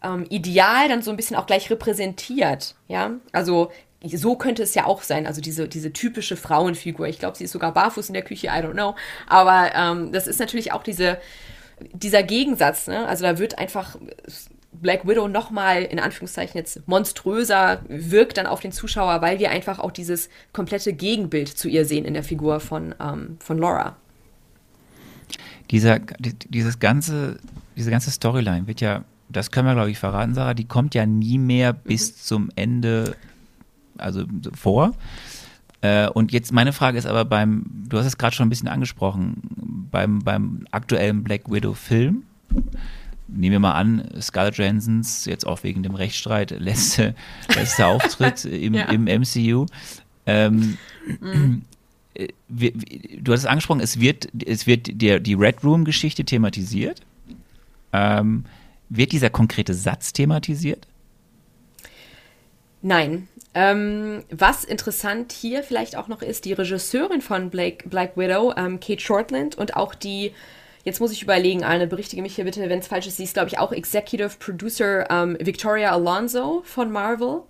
ähm, Ideal dann so ein bisschen auch gleich repräsentiert. Ja, also so könnte es ja auch sein, also diese, diese typische Frauenfigur. Ich glaube, sie ist sogar barfuß in der Küche, I don't know. Aber ähm, das ist natürlich auch diese, dieser Gegensatz. Ne? Also da wird einfach Black Widow nochmal in Anführungszeichen jetzt monströser wirkt dann auf den Zuschauer, weil wir einfach auch dieses komplette Gegenbild zu ihr sehen in der Figur von, ähm, von Laura. Dieser, dieses ganze, diese ganze Storyline wird ja, das können wir glaube ich verraten, Sarah, die kommt ja nie mehr bis mhm. zum Ende also vor. Äh, und jetzt meine Frage ist aber beim, du hast es gerade schon ein bisschen angesprochen, beim, beim aktuellen Black Widow Film, nehmen wir mal an, Scarlett Johansons, jetzt auch wegen dem Rechtsstreit, letzte, letzte Auftritt im, ja. im MCU. Ähm, mhm. Wir, du hast es angesprochen, es wird, es wird die, die Red Room-Geschichte thematisiert. Ähm, wird dieser konkrete Satz thematisiert? Nein. Ähm, was interessant hier vielleicht auch noch ist, die Regisseurin von Blake, Black Widow, ähm, Kate Shortland und auch die Jetzt muss ich überlegen, Arne, berichtige mich hier bitte, wenn es falsch ist. Sie ist, glaube ich, auch Executive Producer ähm, Victoria Alonso von Marvel.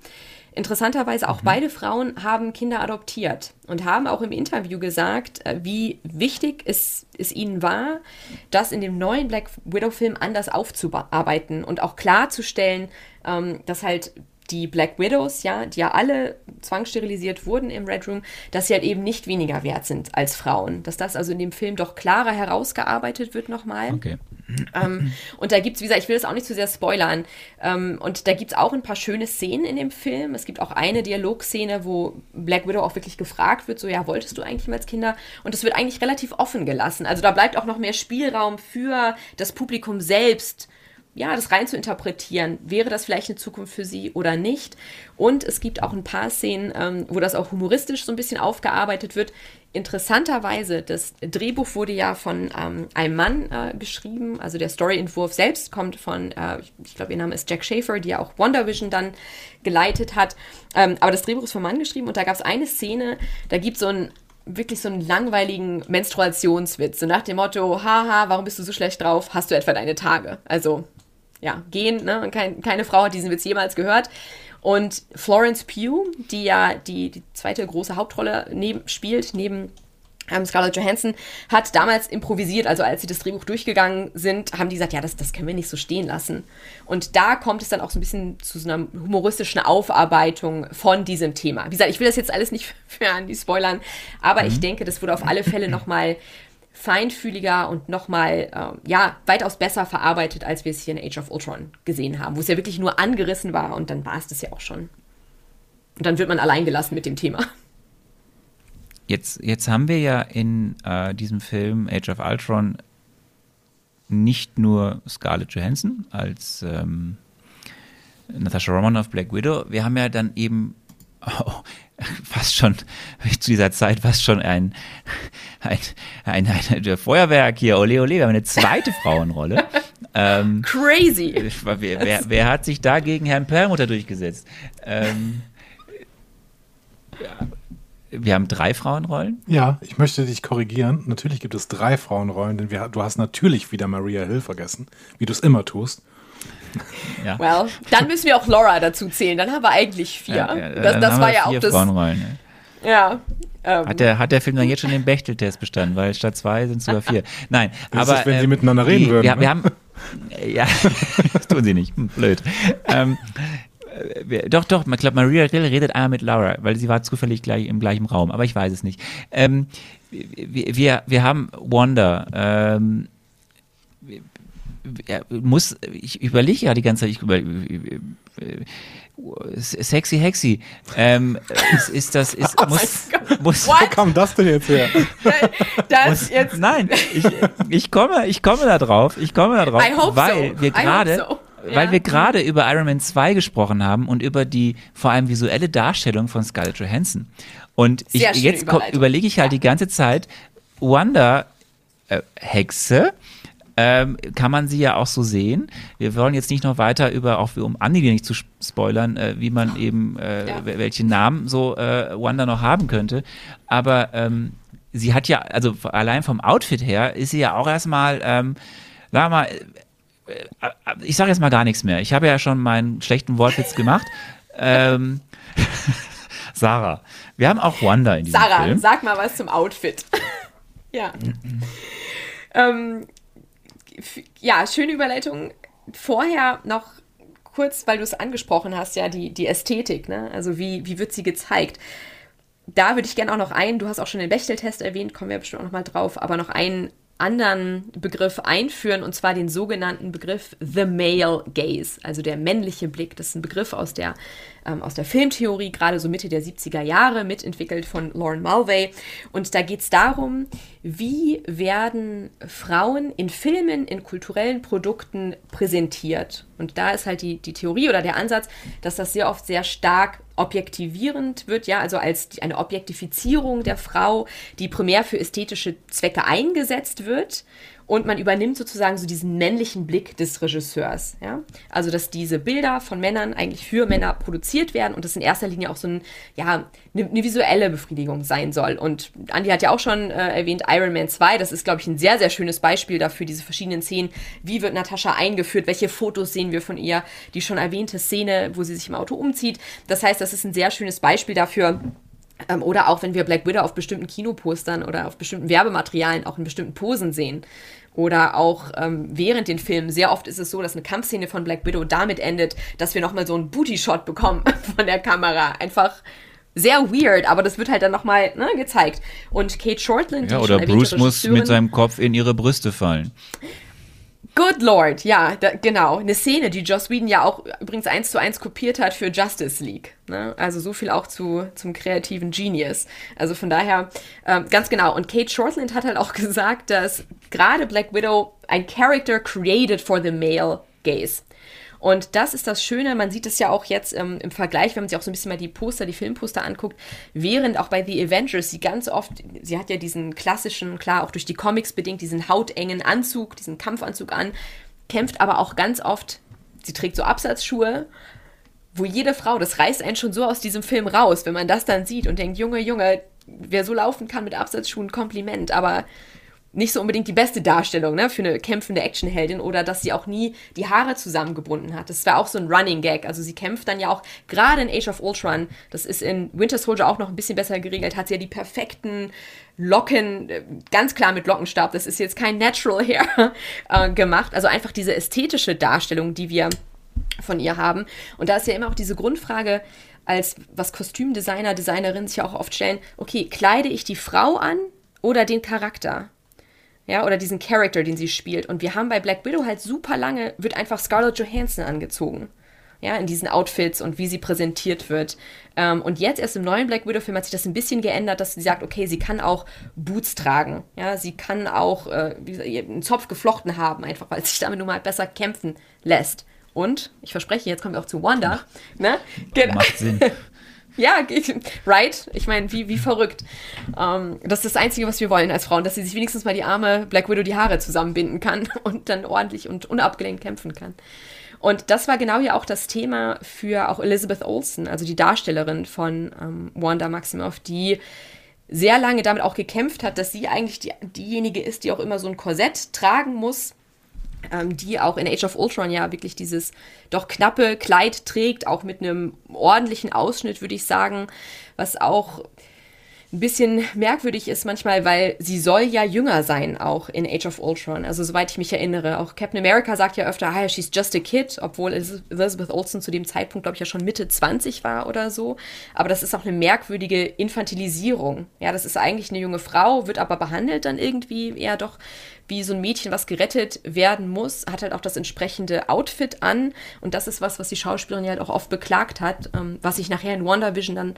Interessanterweise auch mhm. beide Frauen haben Kinder adoptiert und haben auch im Interview gesagt, äh, wie wichtig es, es ihnen war, das in dem neuen Black Widow-Film anders aufzuarbeiten und auch klarzustellen, ähm, dass halt die Black Widows, ja, die ja alle zwangssterilisiert wurden im Red Room, dass sie halt eben nicht weniger wert sind als Frauen. Dass das also in dem Film doch klarer herausgearbeitet wird nochmal. Okay. Ähm, und da gibt es, wie gesagt, ich will das auch nicht zu sehr spoilern. Ähm, und da gibt es auch ein paar schöne Szenen in dem Film. Es gibt auch eine Dialogszene, wo Black Widow auch wirklich gefragt wird, so, ja, wolltest du eigentlich mal als Kinder? Und das wird eigentlich relativ offen gelassen. Also da bleibt auch noch mehr Spielraum für das Publikum selbst, ja, das rein zu interpretieren, wäre das vielleicht eine Zukunft für sie oder nicht. Und es gibt auch ein paar Szenen, ähm, wo das auch humoristisch so ein bisschen aufgearbeitet wird. Interessanterweise, das Drehbuch wurde ja von ähm, einem Mann äh, geschrieben, also der Storyentwurf selbst kommt von, äh, ich, glaube, ihr Name ist Jack Schaefer, die ja auch WandaVision dann geleitet hat. Ähm, aber das Drehbuch ist vom Mann geschrieben und da gab es eine Szene, da gibt es so ein wirklich so einen langweiligen Menstruationswitz. So nach dem Motto, haha, warum bist du so schlecht drauf? Hast du etwa deine Tage? Also ja, gehen. Ne? Kein, keine Frau hat diesen Witz jemals gehört. Und Florence Pugh, die ja die, die zweite große Hauptrolle neben, spielt, neben ähm, Scarlett Johansson, hat damals improvisiert. Also als sie das Drehbuch durchgegangen sind, haben die gesagt, ja, das, das können wir nicht so stehen lassen. Und da kommt es dann auch so ein bisschen zu so einer humoristischen Aufarbeitung von diesem Thema. Wie gesagt, ich will das jetzt alles nicht für Andy spoilern, aber mhm. ich denke, das wurde auf alle Fälle nochmal feinfühliger und nochmal, äh, ja, weitaus besser verarbeitet, als wir es hier in Age of Ultron gesehen haben, wo es ja wirklich nur angerissen war und dann war es das ja auch schon. Und dann wird man allein gelassen mit dem Thema. Jetzt, jetzt haben wir ja in äh, diesem Film Age of Ultron nicht nur Scarlett Johansson als ähm, Natasha Romanoff Black Widow, wir haben ja dann eben oh, fast schon zu dieser Zeit fast schon ein, ein, ein, ein Feuerwerk hier, ole ole, wir haben eine zweite Frauenrolle. ähm, Crazy. Wer, wer, wer, hat sich da gegen Herrn Perlmutter durchgesetzt? Ähm, wir haben drei Frauenrollen. Ja, ich möchte dich korrigieren. Natürlich gibt es drei Frauenrollen, denn wir, du hast natürlich wieder Maria Hill vergessen, wie du es immer tust. Ja. Well, dann müssen wir auch Laura dazu zählen. Dann haben wir eigentlich vier. Ja, ja, das, das war ja auch das. Frauenrollen, ja. Ähm, hat, der, hat der Film dann jetzt schon den Bechteltest bestanden? Weil statt zwei sind es sogar vier. Nein, das aber. Ist, wenn ähm, sie miteinander reden die, würden. Wir, ne? wir haben. Ja, das tun sie nicht. Hm, blöd. ähm, wir, doch, doch, ich glaube, Maria Hill redet einmal mit Laura, weil sie war zufällig gleich im gleichen Raum, aber ich weiß es nicht. Ähm, wir, wir, wir haben Wanda. Ähm, muss, ich überlege ja die ganze Zeit, ich über, sexy Hexy. Ähm, ist, ist das, ist, oh muss, muss, Wo kam das denn jetzt her? Das muss, jetzt. Nein, ich, ich komme, ich komme da drauf, ich komme da drauf, weil so. wir gerade, so. weil ja. wir gerade über Iron Man 2 gesprochen haben und über die vor allem visuelle Darstellung von Scarlett Johansson. Und ich, jetzt überlege ich halt ja. die ganze Zeit, Wanda äh, Hexe, ähm, kann man sie ja auch so sehen. Wir wollen jetzt nicht noch weiter über, auch um Andi nicht zu spoilern, äh, wie man eben, äh, ja. welche Namen so äh, Wanda noch haben könnte. Aber ähm, sie hat ja, also allein vom Outfit her, ist sie ja auch erstmal, ähm, wir mal, äh, äh, ich sage jetzt mal gar nichts mehr. Ich habe ja schon meinen schlechten Wortwitz gemacht. ähm, Sarah, wir haben auch Wanda in diesem Sarah, Film. sag mal was zum Outfit. ja. ähm, f- ja, schöne Überleitung. Vorher noch kurz, weil du es angesprochen hast, ja, die, die Ästhetik, ne? Also wie, wie wird sie gezeigt? Da würde ich gerne auch noch einen, du hast auch schon den Bechteltest erwähnt, kommen wir bestimmt auch noch mal drauf, aber noch einen anderen Begriff einführen, und zwar den sogenannten Begriff The Male Gaze, also der männliche Blick. Das ist ein Begriff aus der, ähm, aus der Filmtheorie, gerade so Mitte der 70er Jahre, mitentwickelt von Lauren Mulvey. Und da geht es darum, wie werden Frauen in Filmen, in kulturellen Produkten präsentiert. Und da ist halt die, die Theorie oder der Ansatz, dass das sehr oft sehr stark objektivierend wird, ja, also als eine Objektifizierung der Frau, die primär für ästhetische Zwecke eingesetzt wird. Und man übernimmt sozusagen so diesen männlichen Blick des Regisseurs. Ja? Also, dass diese Bilder von Männern eigentlich für Männer produziert werden und das in erster Linie auch so ein, ja, eine, eine visuelle Befriedigung sein soll. Und Andi hat ja auch schon äh, erwähnt, Iron Man 2, das ist, glaube ich, ein sehr, sehr schönes Beispiel dafür, diese verschiedenen Szenen. Wie wird Natascha eingeführt? Welche Fotos sehen wir von ihr? Die schon erwähnte Szene, wo sie sich im Auto umzieht. Das heißt, das ist ein sehr schönes Beispiel dafür, ähm, oder auch wenn wir Black Widow auf bestimmten Kinopostern oder auf bestimmten Werbematerialien auch in bestimmten Posen sehen. Oder auch ähm, während den Filmen. Sehr oft ist es so, dass eine Kampfszene von Black Widow damit endet, dass wir nochmal so einen Booty-Shot bekommen von der Kamera. Einfach sehr weird, aber das wird halt dann nochmal ne, gezeigt. Und Kate Shortland, Ja, oder Bruce muss mit seinem Kopf in ihre Brüste fallen. Good Lord, ja, da, genau. Eine Szene, die Joss Whedon ja auch übrigens eins zu eins kopiert hat für Justice League. Ne? Also so viel auch zu, zum kreativen Genius. Also von daher, ähm, ganz genau. Und Kate Shortland hat halt auch gesagt, dass gerade Black Widow ein Character created for the male gaze. Und das ist das Schöne, man sieht es ja auch jetzt ähm, im Vergleich, wenn man sich auch so ein bisschen mal die Poster, die Filmposter anguckt, während auch bei The Avengers sie ganz oft, sie hat ja diesen klassischen, klar auch durch die Comics bedingt, diesen hautengen Anzug, diesen Kampfanzug an, kämpft aber auch ganz oft, sie trägt so Absatzschuhe, wo jede Frau, das reißt einen schon so aus diesem Film raus, wenn man das dann sieht und denkt, Junge, Junge, wer so laufen kann mit Absatzschuhen, Kompliment, aber nicht so unbedingt die beste Darstellung ne, für eine kämpfende Actionheldin oder dass sie auch nie die Haare zusammengebunden hat. Das war auch so ein Running Gag. Also sie kämpft dann ja auch gerade in Age of Ultron, das ist in Winter Soldier auch noch ein bisschen besser geregelt, hat sie ja die perfekten Locken, äh, ganz klar mit Lockenstab, das ist jetzt kein Natural Hair äh, gemacht. Also einfach diese ästhetische Darstellung, die wir von ihr haben. Und da ist ja immer auch diese Grundfrage, als was Kostümdesigner, Designerinnen sich ja auch oft stellen, okay, kleide ich die Frau an oder den Charakter? Ja, oder diesen Charakter, den sie spielt. Und wir haben bei Black Widow halt super lange, wird einfach Scarlett Johansson angezogen. Ja, in diesen Outfits und wie sie präsentiert wird. Ähm, und jetzt erst im neuen Black Widow-Film hat sich das ein bisschen geändert, dass sie sagt, okay, sie kann auch Boots tragen. Ja, sie kann auch äh, einen Zopf geflochten haben, einfach weil sich damit nun mal besser kämpfen lässt. Und, ich verspreche, jetzt kommen wir auch zu Wanda. Ne? Genau. Macht Sinn. Ja, right? Ich meine, wie, wie verrückt. Ähm, das ist das Einzige, was wir wollen als Frauen, dass sie sich wenigstens mal die arme Black Widow die Haare zusammenbinden kann und dann ordentlich und unabgelenkt kämpfen kann. Und das war genau ja auch das Thema für auch Elizabeth Olsen, also die Darstellerin von ähm, Wanda Maximoff, die sehr lange damit auch gekämpft hat, dass sie eigentlich die, diejenige ist, die auch immer so ein Korsett tragen muss, die auch in Age of Ultron ja wirklich dieses doch knappe Kleid trägt, auch mit einem ordentlichen Ausschnitt, würde ich sagen, was auch ein bisschen merkwürdig ist manchmal, weil sie soll ja jünger sein, auch in Age of Ultron. Also soweit ich mich erinnere. Auch Captain America sagt ja öfter, ah, she's just a kid, obwohl Elizabeth Olsen zu dem Zeitpunkt, glaube ich, ja schon Mitte 20 war oder so. Aber das ist auch eine merkwürdige Infantilisierung. Ja, das ist eigentlich eine junge Frau, wird aber behandelt dann irgendwie eher doch wie so ein Mädchen, was gerettet werden muss, hat halt auch das entsprechende Outfit an. Und das ist was, was die Schauspielerin ja halt auch oft beklagt hat, ähm, was sich nachher in WandaVision dann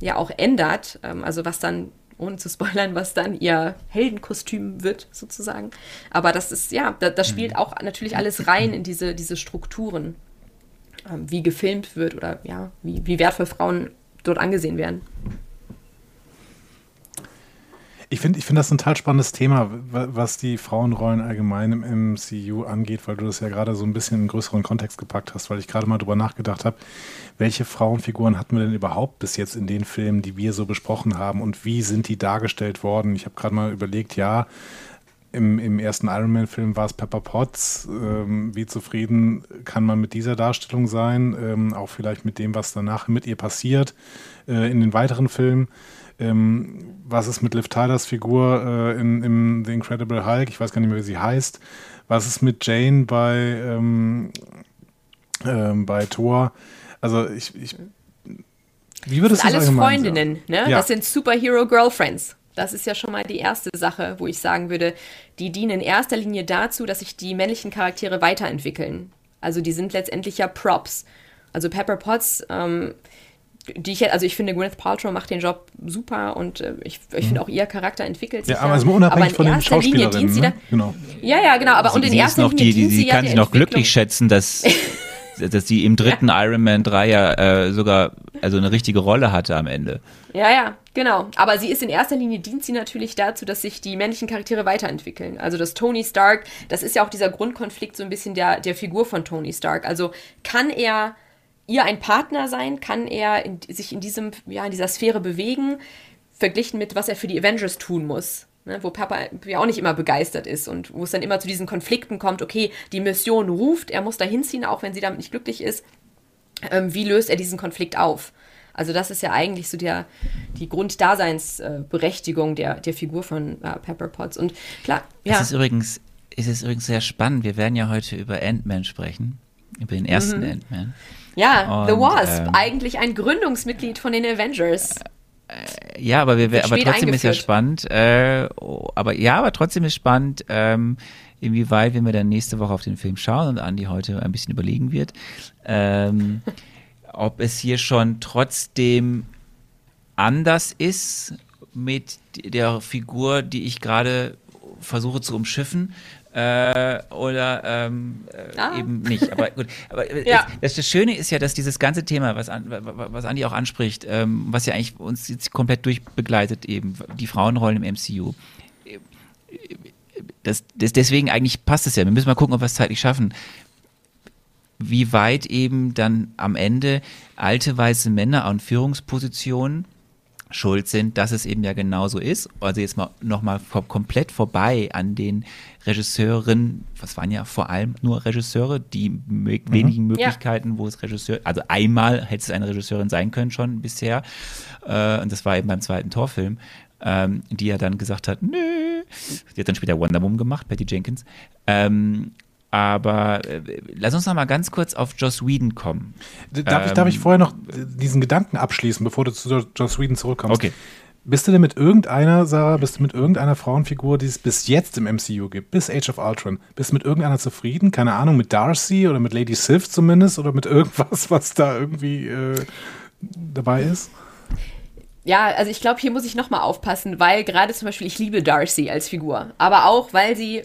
ja auch ändert. Ähm, also was dann, ohne zu spoilern, was dann ihr Heldenkostüm wird, sozusagen. Aber das ist, ja, da, das spielt auch natürlich alles rein in diese, diese Strukturen, ähm, wie gefilmt wird oder ja, wie, wie wertvoll Frauen dort angesehen werden. Ich finde ich find das ein total spannendes Thema, wa- was die Frauenrollen allgemein im MCU angeht, weil du das ja gerade so ein bisschen in einen größeren Kontext gepackt hast, weil ich gerade mal drüber nachgedacht habe, welche Frauenfiguren hatten wir denn überhaupt bis jetzt in den Filmen, die wir so besprochen haben und wie sind die dargestellt worden? Ich habe gerade mal überlegt, ja, im, im ersten Iron Man-Film war es Pepper Potts. Ähm, wie zufrieden kann man mit dieser Darstellung sein? Ähm, auch vielleicht mit dem, was danach mit ihr passiert äh, in den weiteren Filmen. Ähm, was ist mit Liv Tylers Figur äh, in, in The Incredible Hulk? Ich weiß gar nicht mehr, wie sie heißt. Was ist mit Jane bei, ähm, ähm, bei Thor? Also ich, ich wie würdest du das alles Freundinnen, ne? Ja. Das sind Superhero Girlfriends. Das ist ja schon mal die erste Sache, wo ich sagen würde, die dienen in erster Linie dazu, dass sich die männlichen Charaktere weiterentwickeln. Also die sind letztendlich ja Props. Also Pepper Potts, ähm, die ich, also ich finde, Gwyneth Paltrow macht den Job super und äh, ich, ich finde mhm. auch ihr Charakter entwickelt sich. Ja, aber ja. unabhängig aber von den Schauspielerinnen. Ne? Genau. Ja, ja, genau. Aber sie, und in erster Linie die, die, sie, kann sich noch glücklich schätzen, dass dass sie im dritten ja. Iron Man 3 ja äh, sogar also eine richtige Rolle hatte am Ende. Ja, ja, genau. Aber sie ist in erster Linie, dient sie natürlich dazu, dass sich die männlichen Charaktere weiterentwickeln. Also das Tony Stark, das ist ja auch dieser Grundkonflikt so ein bisschen der, der Figur von Tony Stark. Also kann er ihr ein Partner sein? Kann er in, sich in, diesem, ja, in dieser Sphäre bewegen? Verglichen mit, was er für die Avengers tun muss. Ne, wo Papa ja auch nicht immer begeistert ist und wo es dann immer zu diesen Konflikten kommt, okay, die Mission ruft, er muss da hinziehen, auch wenn sie damit nicht glücklich ist. Ähm, wie löst er diesen Konflikt auf? Also das ist ja eigentlich so der, die Grunddaseinsberechtigung der, der Figur von äh, Pepper Potts. Und klar, ja. Es ist übrigens, es ist übrigens sehr spannend. Wir werden ja heute über Ant-Man sprechen, über den ersten mhm. Ant-Man. Ja, Und, The Wasp, ähm, eigentlich ein Gründungsmitglied von den Avengers. Äh, ja, aber, wir, aber trotzdem ist ja spannend. Äh, oh, aber ja, aber trotzdem ist spannend, ähm, inwieweit, wenn wir dann nächste Woche auf den Film schauen und Andi heute ein bisschen überlegen wird, ähm, ob es hier schon trotzdem anders ist mit der Figur, die ich gerade versuche zu umschiffen, äh, oder ähm, äh, ah. eben nicht. Aber gut, aber äh, ja. das, das, Schöne ist ja, dass dieses ganze Thema, was, was Andi auch anspricht, ähm, was ja eigentlich uns jetzt komplett durchbegleitet, eben die Frauenrollen im MCU. Das, das, deswegen eigentlich passt es ja. Wir müssen mal gucken, ob wir es zeitlich schaffen. Wie weit eben dann am Ende alte weiße Männer an Führungspositionen schuld sind, dass es eben ja genauso ist. Also jetzt mal nochmal komplett vorbei an den Regisseuren, was waren ja vor allem nur Regisseure, die mhm. wenigen Möglichkeiten, ja. wo es Regisseur, also einmal hätte es eine Regisseurin sein können schon bisher, äh, und das war eben beim zweiten Torfilm, ähm, die ja dann gesagt hat, nö, die hat dann später Wonder Woman gemacht, Patty Jenkins, ähm, aber äh, lass uns noch mal ganz kurz auf Joss Whedon kommen. Darf, ähm, ich, darf ich ähm, vorher noch diesen Gedanken abschließen, bevor du zu Joss Whedon zurückkommst? Okay. Bist du denn mit irgendeiner, Sarah, bist du mit irgendeiner Frauenfigur, die es bis jetzt im MCU gibt, bis Age of Ultron, bist du mit irgendeiner zufrieden? Keine Ahnung, mit Darcy oder mit Lady Sif zumindest oder mit irgendwas, was da irgendwie äh, dabei ist? Ja, also ich glaube, hier muss ich nochmal aufpassen, weil gerade zum Beispiel ich liebe Darcy als Figur, aber auch, weil sie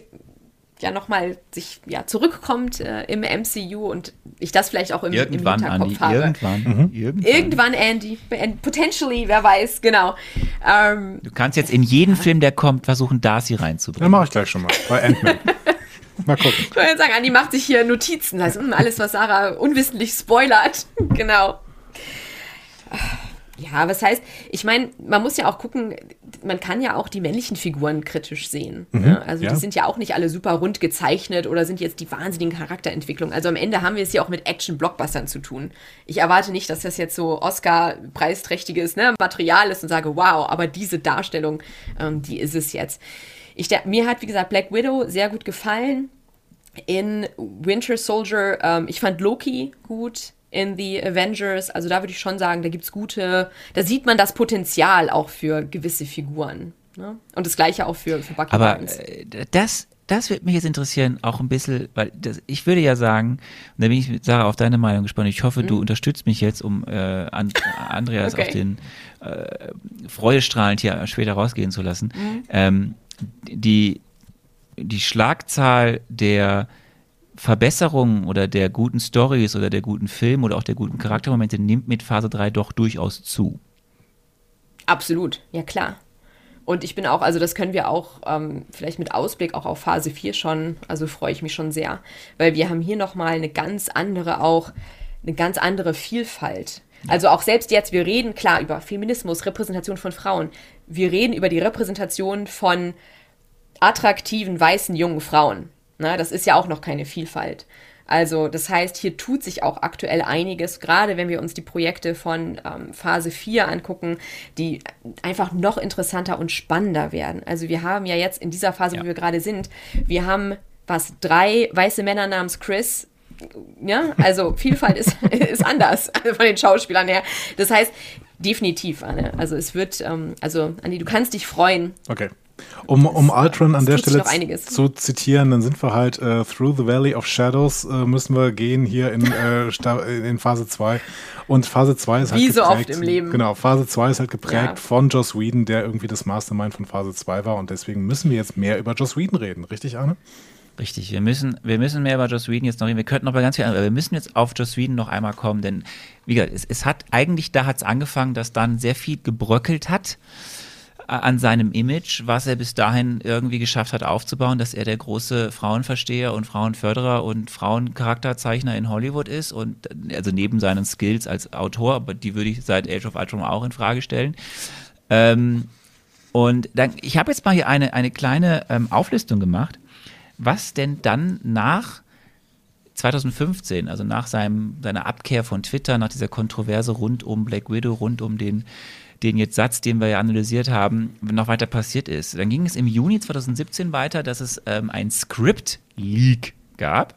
ja nochmal sich ja zurückkommt äh, im MCU und ich das vielleicht auch im, irgendwann, im Hinterkopf Andy, habe. Irgendwann, mhm. irgendwann. Irgendwann, Andy. Potentially, wer weiß, genau. Ähm, du kannst jetzt in jeden Film, der kommt, versuchen, Darcy reinzubringen. Dann mache ich gleich schon mal. Bei Ant-Man. Mal gucken. Ich wollte sagen, Andi macht sich hier Notizen. Also alles, was Sarah unwissentlich spoilert. genau. Ja, was heißt, ich meine, man muss ja auch gucken, man kann ja auch die männlichen Figuren kritisch sehen. Mhm, ne? Also ja. die sind ja auch nicht alle super rund gezeichnet oder sind jetzt die wahnsinnigen Charakterentwicklungen. Also am Ende haben wir es ja auch mit Action-Blockbustern zu tun. Ich erwarte nicht, dass das jetzt so Oscar-preisträchtiges ne, Material ist und sage, wow, aber diese Darstellung, ähm, die ist es jetzt. Ich, der, mir hat, wie gesagt, Black Widow sehr gut gefallen. In Winter Soldier, ähm, ich fand Loki gut in The Avengers. Also da würde ich schon sagen, da gibt es gute, da sieht man das Potenzial auch für gewisse Figuren. Ne? Und das gleiche auch für, für Bucky Aber äh, das, das würde mich jetzt interessieren, auch ein bisschen, weil das, ich würde ja sagen, und da bin ich mit Sarah auf deine Meinung gespannt, ich hoffe, mhm. du unterstützt mich jetzt, um äh, And Andreas okay. auf den äh, freudestrahlend hier später rausgehen zu lassen. Mhm. Ähm, die, die Schlagzahl der Verbesserung oder der guten Stories oder der guten Film oder auch der guten Charaktermomente nimmt mit Phase 3 doch durchaus zu. Absolut, ja klar. Und ich bin auch, also das können wir auch ähm, vielleicht mit Ausblick auch auf Phase 4 schon, also freue ich mich schon sehr, weil wir haben hier nochmal eine ganz andere auch, eine ganz andere Vielfalt. Also auch selbst jetzt, wir reden klar über Feminismus, Repräsentation von Frauen, wir reden über die Repräsentation von attraktiven weißen jungen Frauen. Na, das ist ja auch noch keine Vielfalt. Also das heißt, hier tut sich auch aktuell einiges, gerade wenn wir uns die Projekte von ähm, Phase 4 angucken, die einfach noch interessanter und spannender werden. Also wir haben ja jetzt in dieser Phase, ja. wo wir gerade sind, wir haben was, drei weiße Männer namens Chris. Ja, also Vielfalt ist, ist anders von den Schauspielern her. Das heißt, definitiv, Anne. Also es wird, ähm, also Andi, du kannst dich freuen. Okay. Um, um Ultron an der Stelle zu zitieren, dann sind wir halt äh, Through the Valley of Shadows äh, müssen wir gehen hier in, äh, in Phase 2. Und Phase 2 ist halt Wie geprägt, so oft im Leben. Genau, Phase 2 ist halt geprägt ja. von Joss Whedon, der irgendwie das Mastermind von Phase 2 war. Und deswegen müssen wir jetzt mehr über Joss Whedon reden. Richtig, Arne? Richtig, wir müssen, wir müssen mehr über Joss Whedon jetzt noch reden. Wir könnten noch bei ganz viel, aber wir müssen jetzt auf Joss Whedon noch einmal kommen, denn wie gesagt, es, es hat eigentlich, da hat es angefangen, dass dann sehr viel gebröckelt hat an seinem Image, was er bis dahin irgendwie geschafft hat aufzubauen, dass er der große Frauenversteher und Frauenförderer und Frauencharakterzeichner in Hollywood ist und also neben seinen Skills als Autor, aber die würde ich seit Age of Ultron auch in Frage stellen. Ähm, und dann, ich habe jetzt mal hier eine, eine kleine ähm, Auflistung gemacht, was denn dann nach 2015, also nach seinem, seiner Abkehr von Twitter, nach dieser Kontroverse rund um Black Widow, rund um den den jetzt Satz, den wir ja analysiert haben, noch weiter passiert ist. Dann ging es im Juni 2017 weiter, dass es ähm, ein Script-Leak gab.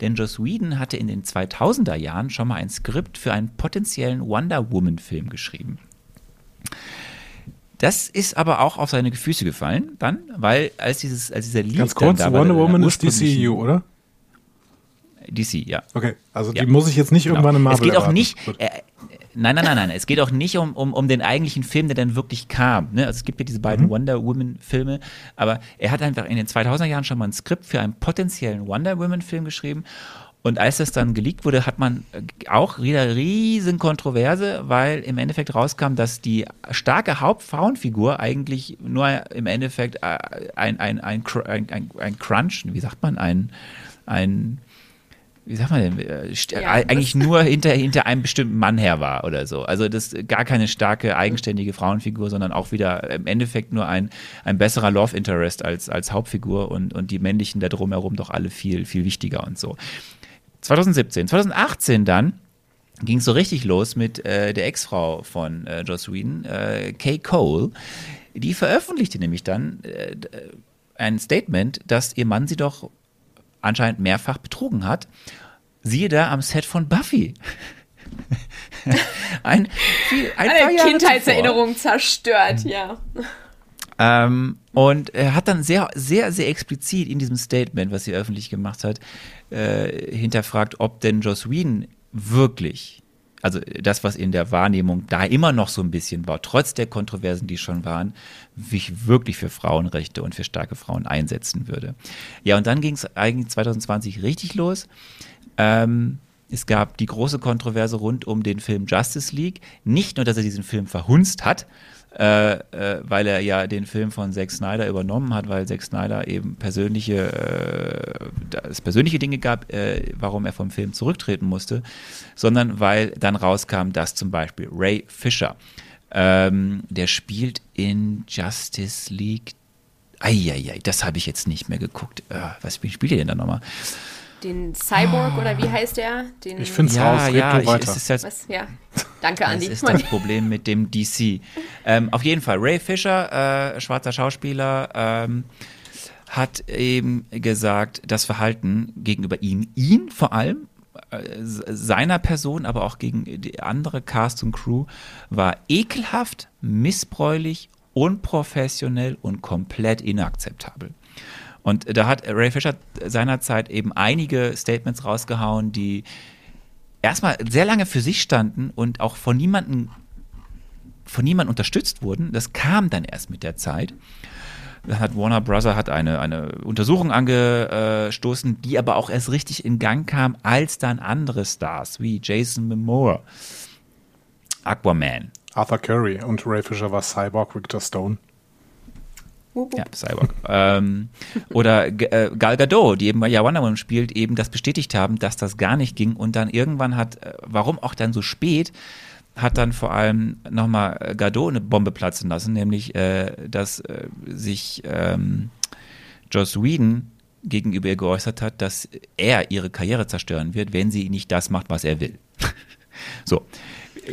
Denn Joss Whedon hatte in den 2000er Jahren schon mal ein Skript für einen potenziellen Wonder Woman-Film geschrieben. Das ist aber auch auf seine Füße gefallen, dann, weil als, dieses, als dieser Leak. Ganz kurz, da Wonder Woman ist DCU, oder? DC, ja. Okay, also ja. die muss ich jetzt nicht genau. irgendwann im Marvel Es geht auch nicht, äh, Nein, nein, nein, nein. Es geht auch nicht um, um, um den eigentlichen Film, der dann wirklich kam. Ne? Also es gibt ja diese beiden mhm. Wonder Woman-Filme, aber er hat einfach in den 2000er Jahren schon mal ein Skript für einen potenziellen Wonder Woman-Film geschrieben. Und als das dann geleakt wurde, hat man auch wieder riesen Kontroverse, weil im Endeffekt rauskam, dass die starke Hauptfrauenfigur eigentlich nur im Endeffekt äh, ein, ein, ein, ein, ein Crunch, wie sagt man, ein, ein wie sagt man denn, äh, ja, eigentlich nur hinter, hinter einem bestimmten Mann her war oder so. Also das gar keine starke, eigenständige Frauenfigur, sondern auch wieder im Endeffekt nur ein, ein besserer Love Interest als, als Hauptfigur und, und die männlichen da drumherum doch alle viel, viel wichtiger und so. 2017, 2018 dann ging es so richtig los mit äh, der Ex-Frau von äh, Joss Whedon, äh, Kay Cole. Die veröffentlichte nämlich dann äh, ein Statement, dass ihr Mann sie doch anscheinend mehrfach betrogen hat. Siehe da am Set von Buffy. ein, viel, ein Eine Kindheitserinnerung zerstört, ja. Ähm, und er hat dann sehr, sehr, sehr explizit in diesem Statement, was sie öffentlich gemacht hat, äh, hinterfragt, ob denn Joss Whedon wirklich, also das, was in der Wahrnehmung da immer noch so ein bisschen war, trotz der Kontroversen, die schon waren, sich wirklich für Frauenrechte und für starke Frauen einsetzen würde. Ja, und dann ging es eigentlich 2020 richtig los. Ähm, es gab die große Kontroverse rund um den Film Justice League. Nicht nur, dass er diesen Film verhunzt hat, äh, äh, weil er ja den Film von Zack Snyder übernommen hat, weil Zack Snyder eben persönliche, äh, es persönliche Dinge gab, äh, warum er vom Film zurücktreten musste, sondern weil dann rauskam, dass zum Beispiel Ray Fisher, ähm, der spielt in Justice League. Eieiei, das habe ich jetzt nicht mehr geguckt. Äh, was spielt er denn da nochmal? Den Cyborg oder wie heißt der? Den ich finde es ja, raus, ja, ich, es ist jetzt, Was? ja. Danke, Andi. Das ist das Problem mit dem DC. Ähm, auf jeden Fall, Ray Fisher, äh, schwarzer Schauspieler, ähm, hat eben gesagt, das Verhalten gegenüber ihm, ihn vor allem, äh, seiner Person, aber auch gegen die andere Cast und Crew, war ekelhaft, missbräuchlich, unprofessionell und komplett inakzeptabel. Und da hat Ray Fisher seinerzeit eben einige Statements rausgehauen, die erstmal sehr lange für sich standen und auch von niemandem von niemandem unterstützt wurden. Das kam dann erst mit der Zeit. Hat Warner Bros. hat eine, eine Untersuchung angestoßen, die aber auch erst richtig in Gang kam, als dann andere Stars wie Jason Momoa, Aquaman, Arthur Curry und Ray Fisher war Cyborg Victor Stone. Ja, Cyborg. ähm, oder äh, Gal Gadot, die eben bei ja Wonder Woman spielt, eben das bestätigt haben, dass das gar nicht ging. Und dann irgendwann hat, äh, warum auch dann so spät, hat dann vor allem nochmal Gadot eine Bombe platzen lassen, nämlich, äh, dass äh, sich ähm, Joss Whedon gegenüber ihr geäußert hat, dass er ihre Karriere zerstören wird, wenn sie nicht das macht, was er will. so.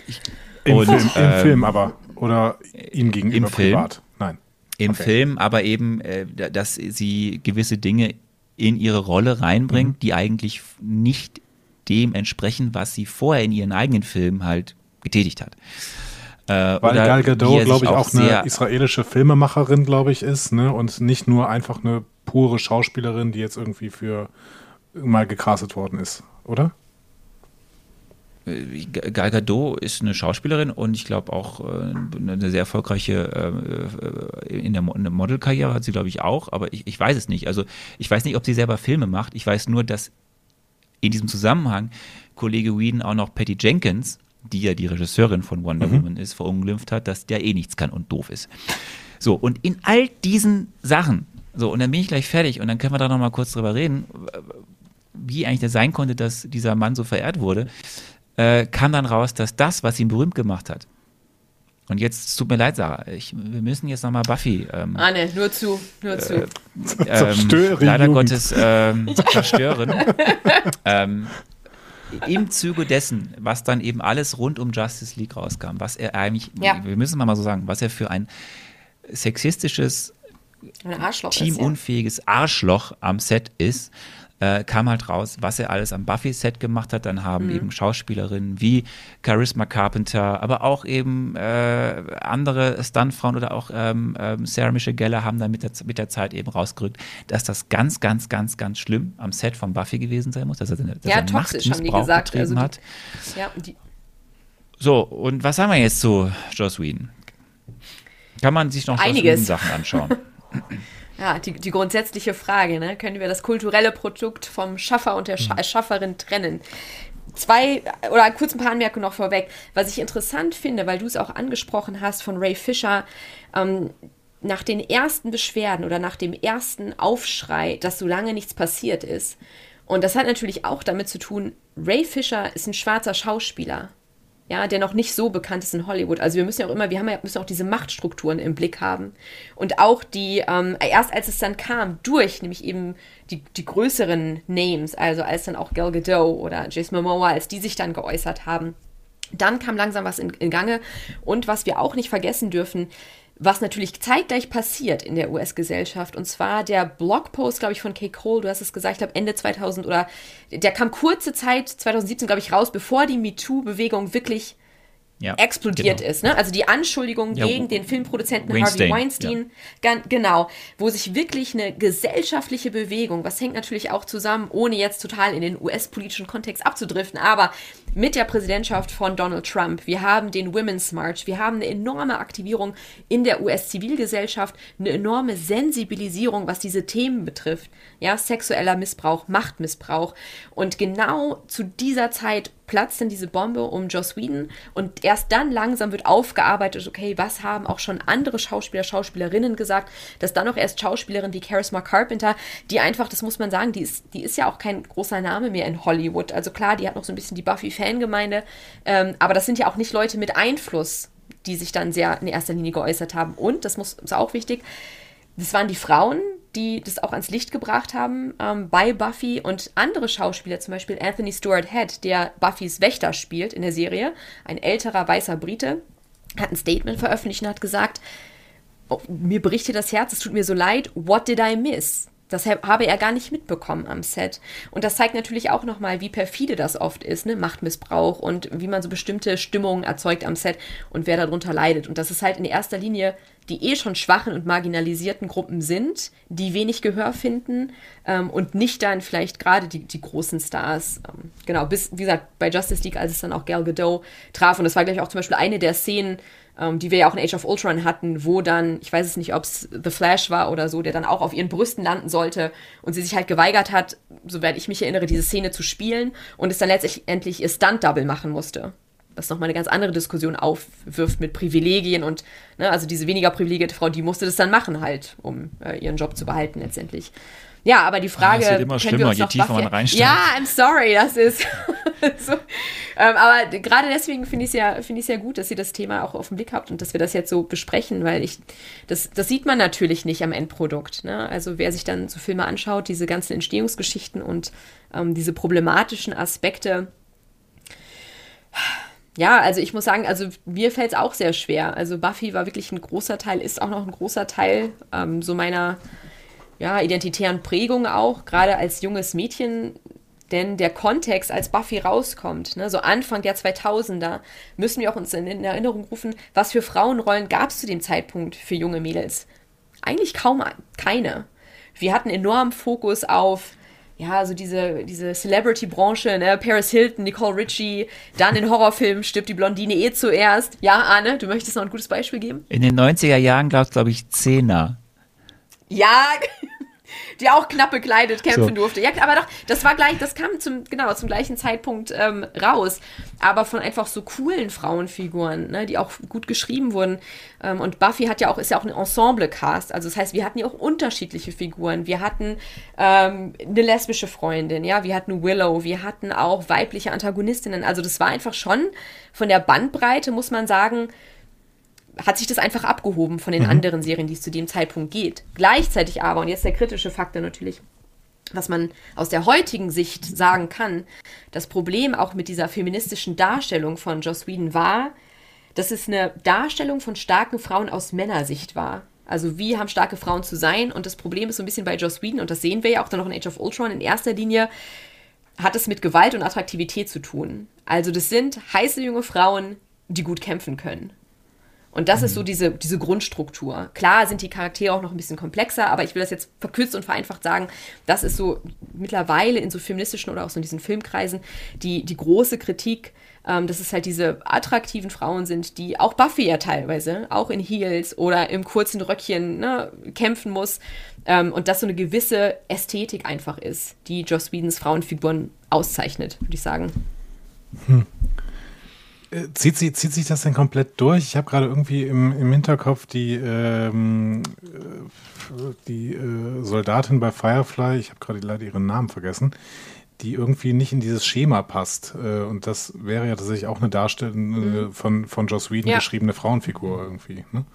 Ich, Im, und, Film, ähm, Im Film aber. Oder ihm gegenüber im Film, privat? Im okay. Film, aber eben, äh, dass sie gewisse Dinge in ihre Rolle reinbringt, mhm. die eigentlich nicht dem entsprechen, was sie vorher in ihren eigenen Filmen halt getätigt hat. Äh, Weil Gal Gadot, glaube ich, auch, auch eine israelische Filmemacherin, glaube ich, ist, ne? Und nicht nur einfach eine pure Schauspielerin, die jetzt irgendwie für mal gecastet worden ist, oder? Äh, Gal Gadot ist eine Schauspielerin und ich glaube auch äh, eine sehr erfolgreiche äh, in der Modelkarriere hat sie, glaube ich, auch, aber ich, ich weiß es nicht. Also ich weiß nicht, ob sie selber Filme macht. Ich weiß nur, dass in diesem Zusammenhang Kollege Whedon auch noch Patty Jenkins die ja die Regisseurin von Wonder mhm. Woman ist, verunglimpft hat, dass der eh nichts kann und doof ist. So, und in all diesen Sachen, so, und dann bin ich gleich fertig und dann können wir da nochmal kurz drüber reden, wie eigentlich das sein konnte, dass dieser Mann so verehrt wurde, äh, kam dann raus, dass das, was ihn berühmt gemacht hat, und jetzt, es tut mir leid, Sarah, ich, wir müssen jetzt nochmal Buffy. Ähm, ah, ne, nur zu, nur zu. Äh, ähm, leider Jugend. Gottes ähm, zerstören. ähm, im Zuge dessen, was dann eben alles rund um Justice League rauskam, was er eigentlich, ja. wir müssen mal so sagen, was er für ein sexistisches, teamunfähiges Arschloch am Set ist, äh, kam halt raus, was er alles am Buffy-Set gemacht hat. Dann haben mhm. eben Schauspielerinnen wie Charisma Carpenter, aber auch eben äh, andere Stuntfrauen oder auch ähm, ähm, Sarah Michelle Geller haben dann mit der, mit der Zeit eben rausgerückt, dass das ganz, ganz, ganz, ganz schlimm am Set von Buffy gewesen sein muss, dass er, dass ja, er toxisch, haben die gesagt. Also die, hat. Ja, so, und was haben wir jetzt zu Joss Whedon? Kann man sich noch Einiges. Sachen anschauen? Ja, die, die grundsätzliche Frage, ne? können wir das kulturelle Produkt vom Schaffer und der Scha mhm. Schafferin trennen? Zwei oder kurz ein paar Anmerkungen noch vorweg. Was ich interessant finde, weil du es auch angesprochen hast von Ray Fisher, ähm, nach den ersten Beschwerden oder nach dem ersten Aufschrei, dass so lange nichts passiert ist. Und das hat natürlich auch damit zu tun, Ray Fisher ist ein schwarzer Schauspieler ja, der noch nicht so bekannt ist in Hollywood. Also wir müssen ja auch immer, wir haben ja, müssen auch diese Machtstrukturen im Blick haben. Und auch die, ähm, erst als es dann kam, durch nämlich eben die, die größeren Names, also als dann auch Gal Gadot oder Jason Momoa, als die sich dann geäußert haben, dann kam langsam was in, in Gange. Und was wir auch nicht vergessen dürfen, was natürlich zeitgleich passiert in der US-Gesellschaft. Und zwar der Blogpost, glaube ich, von Kay Cole, du hast es gesagt, ich glaube Ende 2000 oder der kam kurze Zeit, 2017, glaube ich, raus, bevor die MeToo-Bewegung wirklich ja, explodiert genau. ist. Ne? Also die Anschuldigung ja, gegen den Filmproduzenten Weinstein, Harvey Weinstein, ja. genau, wo sich wirklich eine gesellschaftliche Bewegung, was hängt natürlich auch zusammen, ohne jetzt total in den US-politischen Kontext abzudriften, aber mit der Präsidentschaft von Donald Trump, wir haben den Women's March, wir haben eine enorme Aktivierung in der US-Zivilgesellschaft, eine enorme Sensibilisierung, was diese Themen betrifft, ja, sexueller Missbrauch, Machtmissbrauch. Und genau zu dieser Zeit platzt dann diese Bombe um Joss Whedon. Und erst dann langsam wird aufgearbeitet, okay, was haben auch schon andere Schauspieler, Schauspielerinnen gesagt, dass dann auch erst Schauspielerinnen wie Charisma Carpenter, die einfach, das muss man sagen, die ist, die ist ja auch kein großer Name mehr in Hollywood. Also klar, die hat noch so ein bisschen die Buffy-Fangemeinde, ähm, aber das sind ja auch nicht Leute mit Einfluss, die sich dann sehr in erster Linie geäußert haben. Und, das muss, ist auch wichtig, das waren die Frauen, die das auch ans Licht gebracht haben ähm, bei Buffy und andere Schauspieler, zum Beispiel Anthony Stewart Head, der Buffys Wächter spielt in der Serie, ein älterer weißer Brite, hat ein Statement veröffentlicht und hat gesagt, oh, mir berichtet das Herz, es tut mir so leid, what did I miss? Das habe er gar nicht mitbekommen am Set. Und das zeigt natürlich auch nochmal, wie perfide das oft ist, ne? Machtmissbrauch und wie man so bestimmte Stimmungen erzeugt am Set und wer darunter leidet. Und das ist halt in erster Linie die eh schon schwachen und marginalisierten Gruppen sind, die wenig Gehör finden ähm, und nicht dann vielleicht gerade die, die großen Stars. Ähm, genau, bis, wie gesagt, bei Justice League, als es dann auch Gal Gadot traf. Und das war gleich auch zum Beispiel eine der Szenen, ähm, die wir ja auch in Age of Ultron hatten, wo dann, ich weiß es nicht, ob es The Flash war oder so, der dann auch auf ihren Brüsten landen sollte und sie sich halt geweigert hat, soweit ich mich erinnere, diese Szene zu spielen und es dann letztendlich ihr Stunt-Double machen musste. was nochmal eine ganz andere Diskussion aufwirft mit Privilegien und, ne, also diese weniger privilegierte Frau, die musste das dann machen halt, um äh, ihren Job zu behalten letztendlich. Ja, aber die Frage. Das wird immer schlimmer, je tiefer man reinsteigt. Ja, I'm sorry, das ist. so. ähm, aber gerade deswegen finde ich es ja, find ja gut, dass ihr das Thema auch auf den Blick habt und dass wir das jetzt so besprechen, weil ich, das, das sieht man natürlich nicht am Endprodukt. Ne? Also wer sich dann so Filme anschaut, diese ganzen Entstehungsgeschichten und ähm, diese problematischen Aspekte. Ja, also ich muss sagen, also mir fällt es auch sehr schwer. Also Buffy war wirklich ein großer Teil, ist auch noch ein großer Teil ähm, so meiner ja, identitären Prägung auch, gerade als junges Mädchen. Denn der Kontext, als Buffy rauskommt, ne, so Anfang der 2000er, müssen wir auch uns in, in Erinnerung rufen, was für Frauenrollen gab es zu dem Zeitpunkt für junge Mädels? Eigentlich kaum keine. Wir hatten enorm Fokus auf ja, so diese, diese Celebrity-Branche, ne? Paris Hilton, Nicole Ritchie, dann in Horrorfilmen stirbt die Blondine eh zuerst. Ja, Arne, du möchtest noch ein gutes Beispiel geben? In den 90er Jahren gab es, glaube ich, Zehner. Ja, die auch knapp bekleidet kämpfen so. durfte. Ja, aber doch, das war gleich, das kam zum, genau, zum gleichen Zeitpunkt ähm, raus. Aber von einfach so coolen Frauenfiguren, ne, die auch gut geschrieben wurden. Ähm, und Buffy hat ja auch, ist ja auch ein Ensemble-Cast. Also das heißt, wir hatten ja auch unterschiedliche Figuren. Wir hatten ähm, eine lesbische Freundin, ja, wir hatten Willow, wir hatten auch weibliche Antagonistinnen. Also das war einfach schon von der Bandbreite, muss man sagen, hat sich das einfach abgehoben von den mhm. anderen Serien, die es zu dem Zeitpunkt geht. Gleichzeitig aber, und jetzt der kritische Faktor natürlich, was man aus der heutigen Sicht sagen kann, das Problem auch mit dieser feministischen Darstellung von Joss Whedon war, dass es eine Darstellung von starken Frauen aus Männersicht war. Also wie haben starke Frauen zu sein? Und das Problem ist so ein bisschen bei Joss Whedon, und das sehen wir ja auch dann noch in Age of Ultron, in erster Linie hat es mit Gewalt und Attraktivität zu tun. Also das sind heiße junge Frauen, die gut kämpfen können. Und das mhm. ist so mhm. diese, diese Grundstruktur. Klar sind die Charaktere auch noch ein bisschen komplexer, aber ich will das jetzt verkürzt und vereinfacht sagen, das ist so mittlerweile in so feministischen oder auch so in diesen Filmkreisen die, die große Kritik, ähm, dass es halt diese attraktiven Frauen sind, die auch Buffy ja teilweise, auch in Heels oder im kurzen Röckchen ne, kämpfen muss. Ähm, und das so eine gewisse Ästhetik einfach ist, die Joss Whedons Frauenfiguren auszeichnet, würde ich sagen. Hm. Äh, zieht, sie, zieht sich das denn komplett durch? Ich habe gerade irgendwie im, im Hinterkopf die, ähm, äh, die äh, Soldatin bei Firefly, ich habe gerade leider ihren Namen vergessen, die irgendwie nicht in dieses Schema passt. Äh, und das wäre ja tatsächlich auch eine Darstellung mhm. von, von Joss Whedon ja. geschriebene Frauenfigur irgendwie. Ne?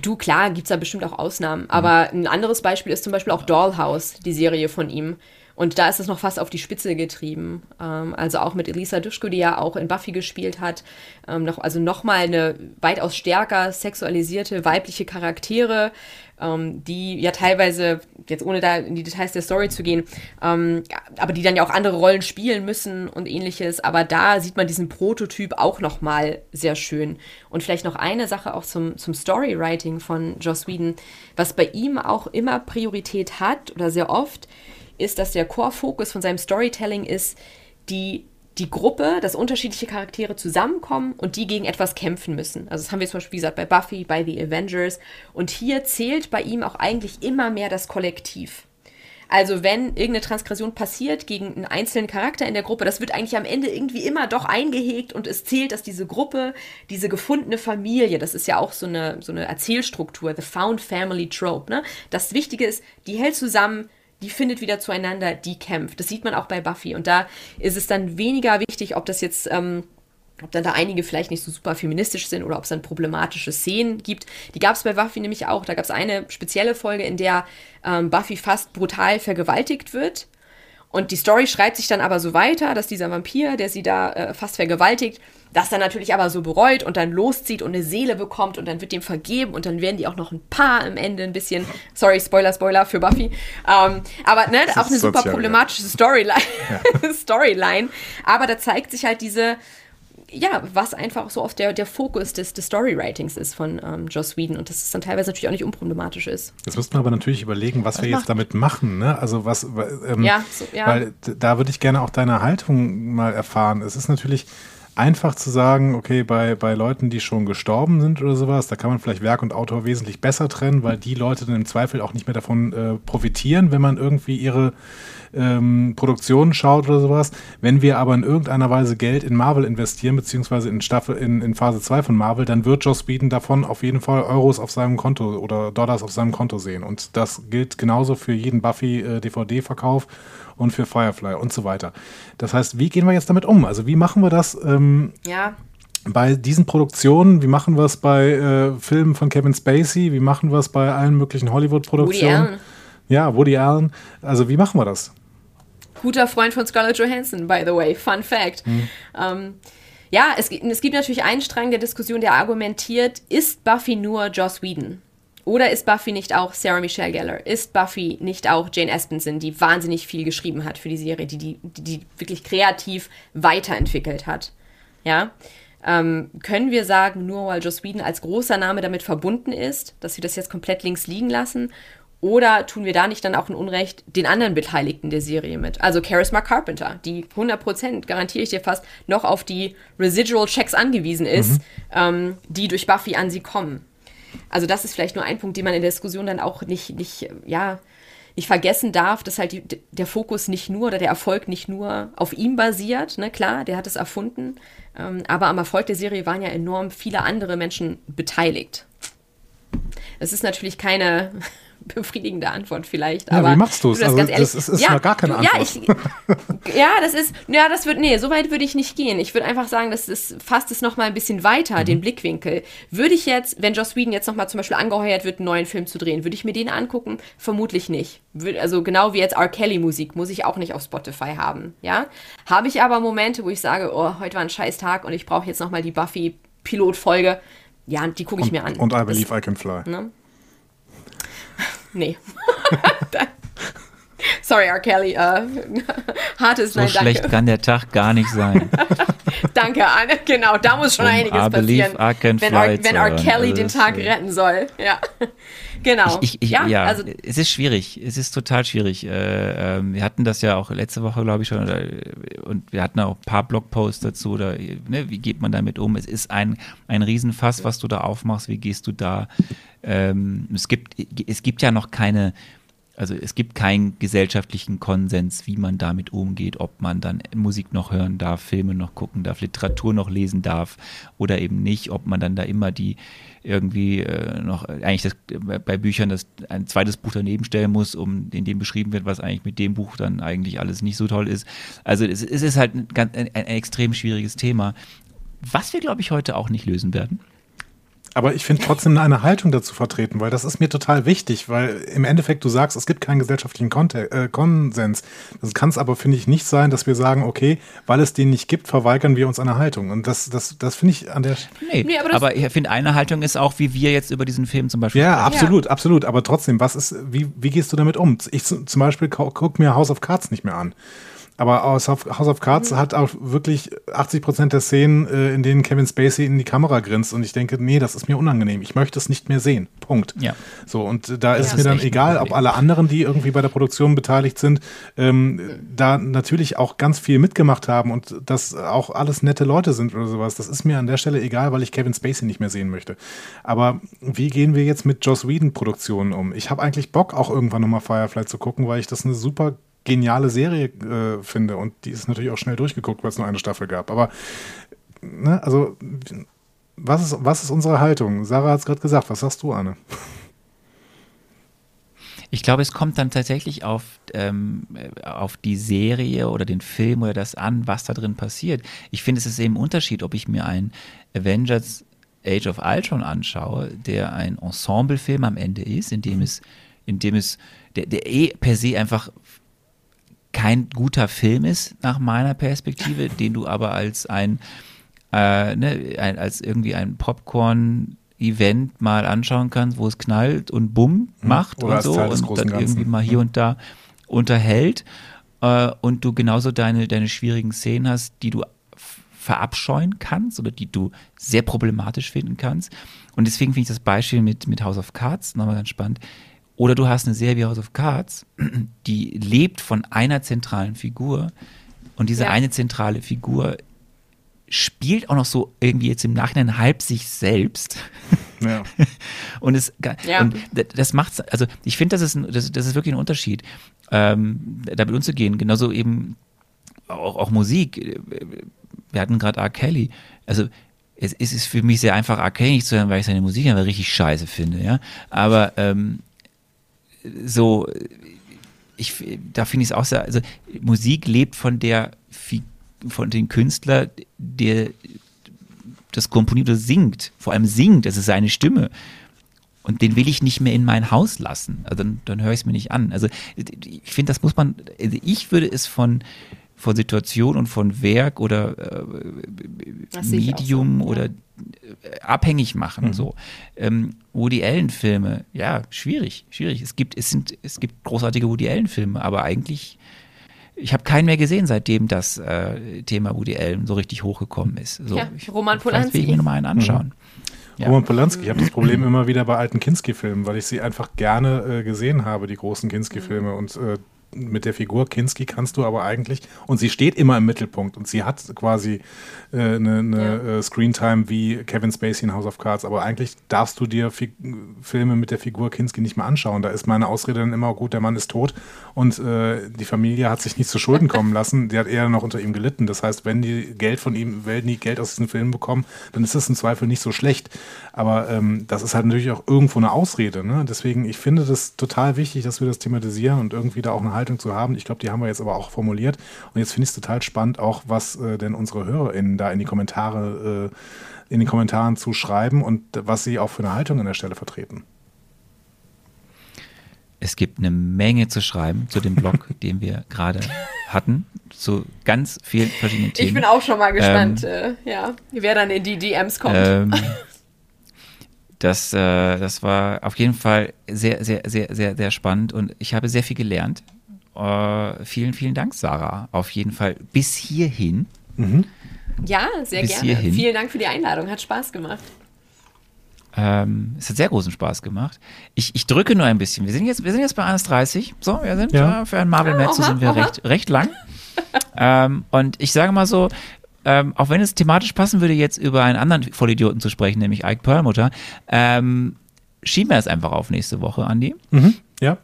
Du, klar, gibt es da bestimmt auch Ausnahmen. Mhm. Aber ein anderes Beispiel ist zum Beispiel auch Dollhouse, die Serie von ihm. Und da ist es noch fast auf die Spitze getrieben. Ähm, also auch mit Elisa Duschko, die ja auch in Buffy gespielt hat. Ähm, noch, also nochmal eine weitaus stärker sexualisierte weibliche Charaktere, ähm, die ja teilweise, jetzt ohne da in die Details der Story zu gehen, ähm, aber die dann ja auch andere Rollen spielen müssen und ähnliches. Aber da sieht man diesen Prototyp auch nochmal sehr schön. Und vielleicht noch eine Sache auch zum, zum Storywriting von Joss Whedon, was bei ihm auch immer Priorität hat oder sehr oft, ist, dass der Core-Fokus von seinem Storytelling ist, die, die Gruppe, dass unterschiedliche Charaktere zusammenkommen und die gegen etwas kämpfen müssen. Also das haben wir zum Beispiel, wie gesagt, bei Buffy, bei The Avengers. Und hier zählt bei ihm auch eigentlich immer mehr das Kollektiv. Also wenn irgendeine Transgression passiert gegen einen einzelnen Charakter in der Gruppe, das wird eigentlich am Ende irgendwie immer doch eingehegt und es zählt, dass diese Gruppe, diese gefundene Familie, das ist ja auch so eine, so eine Erzählstruktur, the found family trope, ne? Das Wichtige ist, die hält zusammen, die findet wieder zueinander, die kämpft. Das sieht man auch bei Buffy. Und da ist es dann weniger wichtig, ob das jetzt, ähm, ob dann da einige vielleicht nicht so super feministisch sind oder ob es dann problematische Szenen gibt. Die gab es bei Buffy nämlich auch. Da gab es eine spezielle Folge, in der ähm, Buffy fast brutal vergewaltigt wird. Und die Story schreibt sich dann aber so weiter, dass dieser Vampir, der sie da äh, fast vergewaltigt, das dann natürlich aber so bereut und dann loszieht und eine Seele bekommt und dann wird dem vergeben und dann werden die auch noch ein Paar am Ende ein bisschen, sorry, Spoiler, Spoiler für Buffy, ähm, aber ne, auch eine super problematische Storyline, ja. Storyline, aber da zeigt sich halt diese, ja, was einfach so oft der, der Fokus des, des Storywritings ist von ähm, Joss Whedon und dass es dann teilweise natürlich auch nicht unproblematisch ist. Jetzt müssten wir aber natürlich überlegen, was, was wir macht? jetzt damit machen, ne? Also was, ähm, ja, so, ja. weil da würde ich gerne auch deine Haltung mal erfahren. Es ist natürlich, einfach zu sagen, okay, bei, bei Leuten, die schon gestorben sind oder sowas, da kann man vielleicht Werk und Autor wesentlich besser trennen, weil die Leute dann im Zweifel auch nicht mehr davon äh, profitieren, wenn man irgendwie ihre ähm, Produktionen schaut oder sowas. Wenn wir aber in irgendeiner Weise Geld in Marvel investieren, beziehungsweise in Staffel, in, in Phase 2 von Marvel, dann wird Joss Whedon davon auf jeden Fall Euros auf seinem Konto oder Dollars auf seinem Konto sehen. Und das gilt genauso für jeden Buffy-DVD-Verkauf äh, und für Firefly und so weiter. Das heißt, wie gehen wir jetzt damit um? Also wie machen wir das? Ähm, ja bei diesen Produktionen, wie machen wir es bei äh, Filmen von Kevin Spacey, wie machen wir es bei allen möglichen Hollywood-Produktionen? Ja, Woody Allen. Also wie machen wir das? guter Freund von Scarlett Johansson, by the way. Fun Fact. Mhm. Ähm, ja, es, es gibt natürlich einen Strang der Diskussion, der argumentiert, ist Buffy nur Joss Whedon? Oder ist Buffy nicht auch Sarah Michelle Gellar? Ist Buffy nicht auch Jane Espenson, die wahnsinnig viel geschrieben hat für die Serie, die die, die, die wirklich kreativ weiterentwickelt hat? Ja. Ähm, können wir sagen, nur weil Joss Whedon als großer Name damit verbunden ist, dass wir das jetzt komplett links liegen lassen? Oder tun wir da nicht dann auch ein Unrecht den anderen Beteiligten der Serie mit? Also Charisma Carpenter, die 100%, garantiere ich dir fast, noch auf die Residual-Checks angewiesen ist, mhm. ähm, die durch Buffy an sie kommen. Also das ist vielleicht nur ein Punkt, den man in der Diskussion dann auch nicht, nicht ja, nicht vergessen darf, dass halt die, der Fokus nicht nur oder der Erfolg nicht nur auf ihm basiert. Ne? Klar, der hat es erfunden, ähm, aber am Erfolg der Serie waren ja enorm viele andere Menschen beteiligt. Es ist natürlich keine befriedigende Antwort vielleicht. Ja, aber wie machst du's? du? Also, ehrlich, das ist, ist ja, gar keine Antwort. Ja, ich, ja, das ist, ja, das wird, nee, so weit würde ich nicht gehen. Ich würde einfach sagen, das ist, fasst es nochmal ein bisschen weiter, mhm. den Blickwinkel. Würde ich jetzt, wenn Joss Whedon jetzt nochmal zum Beispiel angeheuert wird, einen neuen Film zu drehen, würde ich mir den angucken? Vermutlich nicht. Also genau wie jetzt R. Kelly Musik muss ich auch nicht auf Spotify haben, ja? Habe ich aber Momente, wo ich sage, oh, heute war ein scheiß Tag und ich brauche jetzt nochmal die Buffy Pilotfolge. Ja, die gucke ich und, mir an. Und I Believe das, I Can Fly. Ne? Nee. Sorry, R. Kelly. Uh, hartes so Nein, danke. schlecht kann der Tag gar nicht sein. danke, Anne. Genau, da muss schon um, einiges I passieren, wenn R, wenn R. Kelly also den Tag retten soll. Ja, genau. Ich, ich, ja, ja also, es ist schwierig. Es ist total schwierig. Äh, äh, wir hatten das ja auch letzte Woche, glaube ich, schon. Oder, und wir hatten auch ein paar Blogposts dazu. Oder, ne, wie geht man damit um? Es ist ein, ein Riesenfass, was du da aufmachst. Wie gehst du da ähm, es, gibt, es gibt ja noch keine, also es gibt keinen gesellschaftlichen Konsens, wie man damit umgeht, ob man dann Musik noch hören darf, Filme noch gucken darf, Literatur noch lesen darf oder eben nicht, ob man dann da immer die irgendwie äh, noch eigentlich das, bei Büchern das ein zweites Buch daneben stellen muss, um in dem beschrieben wird, was eigentlich mit dem Buch dann eigentlich alles nicht so toll ist. Also es, es ist halt ein, ein, ein extrem schwieriges Thema, was wir glaube ich heute auch nicht lösen werden. Aber ich finde trotzdem eine Haltung dazu vertreten, weil das ist mir total wichtig, weil im Endeffekt du sagst, es gibt keinen gesellschaftlichen Konte äh, Konsens. Das kann es aber, finde ich, nicht sein, dass wir sagen, okay, weil es den nicht gibt, verweigern wir uns eine Haltung. Und das, das, das finde ich an der. Nee, nee aber, aber, ich finde, eine Haltung ist auch, wie wir jetzt über diesen Film zum Beispiel. Ja, sprechen. absolut, ja. absolut. Aber trotzdem, was ist, wie, wie gehst du damit um? Ich zum Beispiel gucke mir House of Cards nicht mehr an. Aber House of Cards mhm. hat auch wirklich 80 Prozent der Szenen, äh, in denen Kevin Spacey in die Kamera grinst. Und ich denke, nee, das ist mir unangenehm. Ich möchte es nicht mehr sehen. Punkt. Ja. So, und da ist es mir dann egal, ob alle anderen, die irgendwie bei der Produktion beteiligt sind, ähm, da natürlich auch ganz viel mitgemacht haben und das auch alles nette Leute sind oder sowas. Das ist mir an der Stelle egal, weil ich Kevin Spacey nicht mehr sehen möchte. Aber wie gehen wir jetzt mit Joss Whedon-Produktionen um? Ich habe eigentlich Bock, auch irgendwann nochmal Firefly zu gucken, weil ich das eine super geniale Serie äh, finde. Und die ist natürlich auch schnell durchgeguckt, weil es nur eine Staffel gab. Aber, ne, also, was ist, was ist unsere Haltung? Sarah hat es gerade gesagt. Was sagst du, Anne? Ich glaube, es kommt dann tatsächlich auf, ähm, auf die Serie oder den Film oder das an, was da drin passiert. Ich finde, es ist eben ein Unterschied, ob ich mir einen Avengers Age of Ultron anschaue, der ein Ensemblefilm am Ende ist, in dem mhm. es, in dem es, der, der eh per se einfach kein guter Film ist, nach meiner Perspektive, den du aber als ein, äh, ne, ein als irgendwie ein Popcorn Event mal anschauen kannst, wo es knallt und bumm mhm. macht Oder und so und dann irgendwie mal hier und da unterhält äh, und du genauso deine, deine schwierigen Szenen hast, die du verabscheuen kannst oder die du sehr problematisch finden kannst. Und deswegen finde ich das Beispiel mit, mit House of Cards nochmal ganz spannend. Oder du hast eine Serie wie House of Cards, die lebt von einer zentralen Figur und diese ja. eine zentrale Figur spielt auch noch so irgendwie jetzt im Nachhinein halb sich selbst. Ja. Und es Ja. und das macht also ich finde, das ist ein, das, das ist wirklich ein Unterschied, ähm, damit umzugehen. Genauso eben auch, auch Musik. Wir hatten gerade R. Kelly. Also es, es ist für mich sehr einfach, R. Kelly nicht zu hören, weil ich seine Musik einfach richtig scheiße finde, ja. Aber ähm, so, ich, da finde ich es auch sehr, also Musik lebt von der, von dem Künstler, der das komponiert oder singt, vor allem singt, das ist seine Stimme. Und den will ich nicht mehr in mein Haus lassen. Also dann, dann höre ich es mir nicht an. Also ich finde, das muss man, also ich würde es von, von Situation und von Werk oder äh, Medium so, ja. oder abhängig machen. So. Ähm, Woody Allen-Filme, ja, schwierig, schwierig. Es gibt, es sind, es gibt großartige Woody Allen-Filme, aber eigentlich, ich habe keinen mehr gesehen, seitdem das äh, Thema Woody Allen so richtig hochgekommen ist. So, Ja, ich, Roman vielleicht will ich mir Polanski. nochmal einen anschauen. Ja. Roman Polanski, ich habe das Problem immer wieder bei alten Kinski-Filmen, weil ich sie einfach gerne äh, gesehen habe, die großen Kinski-Filme. Und äh, mit der Figur Kinski kannst du aber eigentlich, und sie steht immer im Mittelpunkt und sie hat quasi äh, eine, eine Ja. äh, Screentime wie Kevin Spacey in House of Cards, aber eigentlich darfst du dir Fi Filme mit der Figur Kinski nicht mehr anschauen. Da ist meine Ausrede dann immer, gut, der Mann ist tot und äh, die Familie hat sich nicht zu Schulden kommen lassen, die hat eher noch unter ihm gelitten. Das heißt, wenn die Geld von ihm, wenn die Geld aus diesen Filmen bekommen, dann ist das im Zweifel nicht so schlecht. Aber ähm, das ist halt natürlich auch irgendwo eine Ausrede. Ne? Deswegen, ich finde das total wichtig, dass wir das thematisieren und irgendwie da auch eine Haltung zu haben. Ich glaube, die haben wir jetzt aber auch formuliert. Und jetzt finde ich es total spannend, auch was äh, denn unsere HörerInnen da in die Kommentare, äh, in den Kommentaren zu schreiben und was sie auch für eine Haltung an der Stelle vertreten. Es gibt eine Menge zu schreiben zu dem Blog, den wir gerade hatten, zu ganz vielen verschiedenen Themen. Ich bin auch schon mal gespannt, äh, ja, wer dann in die DMs kommt. Ähm, das, äh, das war auf jeden Fall sehr, sehr, sehr, sehr, sehr spannend und ich habe sehr viel gelernt. Äh, vielen, vielen Dank, Sarah. Auf jeden Fall bis hierhin. ja, sehr bis gerne. hierhin. Vielen Dank für die Einladung, hat Spaß gemacht. Ähm, es hat sehr großen Spaß gemacht. Ich, ich drücke nur ein bisschen. Wir sind jetzt, wir sind jetzt bei 1,30. So, wir sind Ja. äh, für ein Marvel-Match so Aha, sind wir recht, recht lang. ähm, und ich sage mal so, ähm, auch wenn es thematisch passen würde, jetzt über einen anderen Vollidioten zu sprechen, nämlich Ike Perlmutter, ähm, schieben wir es einfach auf nächste Woche, Andi. Mhm. Ja.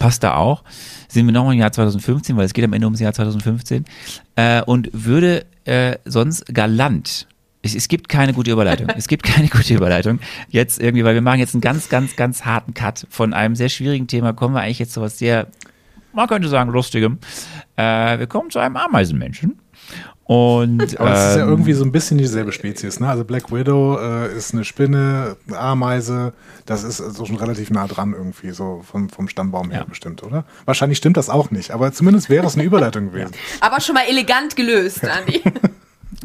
Passt da auch. Sind wir nochmal im Jahr 2015, weil es geht am Ende ums Jahr 2015. Äh, und würde äh, sonst galant. Es, es gibt keine gute Überleitung. Es gibt keine gute Überleitung. Jetzt irgendwie, weil wir machen jetzt einen ganz, ganz, ganz harten Cut von einem sehr schwierigen Thema. Kommen wir eigentlich jetzt zu was sehr, man könnte sagen, lustigem. Äh, wir kommen zu einem Ameisenmenschen. Und, Aber es ist ja ähm, irgendwie so ein bisschen dieselbe Spezies. Ne? Also Black Widow äh, ist eine Spinne, eine Ameise. Das ist also schon relativ nah dran irgendwie, so vom, vom Stammbaum her Ja. bestimmt, oder? Wahrscheinlich stimmt das auch nicht, aber zumindest wäre es eine Überleitung gewesen. Aber schon mal elegant gelöst, Andi.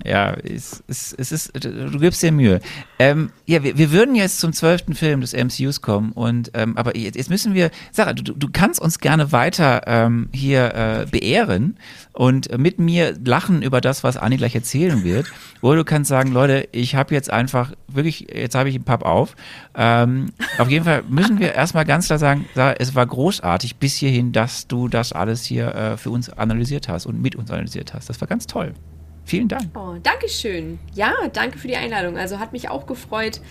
Ja, es, es, es ist, du gibst dir Mühe. Ähm, ja, wir, wir würden jetzt zum zwölften Film des MCUs kommen und ähm, aber jetzt, jetzt müssen wir, Sarah, du, du kannst uns gerne weiter ähm, hier äh, beehren und mit mir lachen über das, was Anni gleich erzählen wird. Oder du kannst sagen, Leute, ich habe jetzt einfach wirklich, jetzt habe ich einen Papp auf. Ähm, auf jeden Fall müssen wir erstmal ganz klar sagen, Sarah, es war großartig bis hierhin, dass du das alles hier äh, für uns analysiert hast und mit uns analysiert hast. Das war ganz toll. Vielen Dank. Oh, Dankeschön. Ja, danke für die Einladung. Also hat mich auch gefreut.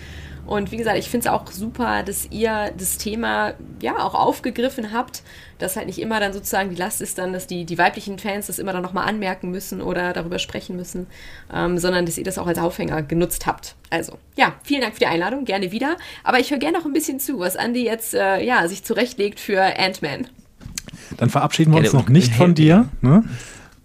Und wie gesagt, ich finde es auch super, dass ihr das Thema ja auch aufgegriffen habt, dass halt nicht immer dann sozusagen die Last ist dann, dass die, die weiblichen Fans das immer dann nochmal anmerken müssen oder darüber sprechen müssen, ähm, sondern dass ihr das auch als Aufhänger genutzt habt. Also, ja, vielen Dank für die Einladung, gerne wieder. Aber ich höre gerne noch ein bisschen zu, was Andy jetzt äh, ja, sich zurechtlegt für Ant-Man. Dann verabschieden wir uns noch nicht von dir, ne?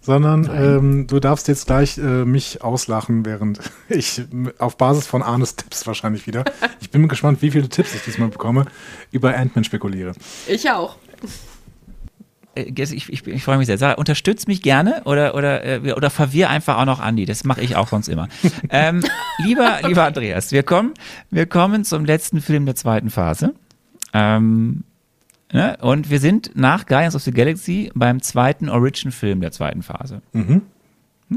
Sondern ähm, du darfst jetzt gleich äh, mich auslachen, während ich auf Basis von Arnes Tipps wahrscheinlich wieder, ich bin gespannt, wie viele Tipps ich diesmal bekomme, über Ant-Man spekuliere. Ich auch. Äh, ich, ich, ich freue mich sehr. Sarah, unterstützt mich gerne oder, oder, äh, oder verwirr einfach auch noch Andi. Das mache ich auch sonst immer. ähm, lieber, lieber Andreas, wir kommen, wir kommen zum letzten Film der zweiten Phase. Ähm, ne? Und wir sind nach Guardians of the Galaxy beim zweiten Origin-Film der zweiten Phase. Mhm.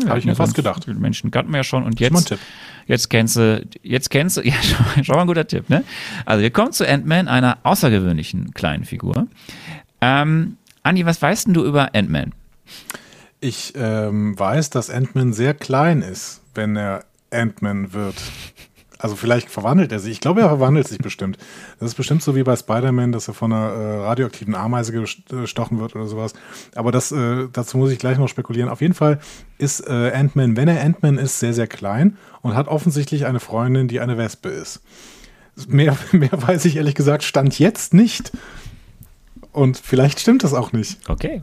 Ja, Hab ich mir fast gedacht. die Menschen kannten wir ja schon und jetzt, jetzt kennst du, jetzt kennst du, ja, schon, schon mal ein guter Tipp, ne? Also wir kommen zu Ant-Man, einer außergewöhnlichen kleinen Figur. Ähm, Andi, was weißt denn du über Ant-Man? Ich ähm, weiß, dass Ant-Man sehr klein ist, wenn er Ant-Man wird. Also vielleicht verwandelt er sich. Ich glaube, er verwandelt sich bestimmt. Das ist bestimmt so wie bei Spider-Man, dass er von einer äh, radioaktiven Ameise gestochen wird oder sowas. Aber das, äh, dazu muss ich gleich noch spekulieren. Auf jeden Fall ist äh, Ant-Man, wenn er Ant-Man ist, sehr, sehr klein und hat offensichtlich eine Freundin, die eine Wespe ist. Mehr, mehr weiß ich ehrlich gesagt, stand jetzt nicht. Und vielleicht stimmt das auch nicht. Okay.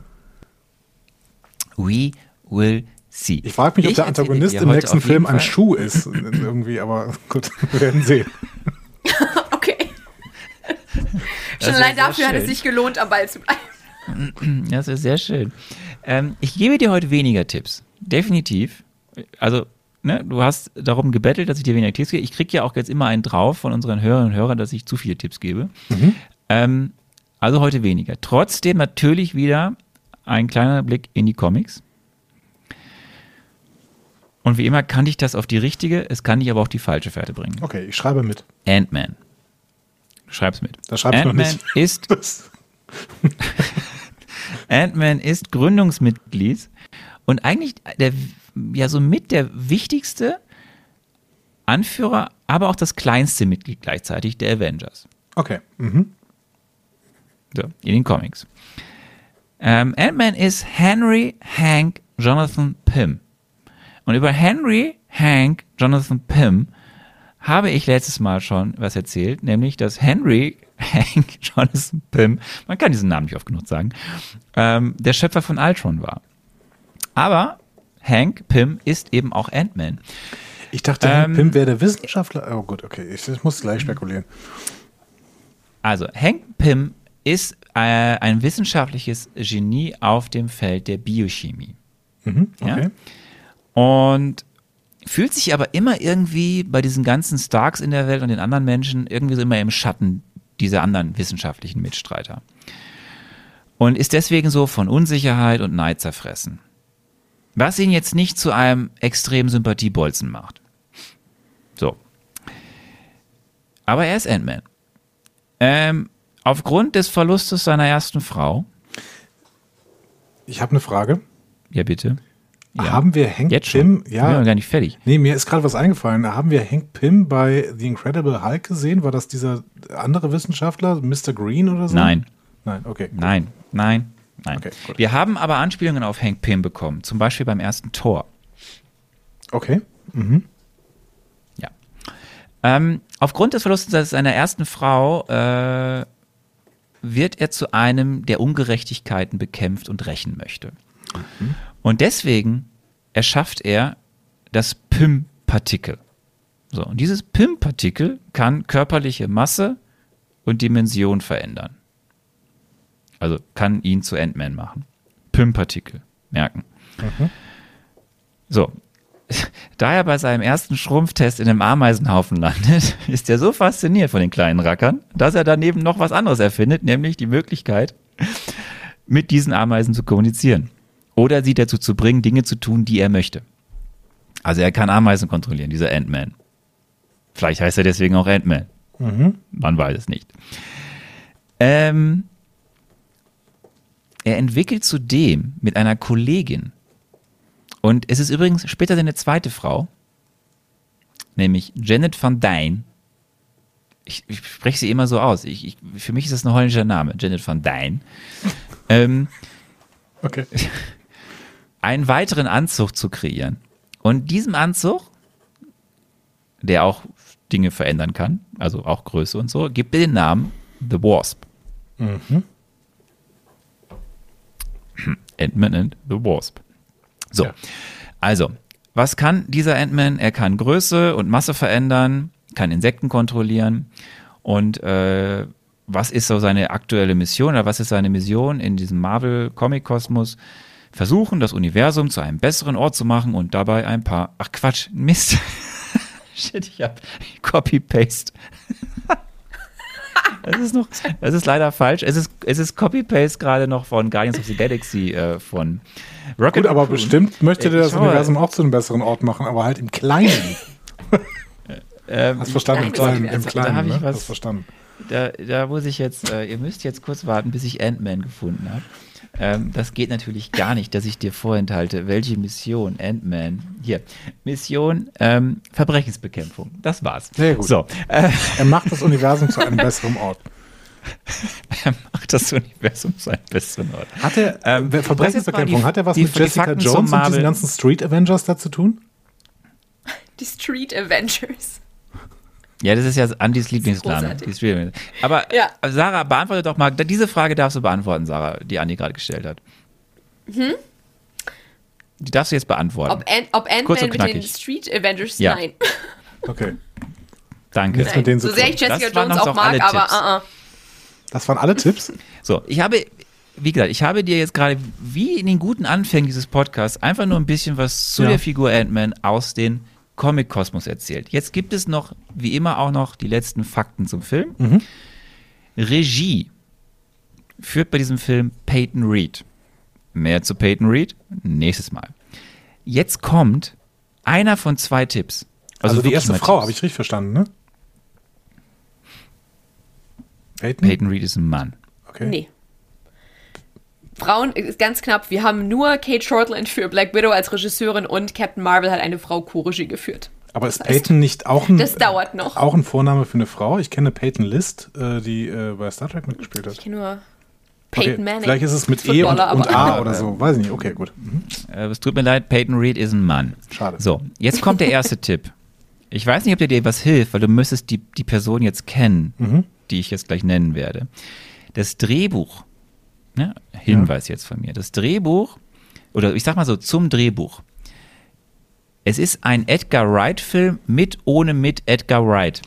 We will sie. Ich frage mich, ob der Antagonist im nächsten Film ein Schuh ist. Irgendwie, aber gut, wir werden sehen. okay. Schon allein dafür hat es sich gelohnt, am Ball zu bleiben. Das ist sehr schön. Ähm, ich gebe dir heute weniger Tipps. Definitiv. Also, ne, du hast darum gebettelt, dass ich dir weniger Tipps gebe. Ich kriege ja auch jetzt immer einen drauf von unseren Hörerinnen und Hörern, dass ich zu viele Tipps gebe. Mhm. Ähm, also heute weniger. Trotzdem natürlich wieder ein kleiner Blick in die Comics. Und wie immer kann ich das auf die richtige, es kann dich aber auf die falsche Fährte bringen. Okay, ich schreibe mit. Ant-Man. Du schreibst mit. Das schreibst Ant-Man ist Ant-Man ist Gründungsmitglied und eigentlich der ja somit der wichtigste Anführer, aber auch das kleinste Mitglied gleichzeitig der Avengers. Okay. Mhm. So, in den Comics. Ähm, Ant-Man ist Henry Hank Jonathan Pym. Und über Henry Hank Jonathan Pym habe ich letztes Mal schon was erzählt, nämlich dass Henry Hank Jonathan Pym, man kann diesen Namen nicht oft genug sagen, ähm, der Schöpfer von Ultron war. Aber Hank Pym ist eben auch Ant-Man. Ich dachte, ähm, Hank Pym wäre der Wissenschaftler. Oh gut, okay, ich, ich muss gleich spekulieren. Also, Hank Pym ist äh, ein wissenschaftliches Genie auf dem Feld der Biochemie. Mhm, okay. Ja? Und fühlt sich aber immer irgendwie bei diesen ganzen Starks in der Welt und den anderen Menschen irgendwie so immer im Schatten dieser anderen wissenschaftlichen Mitstreiter. Und ist deswegen so von Unsicherheit und Neid zerfressen. Was ihn jetzt nicht zu einem extremen Sympathiebolzen macht. So. Aber er ist Ant-Man. Ähm, Aufgrund des Verlustes seiner ersten Frau. Ich habe eine Frage. Ja, bitte. Ja. Haben wir Hank Jetzt Pym? Ja, wir sind gar nicht fertig. Nee, mir ist gerade was eingefallen. Haben wir Hank Pym bei The Incredible Hulk gesehen? War das dieser andere Wissenschaftler, Mr. Green oder so? Nein. Nein, okay. Gut. Nein, nein, nein. Okay, wir haben aber Anspielungen auf Hank Pym bekommen, zum Beispiel beim ersten Tor. Okay. Mhm. Ja. Ähm, aufgrund des Verlustes seiner ersten Frau äh, wird er zu einem, der Ungerechtigkeiten bekämpft und rächen möchte. Mhm. Und deswegen erschafft er das PIM-Partikel. So, und dieses PIM-Partikel kann körperliche Masse und Dimension verändern. Also kann ihn zu Ant-Man machen. PIM-Partikel, merken. Mhm. So, da er bei seinem ersten Schrumpftest in einem Ameisenhaufen landet, ist er so fasziniert von den kleinen Rackern, dass er daneben noch was anderes erfindet, nämlich die Möglichkeit, mit diesen Ameisen zu kommunizieren. Oder sie dazu zu bringen, Dinge zu tun, die er möchte. Also er kann Ameisen kontrollieren, dieser Ant-Man. Vielleicht heißt er deswegen auch Ant-Man. Mhm. Man weiß es nicht. Ähm, er entwickelt zudem mit einer Kollegin und es ist übrigens später seine zweite Frau, nämlich Janet van Dyne. Ich, ich spreche sie immer so aus. Ich, ich, für mich ist das ein holländischer Name, Janet van Dyne. ähm, okay. Einen weiteren Anzug zu kreieren. Und diesem Anzug, der auch Dinge verändern kann, also auch Größe und so, gibt den Namen The Wasp. Mhm. Ant-Man and the Wasp. So, ja. also, was kann dieser Ant-Man? Er kann Größe und Masse verändern, kann Insekten kontrollieren und äh, was ist so seine aktuelle Mission oder was ist seine Mission in diesem Marvel-Comic-Kosmos? Versuchen, das Universum zu einem besseren Ort zu machen und dabei ein paar. Ach Quatsch, Mist. Shit, ich hab Copy-Paste. Das ist noch, das ist leider falsch. Es ist, es ist Copy-Paste gerade noch von Guardians of the Galaxy äh, von Rocket Gut, aber Raccoon. bestimmt möchte der das Universum auch zu einem besseren Ort machen, aber halt im Kleinen. ähm, Hast verstanden? Im Kleinen, im Kleinen, da ne? Hast verstanden. Da, da muss ich jetzt, äh, ihr müsst jetzt kurz warten, bis ich Ant-Man gefunden habe. Ähm, das geht natürlich gar nicht, dass ich dir vorenthalte, welche Mission Ant-Man. Hier, Mission ähm, Verbrechensbekämpfung. Das war's. Sehr gut. So, äh, Er macht das Universum zu einem besseren Ort. er macht das Universum zu einem besseren Ort. Hat er, Ähm, Verbrechensbekämpfung, die- hat er was die- mit Jessica Jones und diesen ganzen Street Avengers da zu tun? Die Street Avengers. Ja, das ist ja Lieblingsname. Street Avengers. Aber Ja. Sarah, beantworte doch mal, diese Frage darfst du beantworten, Sarah, die Andi gerade gestellt hat. Die darfst du jetzt beantworten. Ob, Ant- ob Kurz Ant-Man und mit den knackig. Street Avengers? Ja. Nein. Okay. Danke. Jetzt mit denen so sehr ich Jessica Das waren Jones auch auch mag, alle aber Tipps. uh -uh. Das waren alle Tipps? So, ich habe, wie gesagt, ich habe dir jetzt gerade, wie in den guten Anfängen dieses Podcasts, einfach nur ein bisschen was zu Ja. der Figur Ant-Man aus den Comic-Kosmos erzählt. Jetzt gibt es noch, wie immer, auch noch die letzten Fakten zum Film. Mhm. Regie führt bei diesem Film Peyton Reed. Mehr zu Peyton Reed nächstes Mal. Jetzt kommt einer von zwei Tipps. Also, die wirklich erste Frau, habe ich richtig verstanden, ne? Peyton? Peyton Reed ist ein Mann. Okay. Nee. Frauen, ist ganz knapp, wir haben nur Kate Shortland für Black Widow als Regisseurin und Captain Marvel hat eine Frau Co-Regie geführt. Aber ist Das heißt, Peyton nicht auch ein, das dauert noch. auch ein Vorname für eine Frau? Ich kenne Peyton List, äh, die äh, bei Star Trek mitgespielt hat. Ich kenne nur Okay, Peyton Manning. Vielleicht ist es mit E und, und A oder so. Weiß ich nicht. Okay, gut. Mhm. Äh, es tut mir leid, Peyton Reed ist ein Mann. Schade. So, jetzt kommt der erste Tipp. Ich weiß nicht, ob der dir was hilft, weil du müsstest die, die Person jetzt kennen, Mhm. die ich jetzt gleich nennen werde. Das Drehbuch, ne, Hinweis jetzt von mir, das Drehbuch, oder ich sag mal so, zum Drehbuch. Es ist ein Edgar Wright-Film mit, ohne mit Edgar Wright.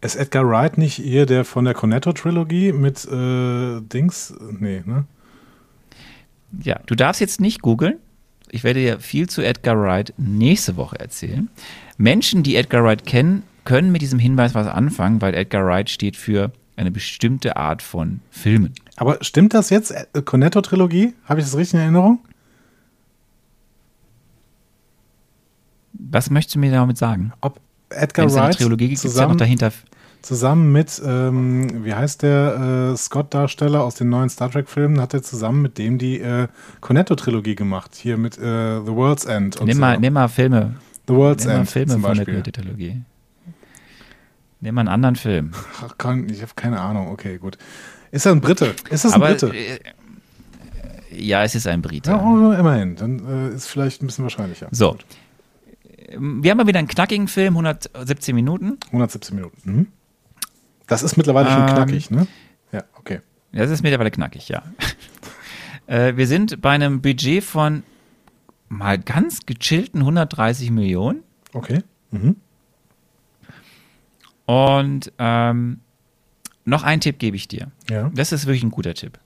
Ist Edgar Wright nicht hier der von der Cornetto-Trilogie mit äh, Dings? Nee, ne? Ja, du darfst jetzt nicht googeln. Ich werde dir viel zu Edgar Wright nächste Woche erzählen. Menschen, die Edgar Wright kennen, können mit diesem Hinweis was anfangen, weil Edgar Wright steht für eine bestimmte Art von Filmen. Aber stimmt das jetzt? Äh, Cornetto-Trilogie? Habe ich das richtig in Erinnerung? Was möchtest du mir damit sagen? Ob Edgar Wright Trilogie es ja zusammen, dahinter. zusammen mit, ähm, wie heißt der äh, Scott-Darsteller aus den neuen Star Trek-Filmen, hat er zusammen mit dem die äh, Cornetto-Trilogie gemacht. Hier mit äh, The World's End Nimm so. mal, nimm mal Filme, The World's nimm mal End Filme zum von der Beispiel. Trilogie. Nimm mal einen anderen Film. Ach, kann, ich habe keine Ahnung. Okay, gut. Ist er ein Brite? Ist das ein Aber Brite? äh, ja, es ist ein Brite. Ja, oh, immerhin. Dann äh, ist vielleicht ein bisschen wahrscheinlicher. So. Wir haben mal wieder einen knackigen Film, 117 Minuten. 117 Minuten. Mhm. Das ist mittlerweile schon Ähm, knackig, ne? Ja, okay. Das ist mittlerweile knackig, ja. äh, wir sind bei einem Budget von mal ganz gechillten 130 Millionen. Okay. Mhm. Und ähm, noch einen Tipp gebe ich dir. Ja. Das ist wirklich ein guter Tipp.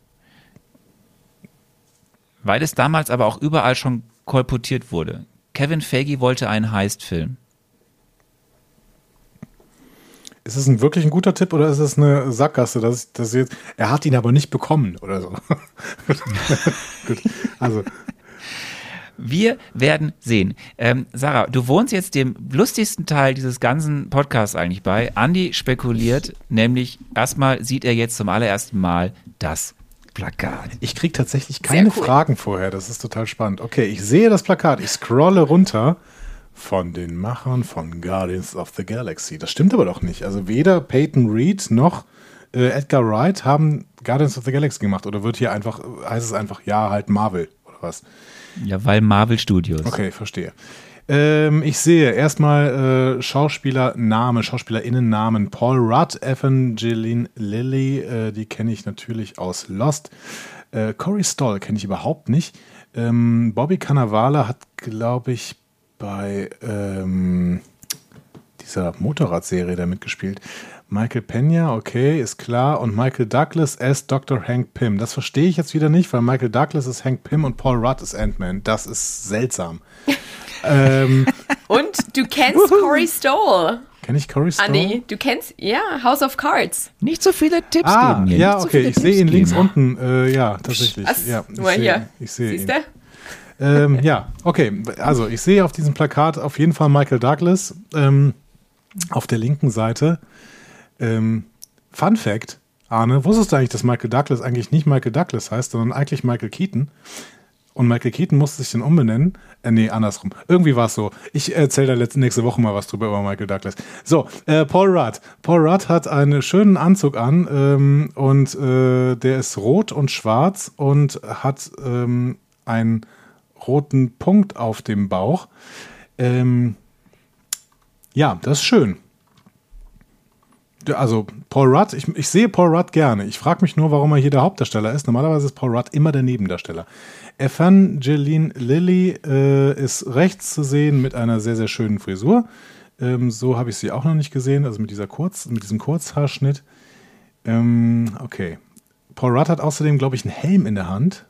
Weil es damals aber auch überall schon kolportiert wurde. Kevin Feige wollte einen Heist-Film. Ist es ein wirklich ein guter Tipp oder ist es eine Sackgasse? Dass, dass jetzt, er hat ihn aber nicht bekommen oder so. Gut. Also, Wir werden sehen. Ähm, Sarah, du wohnst jetzt dem lustigsten Teil dieses ganzen Podcasts eigentlich bei. Andy spekuliert, nämlich erstmal sieht er jetzt zum allerersten Mal das Plakat. ich kriege tatsächlich keine cool. Fragen vorher. Das ist total spannend. Okay, ich sehe das Plakat. Ich scrolle runter von den Machern von Guardians of the Galaxy. Das stimmt aber doch nicht. Also weder Peyton Reed noch äh, Edgar Wright haben Guardians of the Galaxy gemacht. Oder wird hier einfach, heißt es einfach, ja, halt Marvel oder was? Ja, weil Marvel Studios. Okay, verstehe. Ähm, ich sehe erstmal äh, Schauspielername, Schauspielerinnennamen. Paul Rudd, Evangeline Lilly, äh, die kenne ich natürlich aus Lost. Äh, Corey Stoll kenne ich überhaupt nicht. Ähm, Bobby Cannavale hat, glaube ich, bei ähm, dieser Motorradserie da mitgespielt. Michael Pena, okay, ist klar. Und Michael Douglas as Dr. Hank Pym. Das verstehe ich jetzt wieder nicht, weil Michael Douglas ist Hank Pym und Paul Rudd ist Ant-Man. Das ist seltsam. ähm, Und du kennst Corey Stoll. Kenne ich Corey Stoll? Andy, du kennst, ja, House of Cards. Nicht so viele Tipps Ah, geben hier. ja, nicht so okay, viele ich sehe ihn links geben. unten. Äh, ja, tatsächlich. Ja, ich Nur sehe, hier. ich sehe ihn. Siehst du? Ähm, ja, okay. Also ich sehe auf diesem Plakat auf jeden Fall Michael Douglas ähm, auf der linken Seite. Ähm, Fun Fact: Arne, wusstest du eigentlich, dass Michael Douglas eigentlich nicht Michael Douglas heißt, sondern eigentlich Michael Keaton? Und Michael Keaton musste sich dann umbenennen. Äh, nee, andersrum. Irgendwie war es so. Ich erzähle da letzte, nächste Woche mal was drüber über Michael Douglas. So, äh, Paul Rudd. Paul Rudd hat einen schönen Anzug an ähm, und äh, der ist rot und schwarz und hat ähm, einen roten Punkt auf dem Bauch. Ähm, ja, das ist schön. Also Paul Rudd, ich, ich sehe Paul Rudd gerne. Ich frage mich nur, warum er hier der Hauptdarsteller ist. Normalerweise ist Paul Rudd immer der Nebendarsteller. Evangeline Lilly äh, ist rechts zu sehen mit einer sehr, sehr schönen Frisur. Ähm, so habe ich sie auch noch nicht gesehen, also mit, dieser Kurz, mit diesem Kurzhaarschnitt. Ähm, okay. Paul Rudd hat außerdem, glaube ich, einen Helm in der Hand.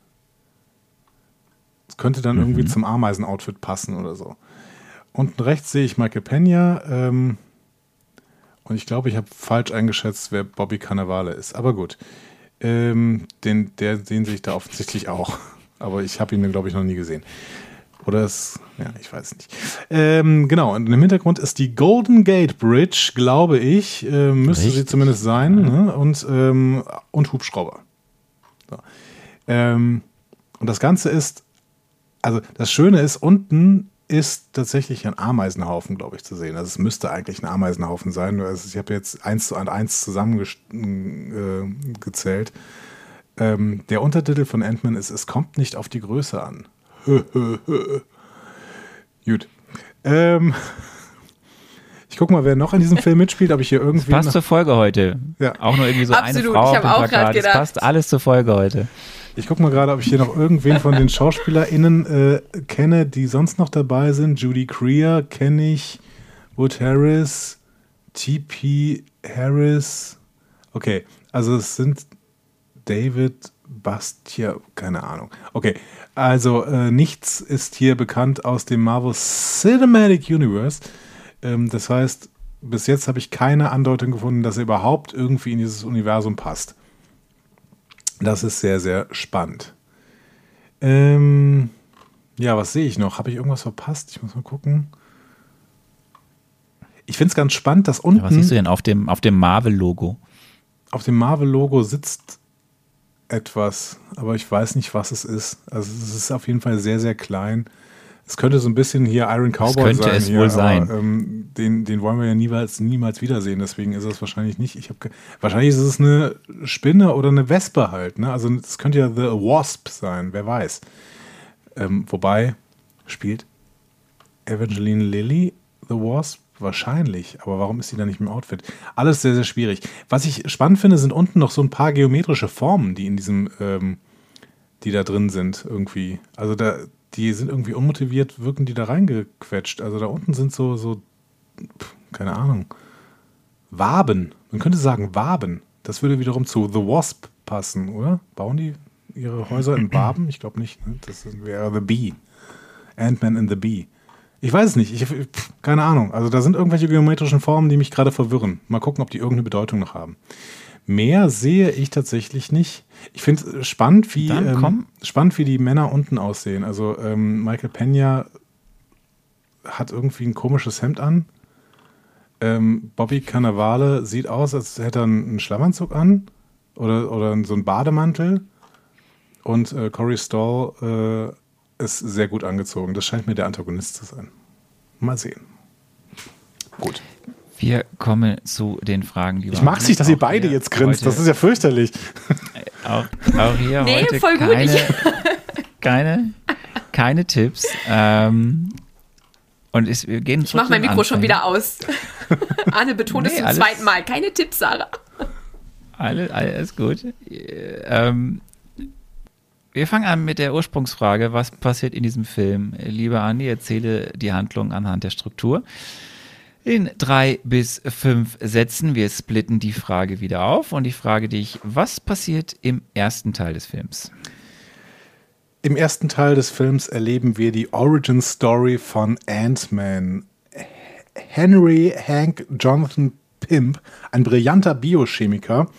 Das könnte dann mhm. irgendwie zum Ameisen-Outfit passen oder so. Unten rechts sehe ich Michael Pena. Ähm, und ich glaube, ich habe falsch eingeschätzt, wer Bobby Cannavale ist. Aber gut. Ähm, den, der, den sehe ich da offensichtlich auch. Aber ich habe ihn, glaube ich, noch nie gesehen. Oder es, ja, ich weiß nicht. Ähm, genau, und im Hintergrund ist die Golden Gate Bridge, glaube ich. Äh, müsste Richtig? sie zumindest sein. Ne? Und, ähm, und Hubschrauber. So. Ähm, und das Ganze ist, also das Schöne ist, unten ist tatsächlich ein Ameisenhaufen, glaube ich, zu sehen. Also es müsste eigentlich ein Ameisenhaufen sein. Also ich habe jetzt eins zu eins zusammengezählt. Äh, ähm, der Untertitel von Ant-Man ist, es kommt nicht auf die Größe an. Gut. Ähm, ich gucke mal, wer noch in diesem Film mitspielt, ob ich hier irgendwie. Das passt zur Folge heute. Ja. Auch nur irgendwie so Absolut, eine Frau ich auf dem Plakat. Das passt alles zur Folge heute. Ich gucke mal gerade, ob ich hier noch irgendwen von den SchauspielerInnen äh, kenne, die sonst noch dabei sind. Judy Greer kenne ich, Wood Harris, T.P. Harris. Okay, also es sind David Bastia, keine Ahnung. Okay, also äh, nichts ist hier bekannt aus dem Marvel Cinematic Universe. Ähm, das heißt, bis jetzt habe ich keine Andeutung gefunden, dass er überhaupt irgendwie in dieses Universum passt. Das ist sehr, sehr spannend. Ähm, ja, was sehe ich noch? Habe ich irgendwas verpasst? Ich muss mal gucken. Ich finde es ganz spannend, dass unten. Ja, was siehst du denn auf dem, auf dem Marvel-Logo? Auf dem Marvel-Logo sitzt etwas, aber ich weiß nicht, was es ist. Also es ist auf jeden Fall sehr, sehr klein. Es könnte so ein bisschen hier Iron Cowboy könnte sein. es hier, wohl sein. Aber, ähm, den, den wollen wir ja niemals, niemals wiedersehen. Deswegen ist es wahrscheinlich nicht. Ich hab, wahrscheinlich ist es eine Spinne oder eine Wespe halt. Ne? Also es könnte ja The Wasp sein. Wer weiß. Ähm, wobei spielt Evangeline Lilly The Wasp wahrscheinlich. Aber warum ist sie da nicht im Outfit? Alles sehr, sehr schwierig. Was ich spannend finde, sind unten noch so ein paar geometrische Formen, die in diesem ähm, die da drin sind irgendwie. Also da, die sind irgendwie unmotiviert, wirken die da reingequetscht. Also da unten sind so, so, keine Ahnung, Waben. Man könnte sagen Waben. Das würde wiederum zu The Wasp passen, oder? Bauen die ihre Häuser in Waben? Ich glaube nicht. Ne? Das wäre The Bee. Ant-Man in the Bee. Ich weiß es nicht. Ich, keine Ahnung. Also da sind irgendwelche geometrischen Formen, die mich gerade verwirren. Mal gucken, ob die irgendeine Bedeutung noch haben. Mehr sehe ich tatsächlich nicht. Ich finde es spannend, wie, ähm, spannend, wie die Männer unten aussehen. Also ähm, Michael Pena hat irgendwie ein komisches Hemd an. Ähm, Bobby Cannavale sieht aus, als hätte er einen Schlammanzug an oder, oder so einen Bademantel. Und äh, Corey Stoll äh, ist sehr gut angezogen. Das scheint mir der Antagonist zu sein. Mal sehen. Gut. Wir kommen zu den Fragen, die Ich mag es nicht, dass ihr beide jetzt grinst. Das ist ja fürchterlich. Auch, auch hier nee, heute voll keine, gut. keine, keine Tipps. Ähm, und es, wir gehen Ich mache mein Mikro Anfang. schon wieder aus. Anne betont nee, es zum alles, zweiten Mal. Keine Tipps, Sarah. Alles, alles gut. Ähm, wir fangen an mit der Ursprungsfrage. Was passiert in diesem Film? Liebe Anni, erzähle die Handlung anhand der Struktur in drei bis fünf Sätzen. Wir splitten die Frage wieder auf und ich frage dich, was passiert im ersten Teil des Films? Im ersten Teil des Films erleben wir die Origin Story von Ant-Man. Henry Hank Jonathan Pimp, ein brillanter Biochemiker,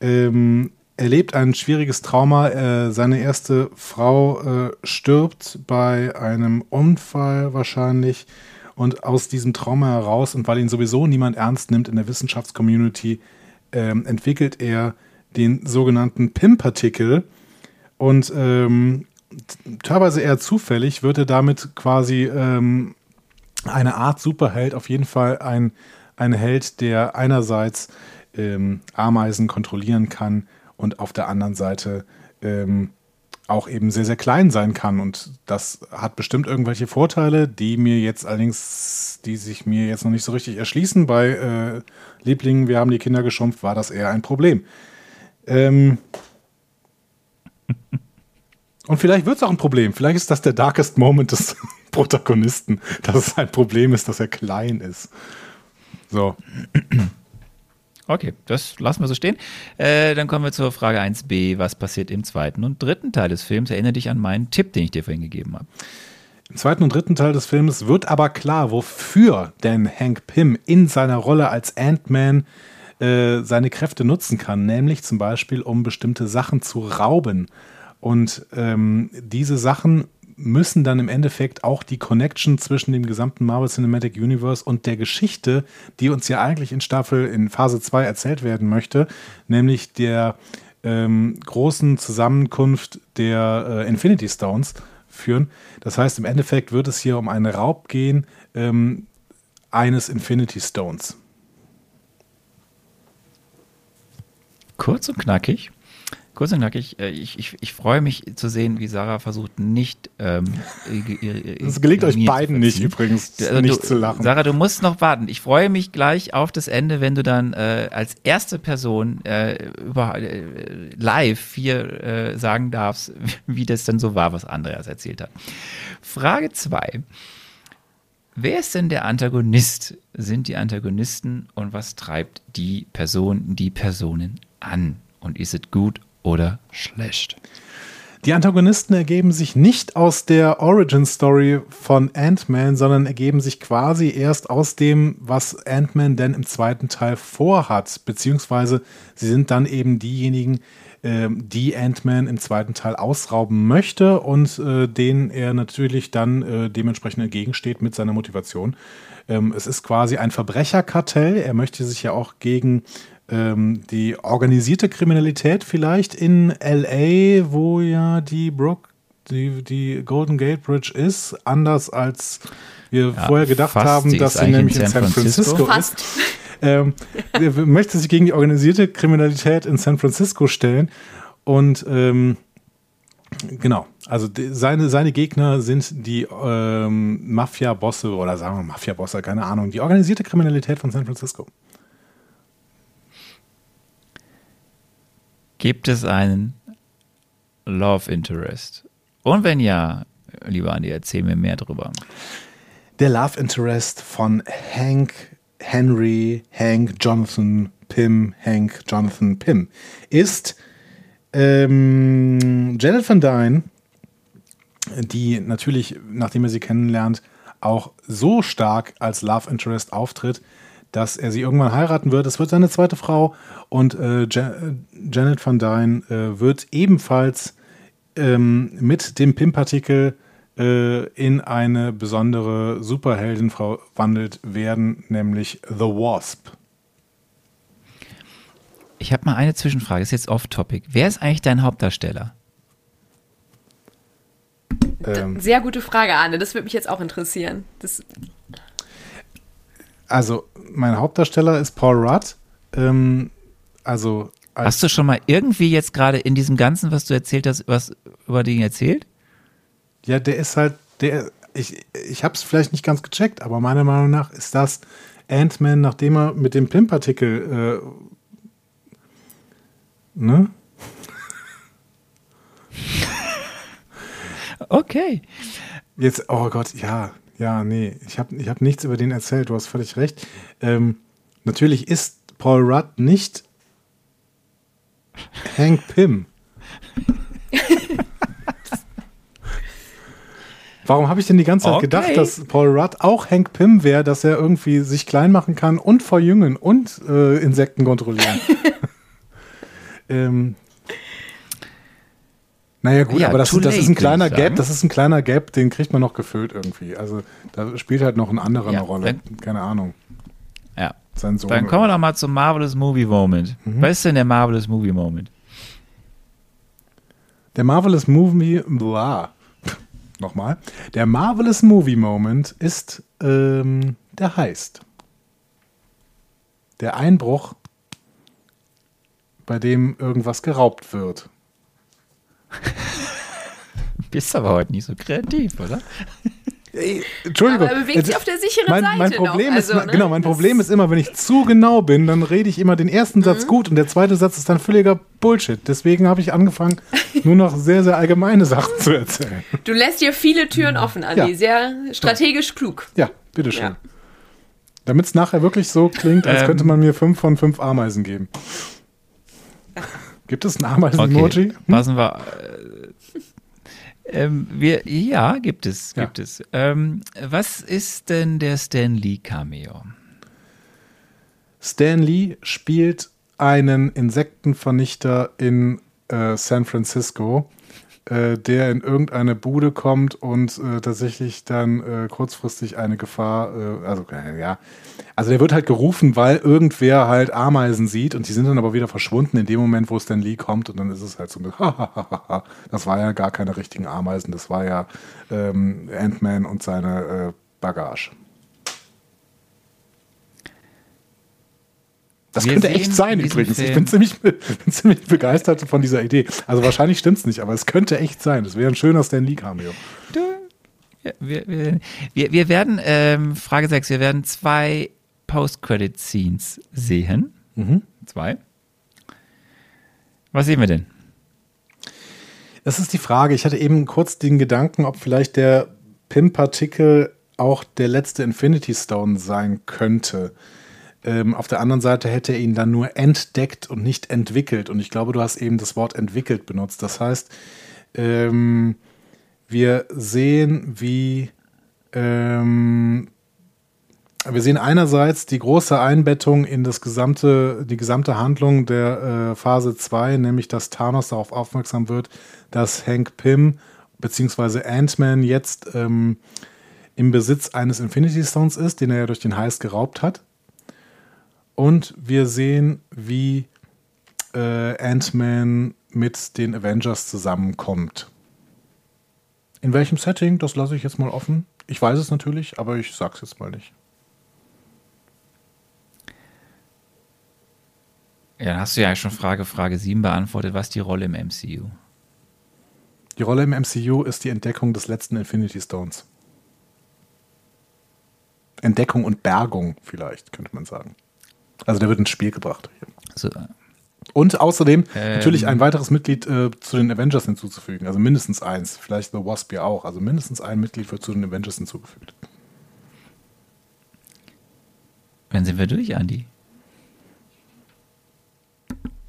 ähm, erlebt ein schwieriges Trauma. Äh, seine erste Frau äh, stirbt bei einem Unfall wahrscheinlich und aus diesem Trauma heraus und weil ihn sowieso niemand ernst nimmt in der Wissenschaftscommunity, ähm, entwickelt er den sogenannten PIM-Partikel und ähm, teilweise eher zufällig wird er damit quasi ähm, eine Art Superheld, auf jeden Fall ein, ein Held, der einerseits ähm, Ameisen kontrollieren kann und auf der anderen Seite ähm, auch eben sehr, sehr klein sein kann. Und das hat bestimmt irgendwelche Vorteile, die mir jetzt allerdings, die sich mir jetzt noch nicht so richtig erschließen. Bei äh, Lieblingen, wir haben die Kinder geschrumpft, war das eher ein Problem. Ähm und vielleicht wird es auch ein Problem. Vielleicht ist das der darkest Moment des Protagonisten, dass es ein Problem ist, dass er klein ist. So. Okay, das lassen wir so stehen. Äh, dann kommen wir zur Frage 1b. Was passiert im zweiten und dritten Teil des Films? Erinnere dich an meinen Tipp, den ich dir vorhin gegeben habe. Im zweiten und dritten Teil des Films wird aber klar, wofür denn Hank Pym in seiner Rolle als Ant-Man äh, seine Kräfte nutzen kann. Nämlich zum Beispiel, um bestimmte Sachen zu rauben. Und ähm, diese Sachen müssen dann im Endeffekt auch die Connection zwischen dem gesamten Marvel Cinematic Universe und der Geschichte, die uns ja eigentlich in Staffel, in Phase 2 erzählt werden möchte, nämlich der ähm, großen Zusammenkunft der äh, Infinity Stones führen. Das heißt, im Endeffekt wird es hier um einen Raub gehen ähm, eines Infinity Stones. Kurz und knackig. Kurz und knackig, äh, ich, ich, ich freue mich zu sehen, wie Sarah versucht, nicht. Ähm, das gelingt euch beiden nicht übrigens, also nicht du, zu lachen. Sarah, du musst noch warten. Ich freue mich gleich auf das Ende, wenn du dann äh, als erste Person äh, über, äh, live hier äh, sagen darfst, wie das denn so war, was Andreas erzählt hat. Frage 2. Wer ist denn der Antagonist? Sind die Antagonisten und was treibt die Person, die Personen an? Und ist es gut oder schlecht? Die Antagonisten ergeben sich nicht aus der Origin Story von Ant-Man, sondern ergeben sich quasi erst aus dem, was Ant-Man denn im zweiten Teil vorhat, beziehungsweise sie sind dann eben diejenigen, äh, die Ant-Man im zweiten Teil ausrauben möchte und äh, denen er natürlich dann äh, dementsprechend entgegensteht mit seiner Motivation. Ähm, es ist quasi ein Verbrecherkartell. Er möchte sich ja auch gegen ähm, die organisierte Kriminalität vielleicht in LA, wo ja die Brook, die, die Golden Gate Bridge ist, anders als wir ja, vorher gedacht haben, dass sie nämlich in San, Francisco, Francisco ist. Ähm, möchte sich gegen die organisierte Kriminalität in San Francisco stellen. Und ähm, Genau, also die, seine, seine Gegner sind die ähm, Mafia-Bosse oder sagen wir Mafia-Bosse, keine Ahnung, die organisierte Kriminalität von San Francisco. Gibt es einen Love Interest? Und wenn ja, lieber Andi, erzähl mir mehr drüber. Der Love Interest von Hank Henry, Hank Jonathan Pym, Hank Jonathan Pym ist ähm, Janet Van Dyne, die natürlich, nachdem er sie kennenlernt, auch so stark als Love Interest auftritt, dass er sie irgendwann heiraten wird. Es wird seine zweite Frau und äh, Janet Van Dyne äh, wird ebenfalls ähm, mit dem PIM-Partikel äh, in eine besondere Superheldin verwandelt werden, nämlich The Wasp. Ich habe mal eine Zwischenfrage, ist jetzt off-topic. Wer ist eigentlich dein Hauptdarsteller? Ähm, Sehr gute Frage, Arne. Das würde mich jetzt auch interessieren. Das also, mein Hauptdarsteller ist Paul Rudd. Ähm, also Hast du schon mal irgendwie jetzt gerade in diesem Ganzen, was du erzählt hast, was über den erzählt? Ja, der ist halt, der, ich, ich habe es vielleicht nicht ganz gecheckt, aber meiner Meinung nach ist das Ant-Man, nachdem er mit dem Pimpartikel, äh, ne? okay. Jetzt, oh Gott, ja, ja, nee, ich habe ich hab nichts über den erzählt, du hast völlig recht. Ähm, natürlich ist Paul Rudd nicht Hank Pym. Warum habe ich denn die ganze Zeit okay. gedacht, dass Paul Rudd auch Hank Pym wäre, dass er irgendwie sich klein machen kann und verjüngen und äh, Insekten kontrollieren? ähm, naja, gut, ja, aber das, das ist ein kleiner Gap, das ist ein kleiner Gap, den kriegt man noch gefüllt irgendwie. Also da spielt halt noch ein anderer ja, eine Rolle. Keine Ahnung. Ja, sein Sohn. Dann kommen wir doch mal zum Marvelous Movie Moment. Mhm. Was ist denn der Marvelous Movie Moment? Der Marvelous Movie. Blah. Nochmal. Der Marvelous Movie Moment ist ähm, der Heist. Der Einbruch, bei dem irgendwas geraubt wird. Bist aber heute nicht so kreativ, oder? Ey, Entschuldigung. Aber er bewegt sich auf der sicheren mein, Seite mein Problem noch. ist, Also, ne? genau, mein Das- Problem ist immer, wenn ich zu genau bin, dann rede ich immer den ersten Mhm. Satz gut und der zweite Satz ist dann völliger Bullshit. Deswegen habe ich angefangen, nur noch sehr, sehr allgemeine Sachen zu erzählen. Du lässt dir viele Türen offen, Andi. Ja. Sehr strategisch klug. Ja, bitteschön. Ja. Damit es nachher wirklich so klingt, als Ähm. könnte man mir fünf von fünf Ameisen geben. Gibt es ein Ameisen-Emoji? Hm? Passen wir. Äh, ähm, wir, ja, gibt es, Ja. gibt es. Ähm, was ist denn der Stan Lee Cameo? Stan Lee spielt einen Insektenvernichter in äh, San Francisco, äh, der in irgendeine Bude kommt und äh, tatsächlich dann äh, kurzfristig eine Gefahr, äh, also äh, ja, also der wird halt gerufen, weil irgendwer halt Ameisen sieht und die sind dann aber wieder verschwunden in dem Moment, wo Stan Lee kommt und dann ist es halt so, das war ja gar keine richtigen Ameisen, das war ja ähm, Ant-Man und seine Bagage. Das Wir könnte echt sein übrigens. Ich Film- bin ziemlich, bin ziemlich begeistert von dieser Idee. Also wahrscheinlich stimmt es nicht, aber es könnte echt sein. Das wäre ein schöner Stan Lee Cameo. Du, ja, wir, wir, wir, wir werden, ähm, Frage 6, wir werden zwei Post-Credit-Scenes sehen. Mhm. Zwei. Was sehen wir denn? Das ist die Frage. Ich hatte eben kurz den Gedanken, ob vielleicht der PIM-Partikel auch der letzte Infinity Stone sein könnte. Ähm, auf der anderen Seite hätte er ihn dann nur entdeckt und nicht entwickelt. Und ich glaube, du hast eben das Wort entwickelt benutzt. Das heißt, ähm, wir sehen, wie ähm, wir sehen einerseits die große Einbettung in das gesamte, die gesamte Handlung der äh, Phase 2, nämlich dass Thanos darauf aufmerksam wird, dass Hank Pym bzw. Ant-Man jetzt ähm, im Besitz eines Infinity Stones ist, den er ja durch den Heist geraubt hat. Und wir sehen, wie äh, Ant-Man mit den Avengers zusammenkommt. In welchem Setting, das lasse ich jetzt mal offen. Ich weiß es natürlich, aber ich sag's jetzt mal nicht. Ja, dann hast du ja schon Frage, Frage 7 beantwortet. Was ist die Rolle im MCU? Die Rolle im MCU ist die Entdeckung des letzten Infinity Stones. Entdeckung und Bergung vielleicht, könnte man sagen. Also der wird ins Spiel gebracht. Also, Und außerdem Ähm. natürlich ein weiteres Mitglied äh, zu den Avengers hinzuzufügen. Also mindestens eins. Vielleicht The Wasp ja auch. Also mindestens ein Mitglied wird zu den Avengers hinzugefügt. dann sind wir durch, Andi.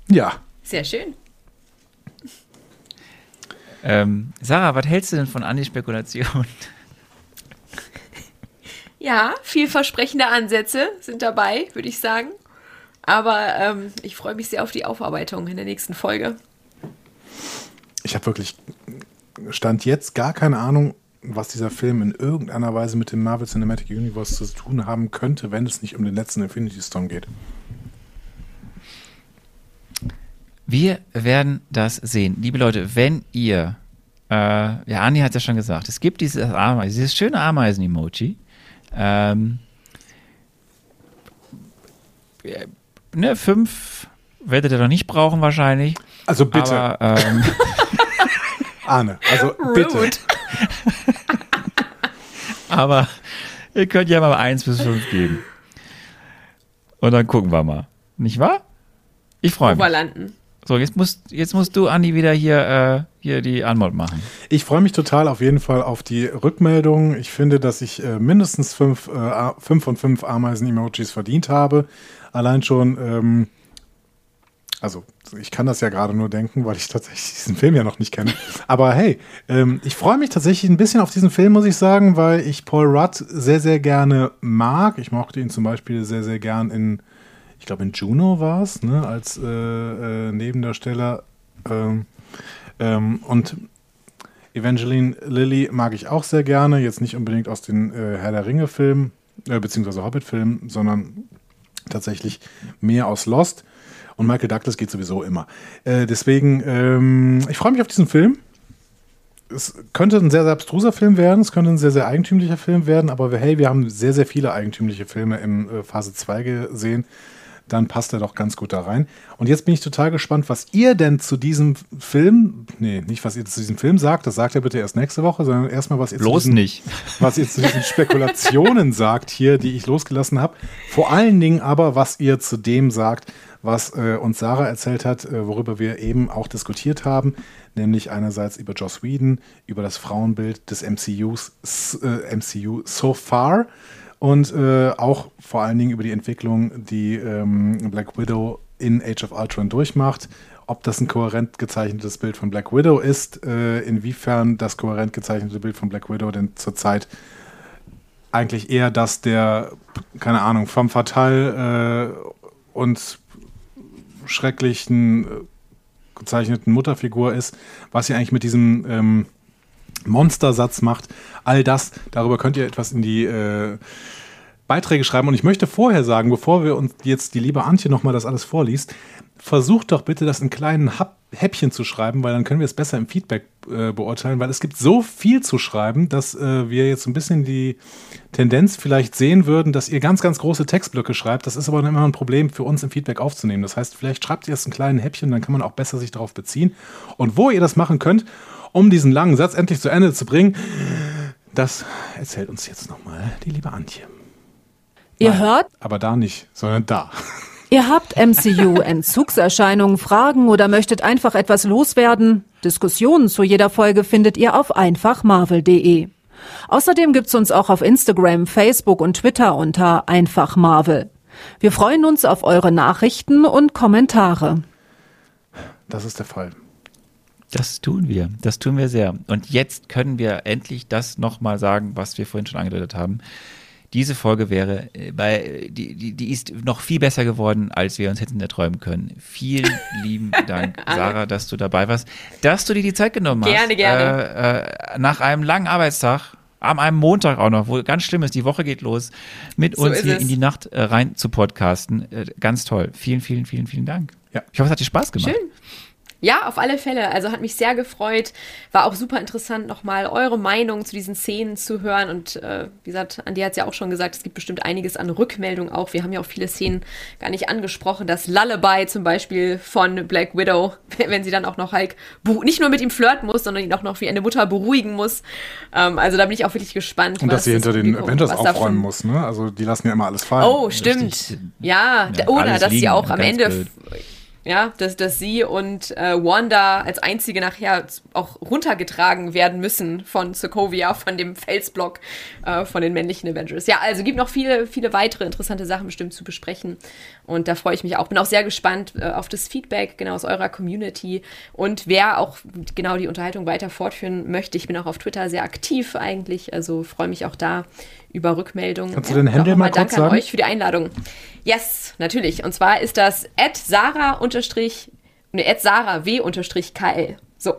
Ja. Sehr schön. Ähm, Sarah, was hältst du denn von Andis Spekulation? Ja, vielversprechende Ansätze sind dabei, würde ich sagen. Aber ähm, ich freue mich sehr auf die Aufarbeitung in der nächsten Folge. Ich habe wirklich Stand jetzt gar keine Ahnung, was dieser Film in irgendeiner Weise mit dem Marvel Cinematic Universe zu tun haben könnte, wenn es nicht um den letzten Infinity Stone geht. Wir werden das sehen. Liebe Leute, wenn ihr, äh, ja, Andi hat ja schon gesagt, es gibt dieses, Ameisen, dieses schöne Ameisen-Emoji. Ähm, äh, ne, fünf werdet ihr doch nicht brauchen wahrscheinlich. Also bitte, Aber, ähm, Arne, also bitte. Rude. aber ihr könnt ja mal eins bis fünf geben. Und dann gucken wir mal. Nicht wahr? Ich freue mich. Oberlanden. So, jetzt musst, jetzt musst du, Andi, wieder hier, äh, hier die Anmod machen. Ich freue mich total auf jeden Fall auf die Rückmeldung. Ich finde, dass ich äh, mindestens fünf, äh, fünf von fünf Ameisen-Emojis verdient habe. Allein schon, ähm, also ich kann das ja gerade nur denken, weil ich tatsächlich diesen Film ja noch nicht kenne. Aber hey, ähm, ich freue mich tatsächlich ein bisschen auf diesen Film, muss ich sagen, weil ich Paul Rudd sehr, sehr gerne mag. Ich mochte ihn zum Beispiel sehr, sehr gern in, ich glaube in Juno war es, ne, als äh, äh, Nebendarsteller. Ähm, ähm, und Evangeline Lilly mag ich auch sehr gerne. Jetzt nicht unbedingt aus den äh, Herr der Ringe-Filmen, äh, beziehungsweise Hobbit-Filmen, sondern tatsächlich mehr aus Lost. Und Michael Douglas geht sowieso immer. Äh, deswegen, ähm, ich freue mich auf diesen Film. Es könnte ein sehr, sehr abstruser Film werden, es könnte ein sehr, sehr eigentümlicher Film werden, aber hey, wir haben sehr, sehr viele eigentümliche Filme im äh, Phase 2 gesehen dann passt er doch ganz gut da rein. Und jetzt bin ich total gespannt, was ihr denn zu diesem Film, nee, nicht was ihr zu diesem Film sagt, das sagt ihr bitte erst nächste Woche, sondern erstmal, was ihr Bloß zu diesen, nicht. was ihr zu diesen Spekulationen sagt hier, die ich losgelassen habe. Vor allen Dingen aber, was ihr zu dem sagt, was äh, uns Sarah erzählt hat, äh, worüber wir eben auch diskutiert haben, nämlich einerseits über Joss Whedon, über das Frauenbild des MCUs, äh, MCU so far und äh, auch vor allen Dingen über die Entwicklung, die ähm, Black Widow in Age of Ultron durchmacht. Ob das ein kohärent gezeichnetes Bild von Black Widow ist, äh, inwiefern das kohärent gezeichnete Bild von Black Widow denn zurzeit eigentlich eher das der, keine Ahnung, femme fatale äh, und schrecklichen äh, gezeichneten Mutterfigur ist, was sie eigentlich mit diesem ähm, Monstersatz macht. All das, darüber könnt ihr etwas in die äh, Beiträge schreiben. Und ich möchte vorher sagen, bevor wir uns jetzt die liebe Antje nochmal das alles vorliest, versucht doch bitte das in kleinen Hub Häppchen zu schreiben, weil dann können wir es besser im Feedback äh, beurteilen, weil es gibt so viel zu schreiben, dass äh, wir jetzt ein bisschen die Tendenz vielleicht sehen würden, dass ihr ganz, ganz große Textblöcke schreibt. Das ist aber immer ein Problem für uns im Feedback aufzunehmen. Das heißt, vielleicht schreibt ihr es in kleinen Häppchen, dann kann man auch besser sich darauf beziehen. Und wo ihr das machen könnt, um diesen langen Satz endlich zu Ende zu bringen, das erzählt uns jetzt nochmal die liebe Antje. Ihr Nein, hört, Aber da nicht, sondern da. ihr habt MCU-Entzugserscheinungen, Fragen oder möchtet einfach etwas loswerden? Diskussionen zu jeder Folge findet ihr auf einfachmarvel.de. Außerdem gibt's uns auch auf Instagram, Facebook und Twitter unter einfachmarvel. Wir freuen uns auf eure Nachrichten und Kommentare. Das ist der Fall. Das tun wir. Das tun wir sehr. Und jetzt können wir endlich das nochmal sagen, was wir vorhin schon angedeutet haben. Diese Folge wäre äh, bei, die, die, die ist noch viel besser geworden, als wir uns hätten erträumen können. Vielen lieben Dank, Sarah, dass du dabei warst, dass du dir die Zeit genommen hast. Gerne, gerne. Äh, äh, nach einem langen Arbeitstag, an einem Montag auch noch, wo ganz schlimm ist, die Woche geht los, mit So uns hier es. in die Nacht äh, rein zu podcasten. Äh, ganz toll. Vielen, vielen, vielen, vielen Dank. Ja. Ich hoffe, es hat dir Spaß gemacht. Schön. Ja, auf alle Fälle. Also hat mich sehr gefreut. War auch super interessant, nochmal eure Meinung zu diesen Szenen zu hören. Und äh, wie gesagt, Andi hat es ja auch schon gesagt, es gibt bestimmt einiges an Rückmeldung auch. Wir haben ja auch viele Szenen gar nicht angesprochen. Das Lullaby zum Beispiel von Black Widow, wenn sie dann auch noch Hulk nicht nur mit ihm flirten muss, sondern ihn auch noch wie eine Mutter beruhigen muss. Ähm, also da bin ich auch wirklich gespannt. Und dass sie hinter den Publikum- Avengers aufräumen muss, ne? Also die lassen ja immer alles fallen. Oh, stimmt. Richtig. Ja, Ja, oder dass sie auch am Ende, blöd. Ja, dass, dass sie und äh, Wanda als einzige nachher auch runtergetragen werden müssen von Sokovia, von dem Felsblock äh, von den männlichen Avengers. Ja, also gibt noch viele, viele weitere interessante Sachen bestimmt zu besprechen. Und da freue ich mich auch. Bin auch sehr gespannt äh, auf das Feedback genau aus eurer Community und wer auch genau die Unterhaltung weiter fortführen möchte. Ich bin auch auf Twitter sehr aktiv eigentlich, also freue mich auch da über Rückmeldungen. Kannst du den nochmal mal kurz Danke an sagen? euch für die Einladung. Yes, natürlich. Und zwar ist das at Sarah unterstrich, ne, at Sarah W unterstrich KL. So,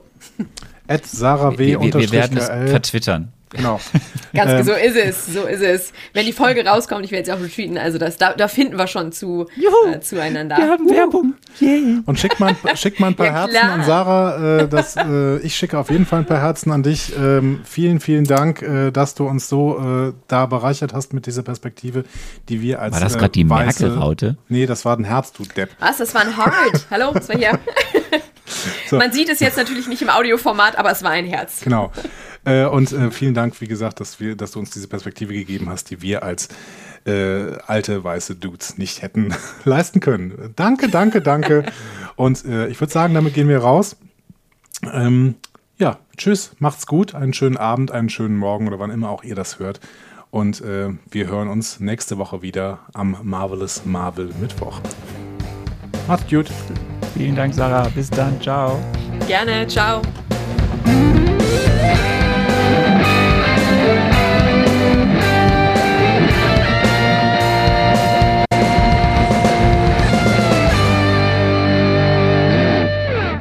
At Sarah W. Wir, wir, wir werden es KL. vertwittern. Genau. ganz Ähm. so ist es, so ist es. Wenn die Folge rauskommt, ich werde sie auch retweeten, also das, da, da finden wir schon zu, äh, zueinander. Werbung. Yay. Und schick mal, ein- schick mal ein paar Ja, Herzen klar. an Sarah. Äh, das, äh, ich schicke auf jeden Fall ein paar Herzen an dich. Ähm, vielen, vielen Dank, äh, dass du uns so äh, da bereichert hast mit dieser Perspektive, die wir als War das äh, gerade die Merkel-Raute? Nee, das war ein Herz, du Depp. Was, das war ein Heart. Hallo, das war hier. So. Man sieht es jetzt natürlich nicht im Audioformat, aber es war ein Herz. Genau. Äh, und äh, vielen Dank, wie gesagt, dass, wir, dass du uns diese Perspektive gegeben hast, die wir als äh, alte weiße Dudes nicht hätten leisten können. Danke, danke, danke. und äh, ich würde sagen, damit gehen wir raus. Ähm, ja, tschüss, macht's gut, einen schönen Abend, einen schönen Morgen oder wann immer auch ihr das hört. Und äh, wir hören uns nächste Woche wieder am Marvelous Marvel Mittwoch. Macht's gut. Vielen Dank, Sarah. Bis dann. Ciao. Gerne, ciao.